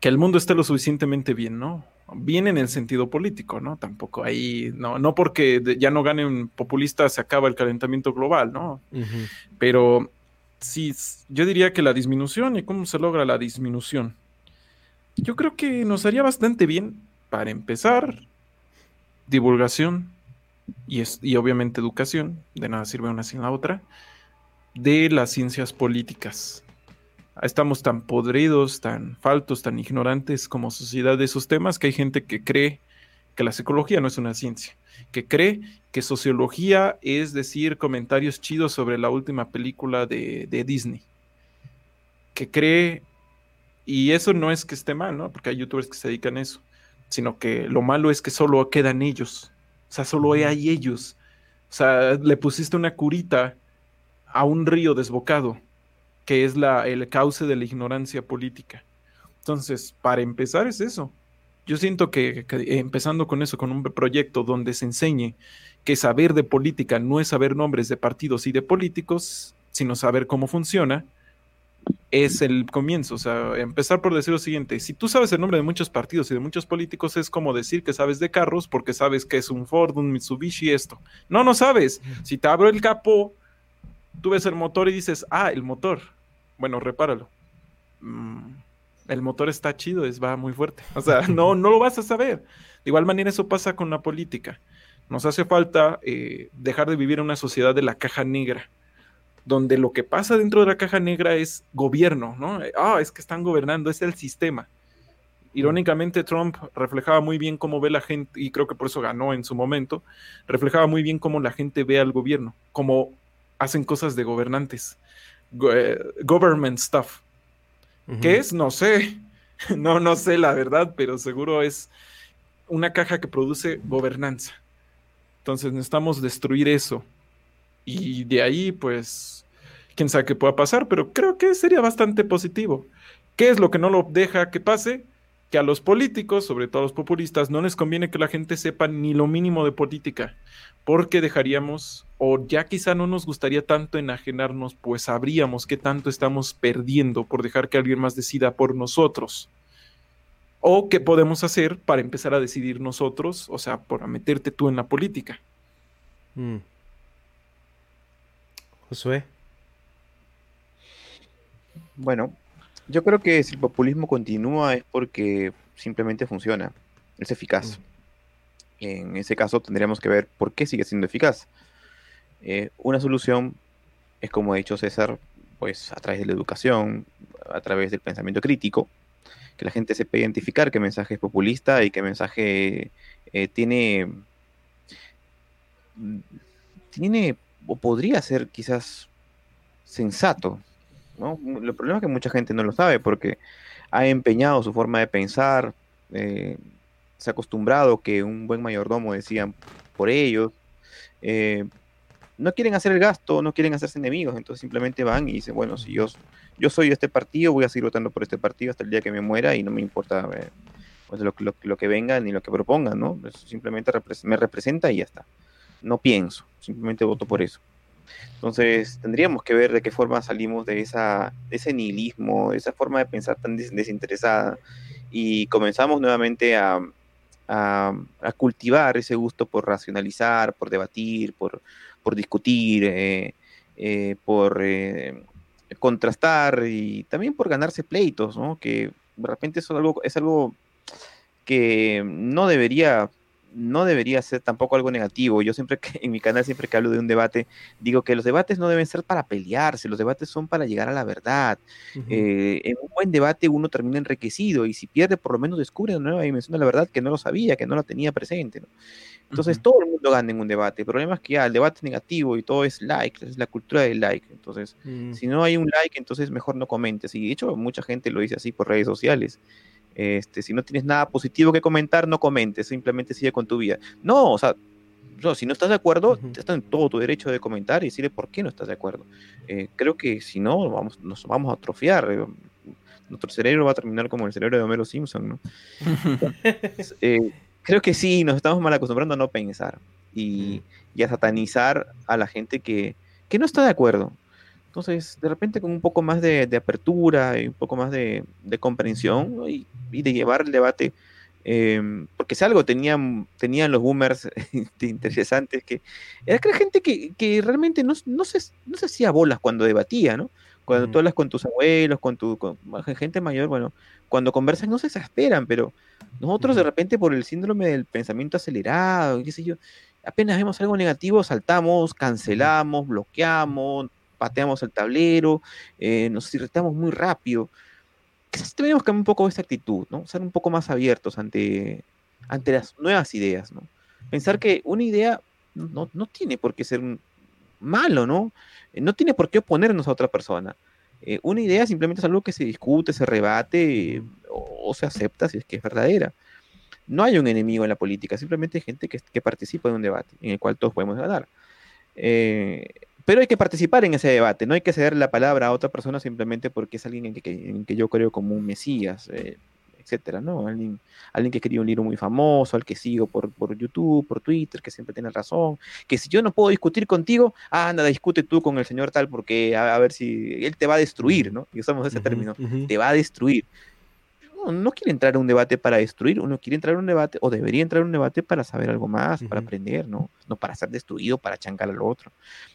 que el mundo esté lo suficientemente bien, ¿no? Bien en el sentido político, ¿no? Tampoco ahí, no, no porque ya no ganen populistas se acaba el calentamiento global, ¿no? Pero sí, yo diría que la disminución y cómo se logra la disminución. Yo creo que nos haría bastante bien, para empezar, divulgación y, es, y obviamente educación, de nada sirve una sin la otra, de las ciencias políticas. Estamos tan podridos, tan faltos, tan ignorantes como sociedad de esos temas que hay gente que cree que la psicología no es una ciencia, que cree que sociología es decir comentarios chidos sobre la última película de, de Disney, que cree, y eso no es que esté mal, ¿no? Porque hay youtubers que se dedican a eso, sino que lo malo es que solo quedan ellos, o sea, solo hay ellos. O sea, le pusiste una curita a un río desbocado, que es la, el cauce de la ignorancia política. Entonces, para empezar es eso. Yo siento que, que, empezando con eso, con un proyecto donde se enseñe que saber de política no es saber nombres de partidos y de políticos, sino saber cómo funciona, es el comienzo. O sea, empezar por decir lo siguiente: si tú sabes el nombre de muchos partidos y de muchos políticos, es como decir que sabes de carros porque sabes que es un Ford, un Mitsubishi, esto. No, no sabes. Si te abro el capó, tú ves el motor y dices, ah, el motor. Bueno, repáralo. mm, el motor está chido, es, va muy fuerte. O sea, no, no lo vas a saber. De igual manera eso pasa con la política. Nos hace falta eh, dejar de vivir en una sociedad de la caja negra, donde lo que pasa dentro de la caja negra es gobierno, ¿no? Ah, es que están gobernando, es el sistema. Irónicamente, Trump reflejaba muy bien cómo ve la gente, y creo que por eso ganó en su momento, reflejaba muy bien cómo la gente ve al gobierno, cómo hacen cosas de gobernantes. Eh, government stuff. ¿Qué es? No sé. No, no sé la verdad, pero seguro es una caja que produce gobernanza. Entonces necesitamos destruir eso. Y de ahí, pues, quién sabe qué pueda pasar, pero creo que sería bastante positivo. ¿Qué es lo que no lo deja que pase? Que a los políticos, sobre todo a los populistas, no les conviene que la gente sepa ni lo mínimo de política porque dejaríamos, o ya quizá no nos gustaría tanto enajenarnos, pues sabríamos qué tanto estamos perdiendo por dejar que alguien más decida por nosotros. O qué podemos hacer para empezar a decidir nosotros, o sea, para meterte tú en la política. Mm. Josué. Bueno, yo creo que si el populismo continúa es porque simplemente funciona, es eficaz. Mm. En ese caso tendríamos que ver por qué sigue siendo eficaz. Eh, una solución es, como ha dicho César, pues a través de la educación, a través del pensamiento crítico, que la gente sepa identificar qué mensaje es populista y qué mensaje eh, tiene, tiene o podría ser quizás sensato. ¿no? El problema es que mucha gente no lo sabe porque ha empeñado su forma de pensar, eh, se ha acostumbrado que un buen mayordomo decían por ellos. Eh, no quieren hacer el gasto, no quieren hacerse enemigos, entonces simplemente van y dicen, bueno, si yo, yo soy de este partido, voy a seguir votando por este partido hasta el día que me muera y no me importa eh, pues lo, lo, que venga ni lo que propongan, ¿no? simplemente me representa y ya está. No pienso, simplemente voto por eso. Entonces tendríamos que ver de qué forma salimos de, esa, de ese nihilismo, de esa forma de pensar tan desinteresada y comenzamos nuevamente a, a, cultivar ese gusto por racionalizar, por debatir, por, por discutir, eh, eh, por eh, contrastar y también por ganarse pleitos, ¿no? Que de repente es algo, es algo que no debería no debería ser tampoco algo negativo. Yo siempre que en mi canal, siempre que hablo de un debate, digo que los debates no deben ser para pelearse, los debates son para llegar a la verdad. Eh, en un buen debate uno termina enriquecido y si pierde, por lo menos descubre una nueva dimensión de la verdad que no lo sabía, que no lo tenía presente. Entonces todo el mundo gana en un debate. El problema es que ya el debate es negativo y todo es like, es la cultura del like. Entonces, mm. si no hay un like, entonces mejor no comentes. Y de hecho, mucha gente lo dice así por redes sociales. Este, si no tienes nada positivo que comentar, no comentes, simplemente sigue con tu vida. No, o sea, si no estás de acuerdo, estás en todo tu derecho de comentar y decirle por qué no estás de acuerdo. Eh, creo que si no, vamos, nos vamos a atrofiar. Eh, nuestro cerebro va a terminar como el cerebro de Homero Simpson, ¿no? Eh, creo que sí, nos estamos mal acostumbrando a no pensar y, y a satanizar a la gente que, que no está de acuerdo. Entonces, de repente con un poco más de, apertura y un poco más de, comprensión y, de llevar el debate, em, porque si algo tenían, tenían los boomers interesantes, que era que la gente que, realmente no, no, se, no se hacía bolas cuando debatía, ¿no? Cuando tú hablas con tus abuelos, con tu gente mayor, bueno, cuando conversan no se exasperan, pero nosotros de repente por el síndrome del pensamiento acelerado, qué sé yo, apenas vemos algo negativo, saltamos, cancelamos, bloqueamos, pateamos el tablero, eh, nos irritamos muy rápido. Quizás que cambiar un poco esa actitud, ¿no? Ser un poco más abiertos ante, ante las nuevas ideas, ¿no? Pensar que una idea no, tiene por qué ser malo, ¿no? Eh, no tiene por qué oponernos a otra persona. Eh, una idea simplemente es algo que se discute, se rebate o, se acepta si es que es verdadera. No hay un enemigo en la política, simplemente hay gente que, que participa de un debate en el cual todos podemos ganar. Eh, pero hay que participar en ese debate, no hay que ceder la palabra a otra persona simplemente porque es alguien en que, que yo creo como un mesías, eh, etcétera, ¿no? Alguien, alguien que escribe un libro muy famoso, al que sigo por, por YouTube, por Twitter, que siempre tiene razón, que si yo no puedo discutir contigo, ah, nada, discute tú con el señor tal porque a, ver si él te va a destruir, ¿no? Y usamos ese término, te va a destruir. No, no, quiere entrar a un debate para destruir, uno quiere entrar a un debate, o debería entrar a un debate para saber algo más, para aprender, ¿no? No para ser destruido, para chancar al otro.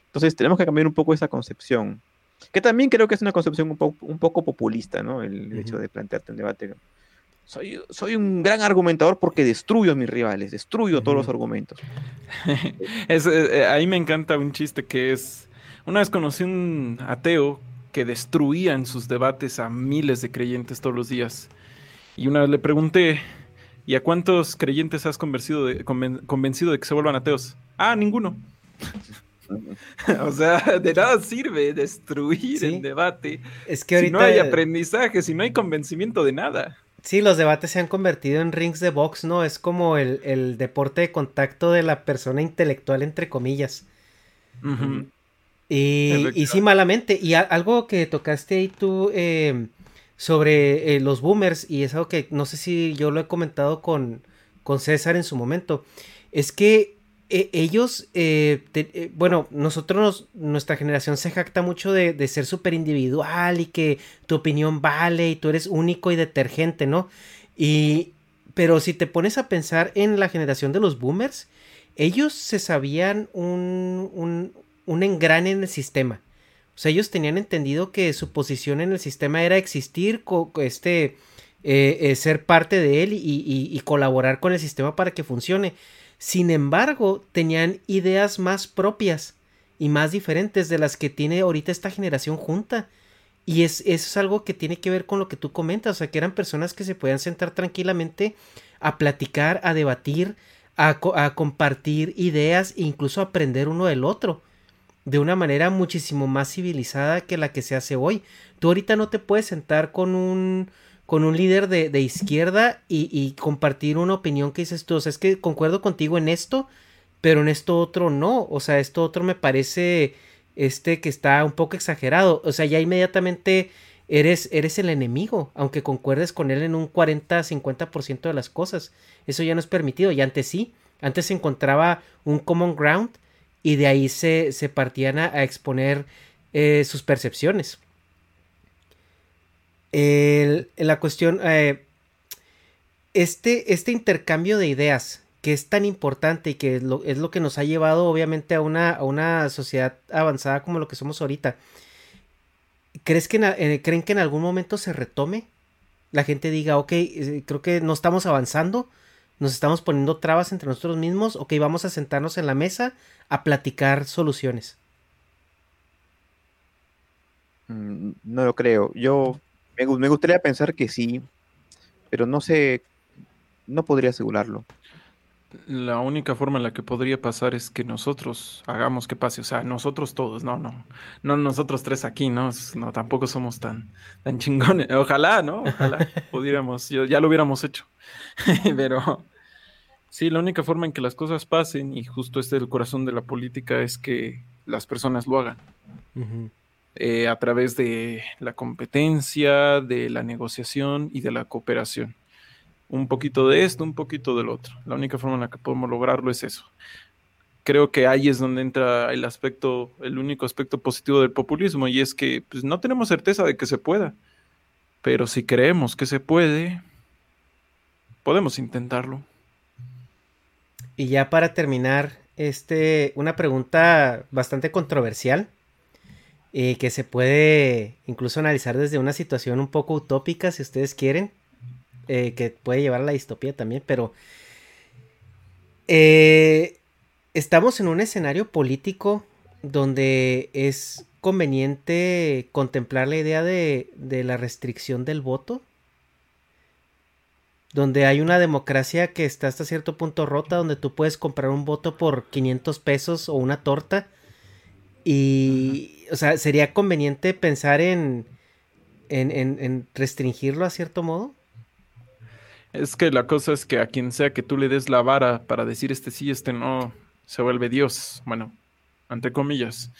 Entonces tenemos que cambiar un poco esa concepción. Que también creo que es una concepción un, un poco populista, ¿no? El, hecho de plantearte un debate. Soy, soy un gran argumentador porque destruyo a mis rivales, destruyo todos los argumentos. es, eh, ahí me encanta un chiste que es, una vez conocí un ateo que destruía en sus debates a miles de creyentes todos los días. Y una vez le pregunté, ¿y a cuántos creyentes has convencido de, convencido de que se vuelvan ateos? Ah, ninguno. o sea, de nada sirve destruir el debate. Es que ahorita... Si no hay aprendizaje, si no hay convencimiento de nada. Sí, los debates se han convertido en rings de box, ¿no? Es como el, deporte de contacto de la persona intelectual, entre comillas. y, y, sí, malamente. Y algo que tocaste ahí tú eh, sobre eh, los boomers, y es algo que no sé si yo lo he comentado con, con César en su momento, es que e, ellos, eh, eh, bueno, nosotros, nuestra generación se jacta mucho de, ser súper individual y que tu opinión vale y tú eres único y detergente, ¿no? Y, pero si te pones a pensar en la generación de los boomers, ellos se sabían un, un, engrane en el sistema. O sea, ellos tenían entendido que su posición en el sistema era existir, este, eh, ser parte de él y, y colaborar con el sistema para que funcione. Sin embargo, tenían ideas más propias y más diferentes de las que tiene ahorita esta generación junta. Y es, eso es algo que tiene que ver con lo que tú comentas, o sea, que eran personas que se podían sentar tranquilamente a platicar, a debatir, a, a compartir ideas e incluso aprender uno del otro de una manera muchísimo más civilizada que la que se hace hoy. Tú ahorita no te puedes sentar con un con un líder de, izquierda y, compartir una opinión que dices tú, o sea, es que concuerdo contigo en esto, pero en esto otro no, o sea, esto otro me parece este que está un poco exagerado, o sea, ya inmediatamente eres, eres el enemigo, aunque concuerdes con él en un 40-50% de las cosas, eso ya no es permitido, y antes sí, antes se encontraba un common ground y de ahí se, se partían a, exponer eh, sus percepciones la cuestión, eh, este, este intercambio de ideas que es tan importante y que es lo, que nos ha llevado obviamente a una, a una, sociedad avanzada como lo que somos ahorita, ¿crees que eh, ¿creen que en algún momento se retome? La gente diga, ok, eh, creo que no estamos avanzando, nos estamos poniendo trabas entre nosotros mismos, ok, vamos a sentarnos en la mesa a platicar soluciones. Mm, no lo creo. Yo me, gustaría pensar que sí, pero no sé, no podría asegurarlo. La única forma en la que podría pasar es que nosotros hagamos que pase, o sea, nosotros todos, no, no, no nosotros tres aquí, no, no tampoco somos tan, tan chingones. Ojalá, ¿no? Ojalá pudiéramos, ya lo hubiéramos hecho. Pero sí, la única forma en que las cosas pasen, y justo este es el corazón de la política, es que las personas lo hagan. Eh, a través de la competencia, de la negociación y de la cooperación. Un poquito de esto, un poquito del otro. La única forma en la que podemos lograrlo es eso. Creo que ahí es donde entra el aspecto, el único aspecto positivo del populismo, y es que pues, no tenemos certeza de que se pueda. Pero si creemos que se puede, podemos intentarlo. Y ya para terminar, este, una pregunta bastante controversial eh, que se puede incluso analizar desde una situación un poco utópica, si ustedes quieren, eh, que puede llevar a la distopía también, pero eh, estamos en un escenario político donde es conveniente contemplar la idea de, de la restricción del voto, donde hay una democracia que está hasta cierto punto rota, donde tú puedes comprar un voto por 500 pesos o una torta y, o sea, ¿sería conveniente pensar en, en, restringirlo a cierto modo? Es que la cosa es que a quien sea que tú le des la vara para decir este sí, este no, se vuelve Dios. Bueno, entre comillas.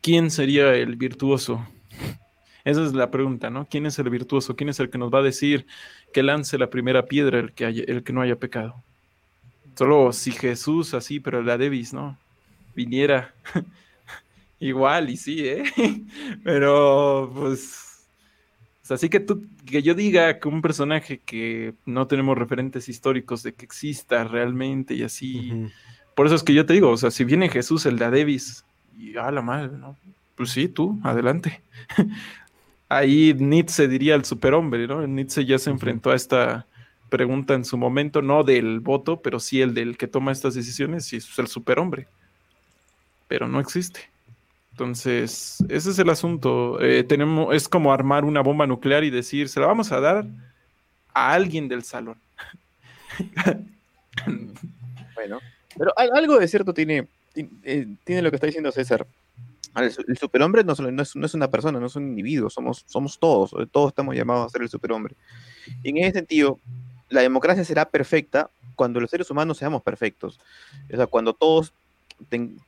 ¿Quién sería el virtuoso? Esa es la pregunta, ¿no? ¿Quién es el virtuoso? ¿Quién es el que nos va a decir que lance la primera piedra el que, el que no haya pecado? Solo si Jesús así, pero la Davis, ¿no? Viniera Igual, y sí, ¿eh? Pero, pues, así que tú, que yo diga que un personaje que no tenemos referentes históricos de que exista realmente y así. Por eso es que yo te digo, o sea, si viene Jesús, el de Adebis, y a la mal, ¿no? Pues sí, tú, adelante. Ahí Nietzsche diría el superhombre, ¿no? Nietzsche ya se enfrentó a esta pregunta en su momento, no del voto, pero sí el del que toma estas decisiones, y es el superhombre. Pero no existe. Entonces, ese es el asunto. Eh, tenemos, es como armar una bomba nuclear y decir, se la vamos a dar a alguien del salón. bueno, pero algo de cierto tiene, eh, tiene lo que está diciendo César. El, superhombre no, es, una persona, no es un individuo, somos, somos todos, todos estamos llamados a ser el superhombre. Y en ese sentido, la democracia será perfecta cuando los seres humanos seamos perfectos. O sea, cuando todos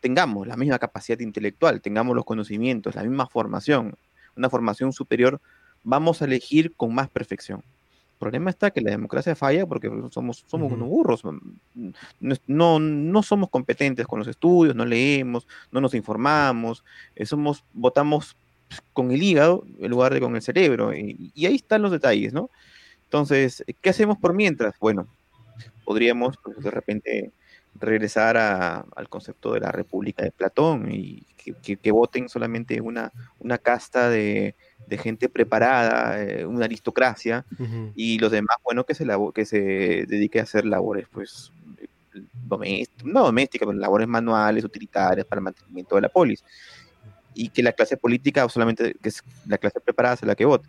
tengamos la misma capacidad intelectual, tengamos los conocimientos, la misma formación, una formación superior, vamos a elegir con más perfección. El problema está que la democracia falla porque somos, somos unos burros. No, no somos competentes con los estudios, no leemos, no nos informamos, eh, somos, votamos con el hígado en lugar de con el cerebro. Y, y ahí están los detalles, ¿no? Entonces, ¿qué hacemos por mientras? Bueno, podríamos pues, de repente regresar al concepto de la República de Platón y que, voten solamente una, una casta de, gente preparada, eh, una aristocracia, y los demás, bueno, que se, que se dedique a hacer labores, pues, no domésticas, pero labores manuales, utilitarias para el mantenimiento de la polis. Y que la clase política, solamente que es la clase preparada, sea la que vote.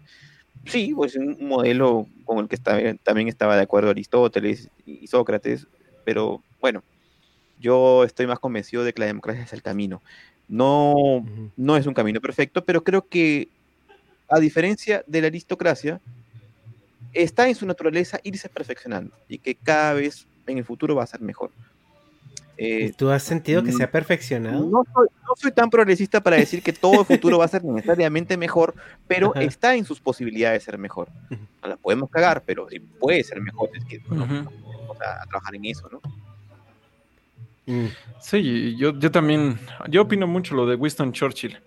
Sí, pues un modelo con el que también estaba de acuerdo Aristóteles y Sócrates, pero bueno, yo estoy más convencido de que la democracia es el camino. No, no es un camino perfecto, pero creo que a diferencia de la aristocracia, está en su naturaleza irse perfeccionando y que cada vez en el futuro va a ser mejor. Eh, ¿Tú has sentido que se ha mm, perfeccionado? No soy, tan progresista para decir que todo el futuro va a ser necesariamente mejor, pero está en sus posibilidades de ser mejor. No la podemos cagar, pero puede ser mejor. Es que vamos a, trabajar en eso, ¿no? Mm. Sí, yo, yo también, yo opino mucho lo de Winston Churchill.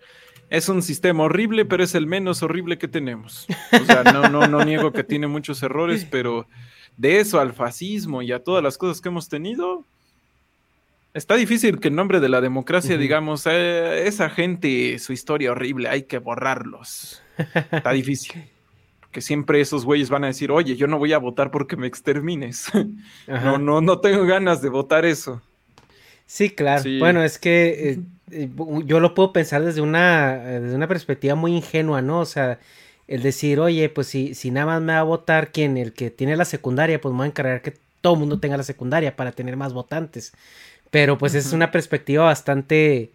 Es un sistema horrible, pero es el menos horrible que tenemos. O sea, no, no, no niego que tiene muchos errores, pero de eso al fascismo y a todas las cosas que hemos tenido, Está difícil que en nombre de la democracia digamos, eh, esa gente, su historia horrible, hay que borrarlos. Está difícil. Porque siempre esos güeyes van a decir, oye, yo no voy a votar porque me extermines. no, no, no tengo ganas de votar eso. Sí, claro. Bueno, es que eh, eh, yo lo puedo pensar desde una, desde una perspectiva muy ingenua, ¿no? O sea, el decir, oye, pues si, si nada más me va a votar quien, el que tiene la secundaria, pues me voy a encargar que todo el mundo tenga la secundaria para tener más votantes. Pero pues es una perspectiva bastante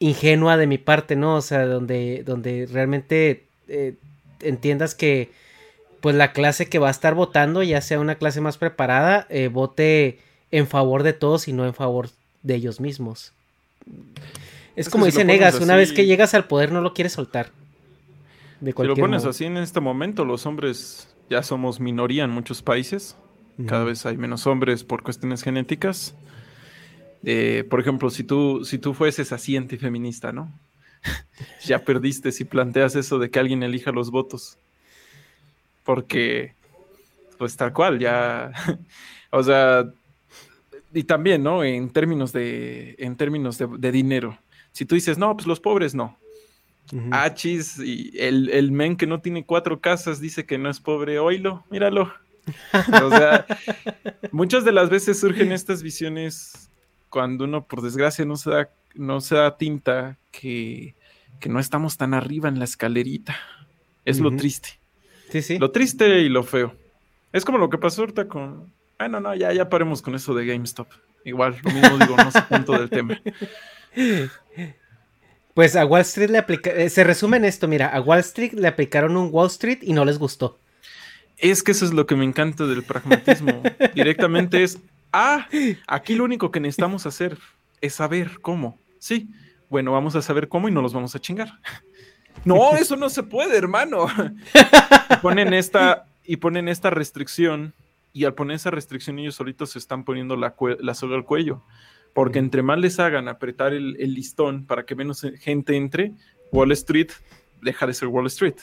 ingenua de mi parte, ¿no? O sea, donde, donde realmente eh, entiendas que pues la clase que va a estar votando, ya sea una clase más preparada, eh, vote en favor de todos y no en favor de ellos mismos. Es, como dice Negas, una vez que llegas al poder no lo quieres soltar. De si lo pones así en este momento, los hombres ya somos minoría en muchos países. Cada vez hay menos hombres por cuestiones genéticas. Eh, por ejemplo, si tú, si tú fueses así antifeminista, ¿no? ya perdiste si planteas eso de que alguien elija los votos. Porque, pues tal cual, ya, o sea, y también, ¿no? En términos de, en términos de, dinero. Si tú dices, no, pues los pobres no. Achis y el, el, men que no tiene cuatro casas dice que no es pobre, oílo, míralo. o sea, muchas de las veces surgen estas visiones cuando uno, por desgracia, no se da, no se da tinta que, no estamos tan arriba en la escalerita. Es lo triste. Sí, sí. Lo triste y lo feo. Es como lo que pasó ahorita con. Bueno, no, ya, ya paremos con eso de GameStop. Igual, lo mismo digo, no sé punto del tema. Pues a Wall Street le aplicaron. Eh, se resume en esto, mira, a Wall Street le aplicaron un Wall Street y no les gustó. Es que eso es lo que me encanta del pragmatismo. Directamente es Ah, aquí lo único que necesitamos hacer es saber cómo. Sí, bueno, vamos a saber cómo y no los vamos a chingar. No, eso no se puede, hermano. Y ponen esta, y ponen esta restricción, y al poner esa restricción ellos solitos se están poniendo la, la soga al cuello. Porque entre más les hagan apretar el, listón para que menos gente entre, Wall Street deja de ser Wall Street.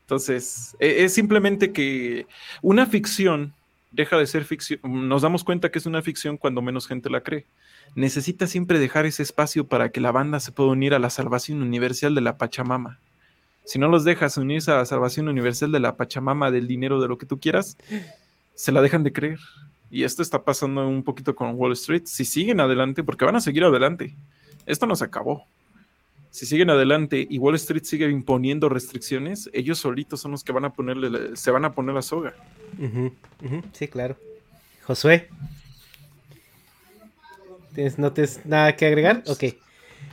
Entonces, e, es simplemente que una ficción deja de ser ficción, nos damos cuenta que es una ficción cuando menos gente la cree. Necesita siempre dejar ese espacio para que la banda se pueda unir a la salvación universal de la Pachamama. Si no los dejas unirse a la salvación universal de la Pachamama, del dinero, de lo que tú quieras, se la dejan de creer. Y esto está pasando un poquito con Wall Street. Si siguen adelante, porque van a seguir adelante, esto no se acabó. Si siguen adelante y Wall Street sigue imponiendo restricciones, ellos solitos son los que van a ponerle, se van a poner la soga. Sí, claro. Josué. ¿Tienes, ¿No tienes nada que agregar? Ok.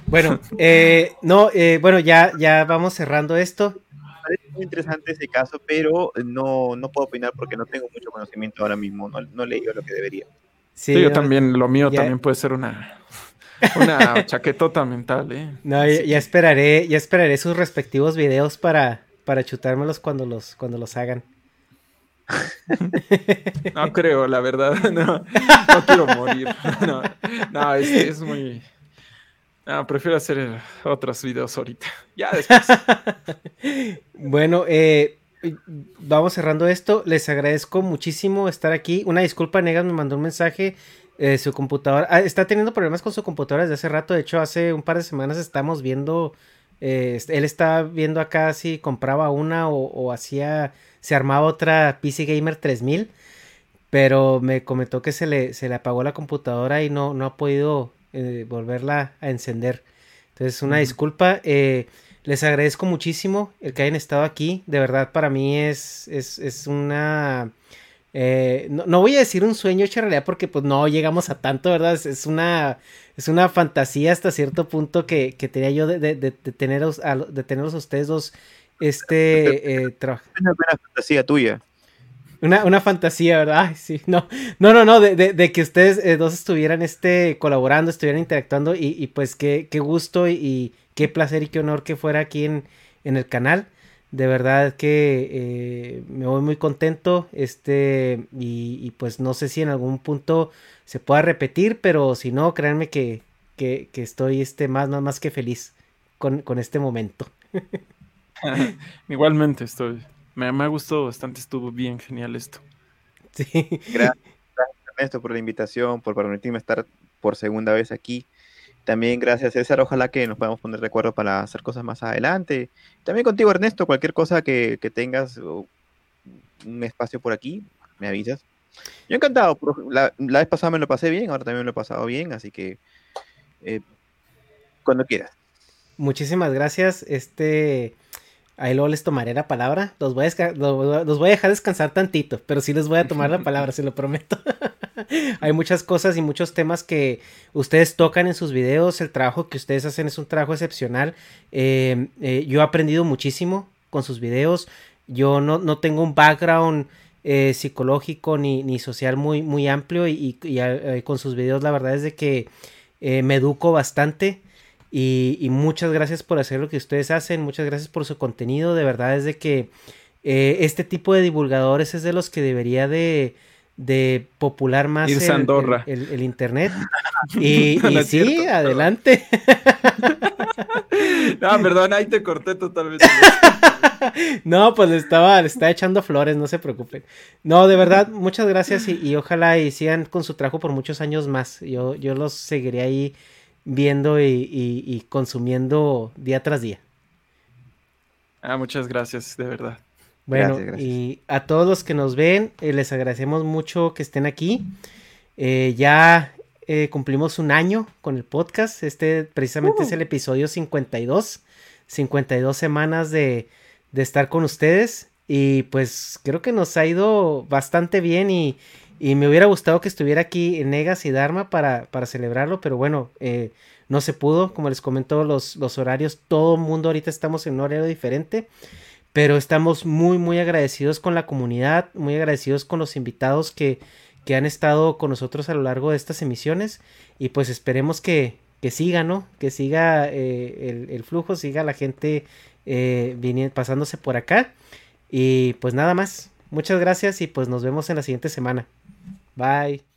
Bueno, eh, no, eh, bueno, ya, ya vamos cerrando esto. Parece muy interesante ese caso, pero no, no puedo opinar porque no tengo mucho conocimiento ahora mismo, no, no he leído lo que debería. Sí, yo también, lo mío también puede ser una, una chaquetota mental, ¿eh? No, ya, esperaré, ya esperaré sus respectivos videos para, para chutármelos cuando los, cuando los hagan. No creo, la verdad. No, no quiero morir. No, no es, es, muy. No, prefiero hacer otros videos ahorita. Ya después. Bueno, eh, vamos cerrando esto. Les agradezco muchísimo estar aquí. Una disculpa, Negas me mandó un mensaje eh, su computadora. Ah, está teniendo problemas con su computadora desde hace rato. De hecho, hace un par de semanas estamos viendo. Eh, él estaba viendo acá si compraba una o, hacía. Se armaba otra PC Gamer 3000. Pero me comentó que se le, se le apagó la computadora y no, no ha podido eh, volverla a encender. Entonces, una disculpa. les agradezco muchísimo el que hayan estado aquí. De verdad, para mí es, es, es una eh, no, voy a decir un sueño hecho realidad porque pues no llegamos a tanto, ¿verdad? Es, una, es una fantasía hasta cierto punto que, tenía yo de, de, de, teneros, a, de tenerlos ustedes dos este eh, Una fantasía tuya. Una, una, fantasía, ¿verdad? Ay, sí, no, no, no, no, de, que ustedes eh, dos estuvieran este, colaborando, estuvieran interactuando y, pues qué, qué gusto y, qué placer y qué honor que fuera aquí en, en el canal. De verdad que eh, me voy muy contento. Este, y, pues no sé si en algún punto se pueda repetir, pero si no, créanme que, que, estoy este, más, más, más que feliz con, este momento. Igualmente estoy. Me, me ha gustado bastante, estuvo bien genial esto. Sí. Gracias, Ernesto por la invitación, por permitirme estar por segunda vez aquí. También gracias César, ojalá que nos podamos poner de acuerdo para hacer cosas más adelante. También contigo Ernesto, cualquier cosa que, tengas un espacio por aquí, me avisas. Yo encantado, la, vez pasada me lo pasé bien, ahora también me lo he pasado bien, así que eh, cuando quieras. Muchísimas gracias. Este, Ahí luego les tomaré la palabra. Los voy, a los voy a dejar descansar tantito, pero sí les voy a tomar la palabra, se lo prometo. Hay muchas cosas y muchos temas que ustedes tocan en sus videos. El trabajo que ustedes hacen es un trabajo excepcional. Eh, eh, yo he aprendido muchísimo con sus videos. Yo no, no tengo un background eh, psicológico ni, ni, social muy, muy amplio y, y con sus videos la verdad es de que me educo bastante. Y, muchas gracias por hacer lo que ustedes hacen, muchas gracias por su contenido, de verdad es de que eh, este tipo de divulgadores es de los que debería de, de popular más el, internet. Y, sí, adelante. no, perdón, ahí te corté totalmente. no, pues le estaba, le está echando flores, no se preocupen. No, de verdad, muchas gracias y, ojalá y sigan con su trabajo por muchos años más. Yo, yo los seguiré ahí viendo y, consumiendo día tras día. Ah, muchas gracias, de verdad. Bueno, y a todos los que nos ven, eh, les agradecemos mucho que estén aquí. Eh, ya eh, cumplimos un año con el podcast. Este precisamente es uh. el episodio 52. 52 semanas de, de estar con ustedes. Y pues creo que nos ha ido bastante bien y, y me hubiera gustado que estuviera aquí Negas y Dharma para, para celebrarlo, pero bueno, eh, no se pudo. Como les comentó, los, los horarios, todo el mundo ahorita estamos en un horario diferente. Pero estamos muy, muy agradecidos con la comunidad, muy agradecidos con los invitados que, que han estado con nosotros a lo largo de estas emisiones. Y pues esperemos que, que siga, ¿no? Que siga eh, el, flujo, siga la gente eh, pasándose por acá. Y pues nada más. Muchas gracias y pues nos vemos en la siguiente semana. Bye.